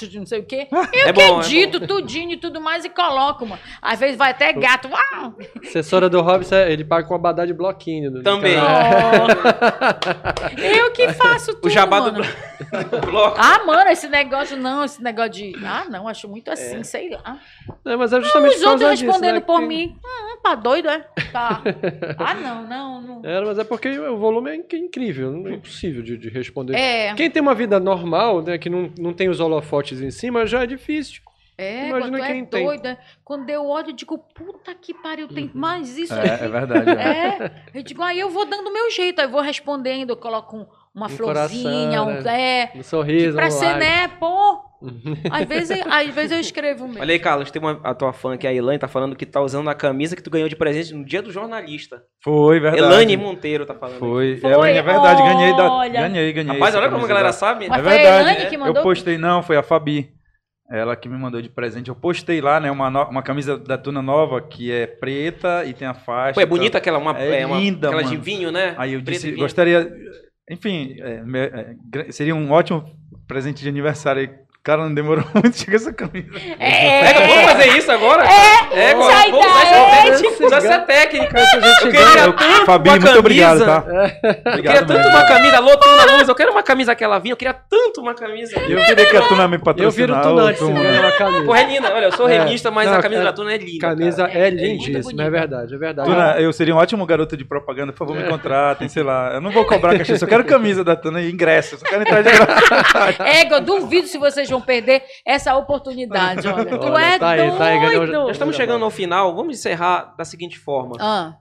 de não sei o quê. (laughs) Eu É que bom, é edito tudinho e tudo mais e coloco, mano. Às vezes vai até gato. Uau! Assessora do Robson, ele paga com abadá de bloquinho. do- Também. canal. Eu que faço tudo, O jabá mano. (laughs) do bloco. Ah, mano, esse negócio não, esse negócio de... Ah, não, acho muito assim, sei lá. É, mas é justamente Os outros disso, respondendo né, por que- mim. Hum, tá doido, é? Tá. (laughs) Ah, não, não, não. É, mas é porque o volume é inc- incrível, não é impossível de, de responder. É, Quem tem uma vida normal, né, que não, não tem os holofotes em cima, já é difícil. é, Imagina quando quem é tem. doido, é. Quando eu olho, eu digo, puta que pariu, tem mais isso É, aqui. é verdade. é. É, eu digo, aí eu vou dando o meu jeito, aí eu vou respondendo, eu coloco um- uma Um florzinha, coração, um, é, Um sorriso, pra um ser, like. né, pô, (laughs) Às vezes, às vezes eu escrevo mesmo. Olha aí, Carlos, tem uma, a tua fã que é a Elaine, tá falando que tá usando a camisa que tu ganhou de presente no dia do jornalista. Foi, verdade. Elaine Monteiro tá falando. Foi. Foi, É, é verdade, ganhei da. Ganhei, ganhei. Rapaz, olha como a galera da- sabe. Mas É foi a verdade, Elaine que mandou? Eu postei, não, foi a Fabi. Ela que me mandou de presente. Eu postei lá, né, uma, no- uma camisa da Tuna nova que é preta e tem a faixa. Pô, é bonita aquela, uma, É é uma- linda, aquela de mano. vinho, né? Aí eu Preto disse, gostaria. Enfim, é, é, seria um ótimo presente de aniversário. Cara, não demorou (laughs) muito chegar essa camisa. É, vamos fazer isso agora? É, agora sai vamos usar daí, essa técnica. Usar essa técnica. Eu queria Eu- tanto Fabi, uma muito obrigado, tá? Eu queria tanto mesmo. uma camisa, alô, Tuna Luz, eu quero uma camisa aquela vinha, eu queria tanto uma camisa. Eu queria que a Tuna me Eu patrocinasse. viro tunante se ganhar uma camisa. Porra, é linda. Olha, eu sou É. remista, mas Não, a camisa é- da Tuna é linda. Camisa cara. é muito lindíssima, é verdade, é verdade. Tuna, eu seria um ótimo garoto de propaganda, por favor, me contratem, sei lá. Eu não vou cobrar cachê, só quero camisa da Tuna e ingresso. Só quero entrar de (laughs) graça. Ego, eu duvido se vocês vão perder essa oportunidade, olha. (laughs) Tu Olha, é tá aí, tá aí, ganhou- doido. Já estamos chegando ao final, vamos encerrar da seguinte forma. Ah,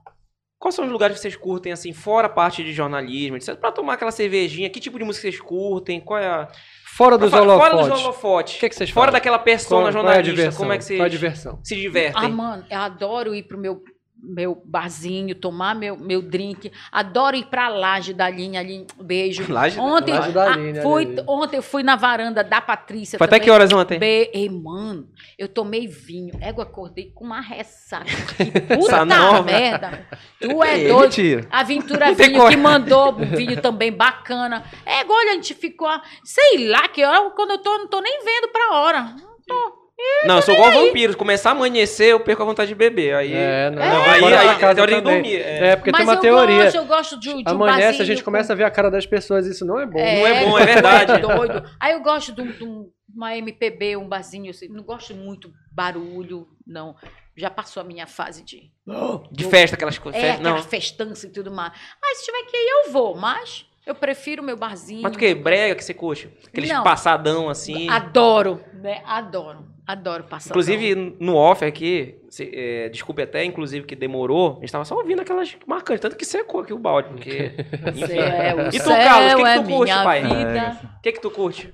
Quais são os lugares que vocês curtem, assim, fora a parte de jornalismo, etc? Pra tomar aquela cervejinha, que tipo de música vocês curtem? Qual é a... Fora dos Fora- Fora dos holofotes. holofotes. O que, que vocês Fora fazem? daquela persona Qual, qual é a jornalista, diversão? como é que vocês Qual é a diversão? se divertem? ah, mano, eu adoro ir pro meu, meu barzinho, tomar meu, meu drink. Adoro ir pra laje da linha ali. Beijo. (laughs) Laje- ontem, Laje da Linha, fui, ontem eu fui na varanda da Patrícia. Foi até também. que horas ontem? Be... Ei, mano, eu tomei vinho. Ego, acordei com uma ressaca. (laughs) Puta merda. Tu (laughs) é Ei, doido. Mentira. A Aventura Vinho que mandou um vídeo também bacana. É, olha, a gente ficou, sei lá, que eu, quando eu tô, não tô nem vendo pra hora. Não, eu sou igual vampiro. Começar a amanhecer, eu perco a vontade de beber. Aí, É, não, não, aí, aí, pra casa é teoria de também. dormir. É. É, porque Mas tem uma eu teoria. gosto, eu gosto de, de um Amanhece, a barzinho gente com- começa a ver a cara das pessoas, isso não é bom. Não é bom, (laughs) é verdade. doido. Aí eu gosto de, um- de um- uma MPB, um barzinho, assim, não gosto muito barulho, não. Já passou a minha fase de... (gasps) De festa, aquelas coisas. É, festa- não. aquela festança e tudo mais. Aí se tiver que ir, eu vou, mas eu prefiro o meu barzinho. Mas tu que? Brega que você curte? Aqueles Não. passadão assim. Adoro, né? Adoro. Adoro passar. Inclusive, no off aqui, se- é, desculpe até, inclusive, que demorou, a gente tava só ouvindo aquelas marcantes, tanto que secou aqui o balde, porque... (laughs) Você é, o E tu, Carlos, o que que é tu curte, minha pai? vida. O que que tu curte?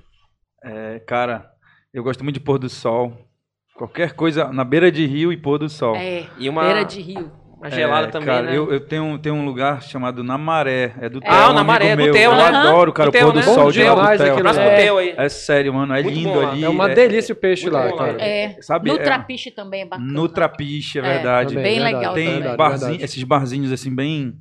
É, cara, eu gosto muito de pôr do sol. Qualquer coisa na beira de rio e pôr do sol. É, E uma, beira de rio. Uma gelada É, também, cara, né? Eu, eu tenho, tenho um lugar chamado Namaré. É do É. Theo. Ah, o um Namaré, amigo do meu. Theo, Eu né? adoro, cara, o pôr do né? sol de lá do Theo. pro É. Theo aí. É sério, mano. É Muito lindo ali. É uma é- delícia o peixe Muito lá, cara. É. Sabe, no é- Trapiche também é bacana. No Trapiche, é É, verdade. Também, Bem legal Tem também. barzinho, verdade. esses barzinhos assim, bem.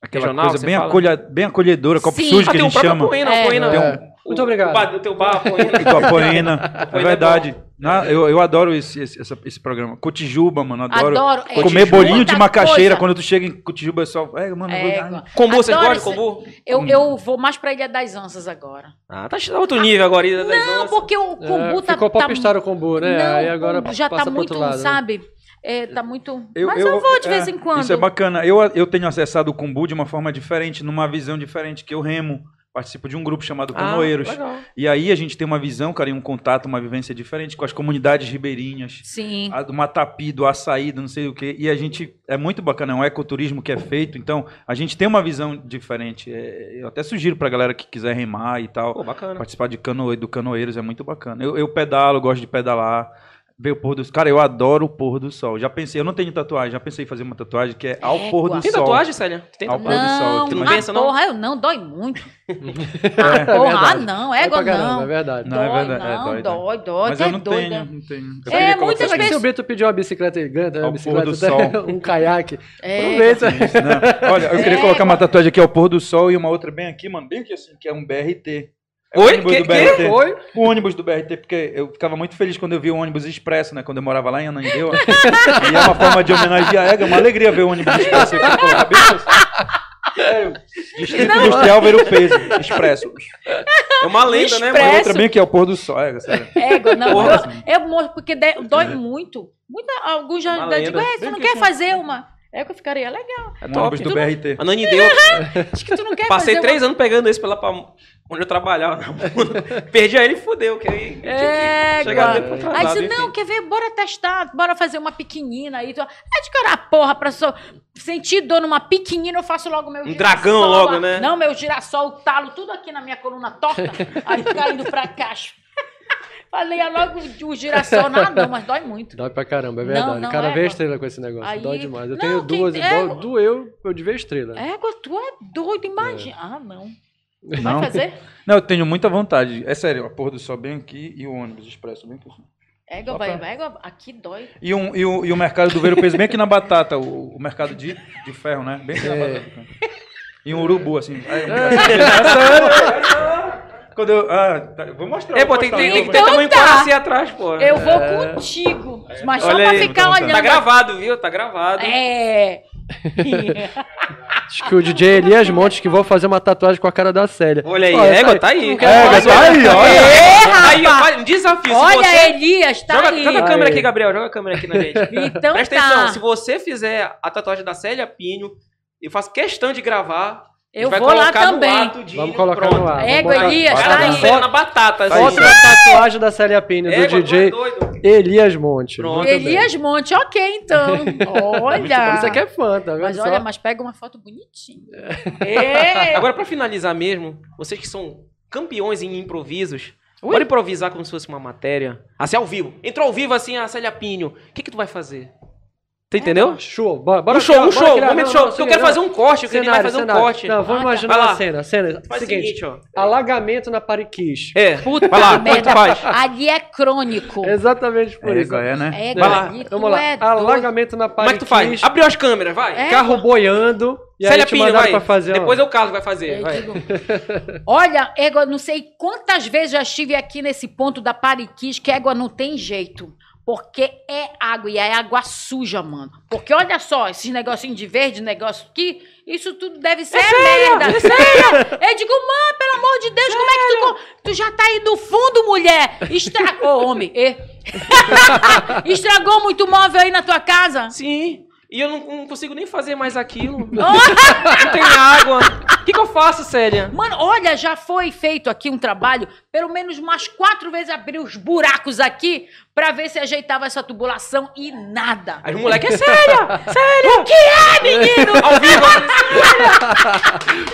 Aquela Regional, coisa bem, acolha, bem acolhedora, copo Sim. sujo Ah, que a o gente chama. É. É. Muito obrigado. O, teu bar, (laughs) Apoena. Ituapoena. (laughs) é Apoena verdade. Na- eu, eu adoro esse, esse, essa- esse programa. Cotijuba, mano. Adoro. Adoro. é, Comer bolinho de macaxeira. coisa. Quando tu chega em Cotijuba, é só. É, mano, eu vou- Combu, vocês gostam combu? Eu, eu vou mais pra Ilha das Anças agora. Ah, tá outro nível agora. Ilha das Não, Onças. porque o kombu É, tá... ficou tá popstar o kombu, né? Não, Aí agora já passa tá pro outro muito, lado, né? sabe? É, tá muito... Mas eu, vou de é, vez em quando. Isso é bacana. Eu, eu tenho acessado o Kumbu de uma forma diferente, numa visão diferente, que eu remo. Participo de um grupo chamado Ah, Canoeiros. legal. e aí a gente tem uma visão, cara, e um contato, uma vivência diferente com as comunidades ribeirinhas. Sim. a do Matapi, do Açaí, do não sei o quê. E a gente. É muito bacana, é um ecoturismo que é feito. Então, a gente tem uma visão diferente. É, eu até sugiro pra galera que quiser remar e tal. Pô, bacana. Participar de canoe, do Canoeiros é muito bacana. Eu, eu pedalo, gosto de pedalar. Ver o pôr do Cara, eu adoro o pôr do sol. Já pensei, eu não tenho tatuagem, já pensei em fazer uma tatuagem que é ao Égua. pôr do Tem sol. tatuagem, Célia? Tem Ao tatuagem? pôr do sol. Não, Tu não a pensa, não? porra, eu não, dói muito. (laughs) É Ah, porra, ah, não, pra caramba, não. É verdade. Não, é verdade, é, não, dói, dói, dói, Mas eu é não tenho, não tenho. Eu É, muitas que se o Bento pediu uma bicicleta gigante, uma Ao bicicleta, pôr do sol. (laughs) um caiaque, É. aproveita. Não, Olha, eu queria É, colocar uma tatuagem aqui ao pôr do sol e uma outra bem aqui, mano, bem aqui assim, que é um BRT. É o Oi? ônibus Que- do que? BRT. Oi? O ônibus do BRT, porque eu ficava muito feliz quando eu vi o ônibus expresso, né? Quando eu morava lá em Ananindeua. (laughs) e é uma forma de homenagear a Ega, uma alegria ver o ônibus expresso. Colocar bem assim. É, Distrito Industrial ver o peso, expresso. É uma lenda, né? Mano? outra bem aqui, ó, pôr do sol, Ega, sério. Égua, não, Porra. eu, eu morro porque de- dói muito. Muita, alguns já, Uma já digo, é, tu não quer fazer uma? É que eu ficaria legal. É Um ônibus top. do BRT. A Nani deu. (laughs) Acho que tu não quer Passei fazer três anos pegando esse pela pra onde eu trabalhava. (laughs) Perdi aí, ele fudeu. Que aí É, que chegar Aí disse, não, quer ver? Bora testar, bora fazer uma pequenina aí. Tu- É de cara, porra, pra só sentir dor numa pequenina, eu faço logo meu Um dragão girassol, logo, ó. né? Não, meu girassol, talo, tudo aqui na minha coluna torta, (laughs) aí caindo pra caixa. Falei é logo o girassol. Não, não, mas dói muito. Dói pra caramba, é Não, verdade. não, o cara vê égua. a estrela com esse negócio. Aí- Dói demais. Eu Não, tenho duas é- eu de ver estrela. Égua, tu é doido, imagina. Ah, não. Vai Não. fazer? Não, eu tenho muita vontade. É sério, a porra do sol bem aqui e o ônibus expresso bem aqui. Égua, vai, pra- égua, aqui dói. E, um, e, o, e o mercado do Ver o Peso bem aqui na batata, o, o mercado de, de ferro, né? Bem aqui na É. batata. E um urubu, assim. Aí, (laughs) é sério? Quando eu. Ah, tá, eu vou mostrar. É, pô, tem, tem, tem que ter Então tamanho tá. assim atrás, pô. Eu vou contigo. Mas só Olha pra aí, ficar então tá. olhando. Tá gravado, viu? Tá gravado. É. (laughs) Acho que o DJ Elias Montes que vou fazer uma tatuagem com a cara da Célia. Olha aí, essa égua, tá aí. quer É, fazer? tá aí, olha. É, Aí, ó, rapaz. um desafio. Olha, você... Elias, tá Joga, aí. joga a câmera Aí. aqui, Gabriel. Joga a câmera aqui na gente. (laughs) Então Presta tá. atenção, se você fizer a tatuagem da Célia Pinho, eu faço questão de gravar. Eu vou lá também. Vamos colocar pronto. no ar. Égua, botar- Elias, tá aí. Na batata, assim. Outra tatuagem da Célia Pini, do Égua, é DJ doido. Elias Monte. Pronto. Muito bem. Elias Monte, ok, então. (laughs) Olha. Você que é fã, tá vendo Mas só? olha, mas pega uma foto bonitinha. É. Agora, pra finalizar mesmo, vocês que são campeões em improvisos, bora improvisar como se fosse uma matéria. Assim, ao vivo. Entrou ao vivo, assim, a Célia Pinho. O que que tu vai fazer? Tu entendeu? Show, bora, bora um show, criar- um show, criar- momento não, show. não, Porque eu quero fazer um corte, eu queria vai cenário, fazer um cenário. corte. Não, vamos Ah, tá. imaginar Vai lá. a cena. cena Faz o seguinte, seguinte, ó. alagamento na Pariquis. É, Puta (laughs) vai lá, como é que tu merda. faz? Ali é crônico. (laughs) Exatamente por isso. Égua, é, né? É, Vai lá, Vamos lá. é alagamento na Como é que Pariquis. tu faz? Abriu as câmeras, vai. É. Carro boiando. E Célia Pinho, vai. pra fazer Depois é o Carlos que vai fazer, Eu vai. digo, Olha, Égua, não sei quantas vezes já estive aqui nesse ponto da Pariquis, que Égua não tem jeito. Porque é água e é água suja, mano. Porque olha só, esses negocinhos de verde, negócio aqui, isso tudo deve ser merda. É sério? Eu digo, mano, pelo amor de Deus, como é que tu. Tu já tá aí do fundo, mulher? Estragou, homem. é. (laughs) (laughs) Estragou muito móvel aí na tua casa? Sim. E eu não, não consigo nem fazer mais aquilo. (laughs) não tem água. O que, que eu faço, Célia? Mano, olha, já foi feito aqui um trabalho, pelo menos umas quatro vezes abrir os buracos aqui pra ver se ajeitava essa tubulação e nada. Aí o moleque é séria. (laughs) Sério? O que é, menino? Ao vivo.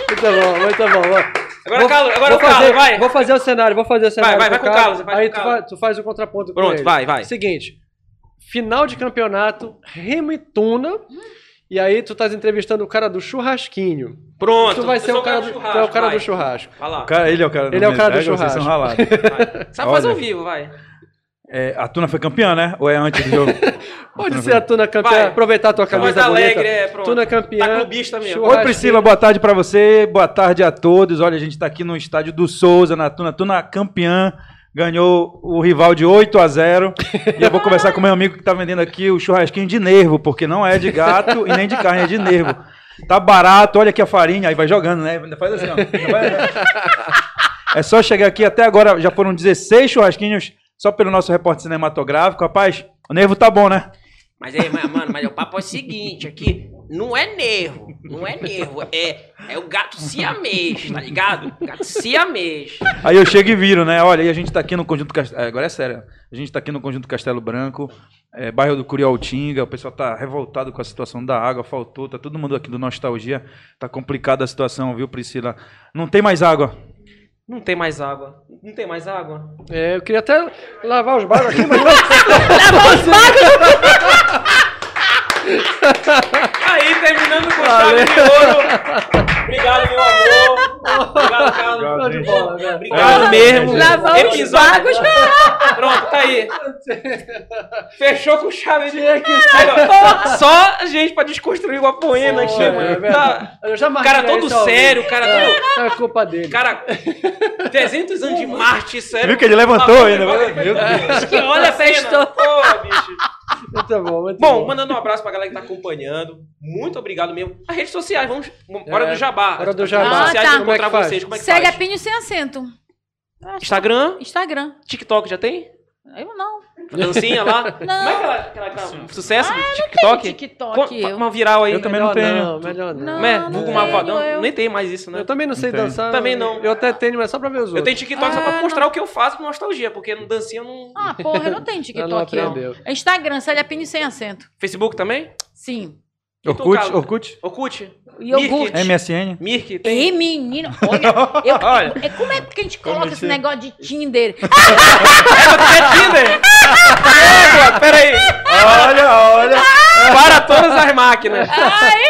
Muito bom, muito bom. Ó. Agora, Vou- Carlos, agora vou o Carlos, fazer, vai. Vou fazer o cenário, vou fazer o cenário. vai, vai com o Carlos, vai aí com o tu, Carlos. fa- tu faz o contraponto com Pronto, vai, vai. Seguinte, final de campeonato, Remo e Tuna, e aí tu estás entrevistando o cara do churrasquinho. Pronto. tu vai ser o cara, do, tu é o cara vai. do churrasco. Vai lá. O cara, ele é o cara do Ele é o cara do Égua, Vocês são churrasco. ralados. Vai. Sabe fazer ao vivo, vai. É, a Tuna foi campeã, né? Ou é antes do jogo? (laughs) Pode ser a Tuna campeã, Vai. aproveitar a tua camisa alegre, bonita. é, pronto. Tuna campeã. Tá clubista mesmo. Churrasquinho. Oi, Priscila, boa tarde pra você. Boa tarde a todos. Olha, a gente tá aqui no estádio do Souza, na Tuna. Tuna campeã. Ganhou o rival de 8 a 0. E eu vou conversar com meu amigo que tá vendendo aqui o churrasquinho de nervo, porque não é de gato e nem de carne, é de nervo. Tá barato, olha aqui a farinha. Aí vai jogando, né? Faz assim, ó. Vai- É só chegar aqui. Até agora já foram 16 churrasquinhos só pelo nosso repórter cinematográfico. Rapaz, o nervo tá bom, né? Mas aí, mano, mas o papo é o seguinte, aqui não é nervo, não é nervo, é, é o gato siamês, tá ligado? Gato siamês. Aí eu chego e viro, né? Olha, aí a gente tá aqui no Conjunto Castelo. Agora é sério. A gente tá aqui no Conjunto Castelo Branco, é, bairro do Curialtinga. O pessoal tá revoltado com a situação da água, faltou. Tá todo mundo aqui do Nostalgia. Tá complicada a situação, viu, Priscila? Não tem mais água. Não tem mais água, não tem mais água. É, eu queria até lavar os bagos aqui, mas não. (laughs) (laughs) Aí, terminando com chave de ouro. Obrigado, meu amor. Obrigado, Carlos. Show de bola? Obrigado mesmo. Lavar os Episódio- bagos. Pronto, tá aí. Fechou com chave de ouro. Só a gente pra desconstruir o apoena aqui, é. Tá. Eu já O marquei cara todo sério, o cara todo... É culpa dele. Cara, 300 anos de Marte, sério. Viu que ele levantou Lavou ainda? Meu Deus. Que olha, festou. Pô, bicho. Muito bom, muito Bom, bom. mandando um abraço pra galera que tá acompanhando. Muito obrigado mesmo. As redes sociais, vamos. Hora É, do Jabá. hora do As Jabá. redes sociais Ah, pra tá. encontrar Como é que vocês. Como é que Segue a faz? Pinho sem acento. Instagram, Instagram. TikTok já tem? Eu não. A dancinha lá? (laughs) Não. Como é aquela, aquela, aquela sucesso do Tem TikTok? TikTok, eu. Uma viral aí. Eu também melhor não tenho. Não, melhor não. Não. Não Vulgo tenho, Malvadão. eu. Nem tem mais isso, né? Eu também não sei Não dançar. Também não. Eu até tenho, mas só pra ver os Eu tenho outros. TikTok só pra Ah, mostrar não. o que eu faço com nostalgia, porque no dancinha eu não. Ah, porra, eu não tenho (laughs) Ela TikTok, não não. aprendeu. É Instagram, Célia Pinho sem acento. Facebook também? Sim. Tu, Orkut, Carlos? Orkut, Orkut? Iogurte. MSN. Mirk. Ei, menino, (laughs) olha, eu, (laughs) Olha. é, como é que a gente coloca esse se- negócio de Tinder? (laughs) É Tinder? É, pô, Pera aí. Olha, olha. Para todas as máquinas. Ai,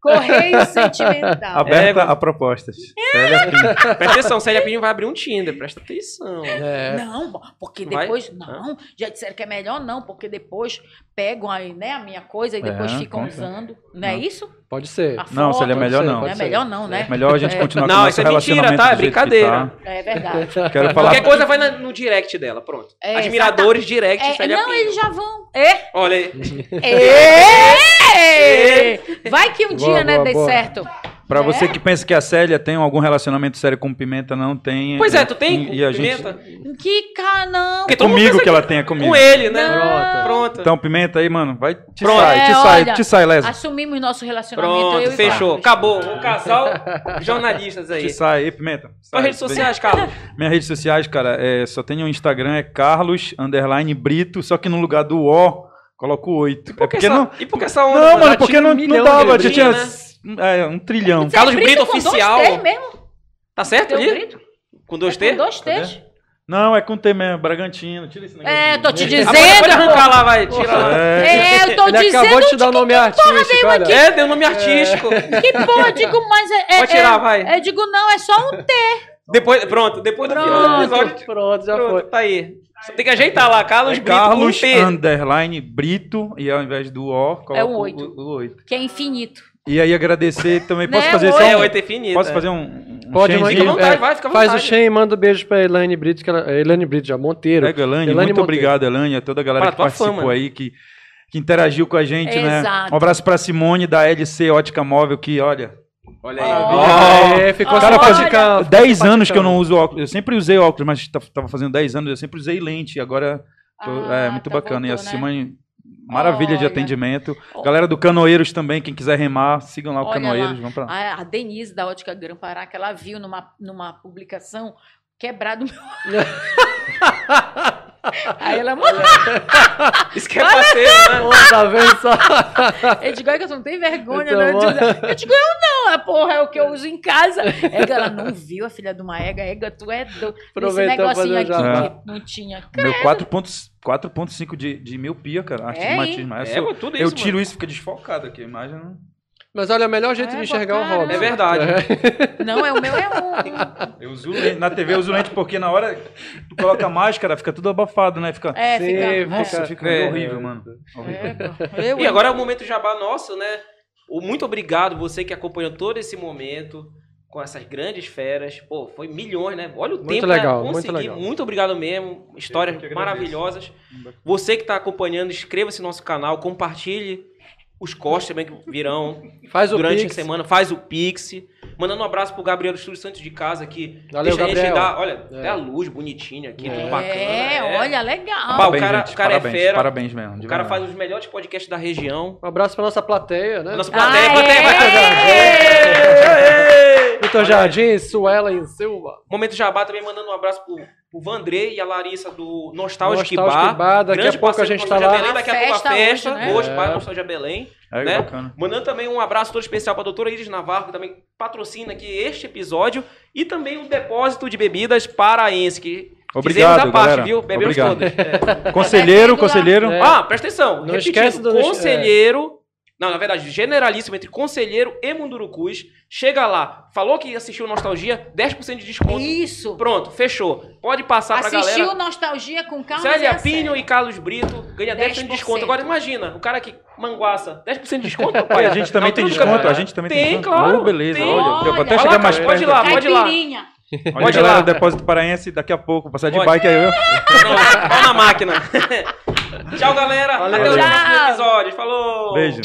correio sentimental. Aberta É, a propostas. Célia Pinto. Presta atenção, Célia Pinho vai abrir um Tinder, presta atenção. É. Não, porque Vai? depois. Não, já disseram que é melhor não, porque depois pegam aí, né, a minha coisa e depois É, ficam usando. Não é isso? Pode ser. A Não, foto, Célia, melhor ser, não. Não é melhor não, né? Melhor a gente É. continuar Não, com o isso nosso é mentira, relacionamento tá? É do jeito que brincadeira. tá. É verdade. (laughs) Quero falar Qualquer coisa vai no direct dela, pronto. É, Admiradores direct, É, Célia não, Pinho. eles já vão. É. Olha aí. (laughs) É. Vai que um Boa, dia, né, boa, dê boa. certo. Pra É? você que pensa que a Célia tem algum relacionamento sério com pimenta, não tem. Pois é, tu tem E a gente, pimenta? Que cara, não. Porque comigo que ela tenha comigo. Com ele, né? Pronto. Pronto. Então, pimenta aí, mano, vai. Te Pronto. sai, te É, sai, olha, te sai, Leslie. Assumimos nosso relacionamento. Pronto, eu e fechou. Acabou. Um casal jornalistas aí. Te sai aí, pimenta. Suas Sai. redes sociais, Carlos. (laughs) Minhas redes sociais, cara, é, só tem o Instagram, é Carlos underline Brito, só que no lugar do O, coloco 8. É Por que porque essa- não. E por que essa onda? Não, mano? porque não, um não dava, tinha letrinhas, é, um trilhão. Você Carlos é Brito com dois oficial. T's mesmo? Tá certo ali? Brito? Com dois É T? com dois? T's? Não, é com T mesmo, Bragantino. Tira esse negócio. É, tô te dizendo. pode, pode arrancar lá, vai. Tira lá. É, É, eu tô Ele dizendo acabou de te dar o nome artístico, olha. É, deu nome artístico. que porra, digo, mas é. é Pode tirar, é, vai. Eu digo, não, é só um T. Depois, pronto, depois do final do Pronto. episódio. Pronto, já Pronto, foi. tá aí. Só tem que ajeitar lá, Carlos é Brito Carlos underline Brito, e ao invés do O, coloco É um oito. o, o 8. Que é infinito. E aí agradecer também. Posso Né, fazer só É, um, oito infinito. Posso fazer um, um Pode, changezinho? Fica vontade, É, vai, fica Faz o. Shen e manda um beijo pra Elaine Brito, que ela, Elaine Brito já, Monteiro. Pega, Elane, Elane muito Monteiro. obrigado, Elane, a toda a galera Para que participou fama. aí, que, que interagiu com a gente, né? Exato. Um abraço pra Simone da LC Ótica Móvel, que, olha, Olha aí. Ó. É, ficou Cara, faz- simpaticão. 10 anos que eu não uso óculos. Eu sempre usei óculos, mas tá- tava fazendo 10 anos, eu sempre usei lente. Agora tô- Ah, é muito tá, bacana. e a voltou, né? Maravilha de Olha. atendimento. Ó. Galera do Canoeiros também, quem quiser remar, sigam lá o Olha Canoeiros. lá. Vamos pra... A, a Denise da Ótica Gran Pará, que ela viu numa, numa publicação quebrado meu. (laughs) Aí ela mandou. (laughs) Isso que é parceiro, né? Tá vendo só? Eu digo, "Ai, que tu não tem vergonha, Então, né? Eu digo, eu digo, eu não, é porra, é o que eu uso em casa. (laughs) Ega, ela não viu a filha de uma ega, ega, tu é doido. Esse negocinho aqui jabá. que não tinha. Meu 4.5 4.5 de, de miopia, cara. Astigmatismo. hein? Essa É, eu- pô, tudo eu isso, tiro isso, fica desfocado aqui. a Imagem não... Mas olha, o melhor jeito É, de enxergar o. Robson. É verdade. Não, é o meu é um. Eu uso lente. Na TV eu uso lente porque na hora que tu coloca a máscara, fica tudo abafado, né? Fica... É, Sim, fica. Nossa, fica- fica é. horrível, mano. Horrível. É, eu, E agora é o momento jabá nosso, né? O muito obrigado você que acompanhou todo esse momento com essas grandes feras. Pô, foi milhões, né? Olha o Muito tempo legal, pra muito conseguir. legal. Muito obrigado mesmo. Histórias maravilhosas. Você que está acompanhando, inscreva-se no nosso canal, compartilhe os cortes também que virão (laughs) Faz o durante Pix. a semana. Faz o Pix. Mandando um abraço pro Gabriel do Estúdio Santos de Casa que Valeu, deixa a gente Gabriel. dar, olha, É. até a luz bonitinha aqui, tudo É. bacana. É, olha, legal. Pá, o Parabéns, cara- gente, o cara é parabéns, fera. Parabéns mesmo. O cara verdade. faz os melhores podcasts da região. Um abraço pra nossa plateia, né? Nossa plateia, Aê! plateia, vai Vitor Jardim, Suelen Silva. Momento Jabá também mandando um abraço pro, pro Vandré e a Larissa do Nostalgic, Nostalgic Bar. Bar, daqui a Grande pouco a gente tá lá. Belém, daqui a pouco a Festa hoje, Hoje, né? Bar É. Nostalgia Belém. É, né? bacana. Mandando também um abraço todo especial pra doutora Iris Navarro, que também patrocina aqui este episódio. E também um depósito de bebidas paraense, que Obrigado, fizemos a parte, galera. viu? Bebemos Obrigado. todas. É. Conselheiro, conselheiro. É. Ah, presta atenção. Não repetindo, esquece do- conselheiro. Não, na verdade, generalíssimo entre conselheiro e Mundurucus. Chega lá, falou que assistiu Nostalgia, 10% de desconto. Isso. Pronto, fechou. Pode passar pra Assistiu galera. Nostalgia com calma. Célia Pinho e Carlos Brito ganha 10% de 10%. desconto. Agora imagina, o cara que manguaça, 10% de desconto, Pai, a gente também Não, tem desconto, cara. a gente também tem, Tem, desconto. claro, Oh, beleza, tem. olha, eu vou até Olha. chegar mais perto. pode ir lá, pode ir lá. Caipirinha. Olha, Pode ir galera lá. Depósito Paraense, daqui a pouco, passar de Pode. bike aí. (laughs) pau na máquina. (laughs) Tchau, galera. Valeu. Até o próximo episódio. Falou. Beijo.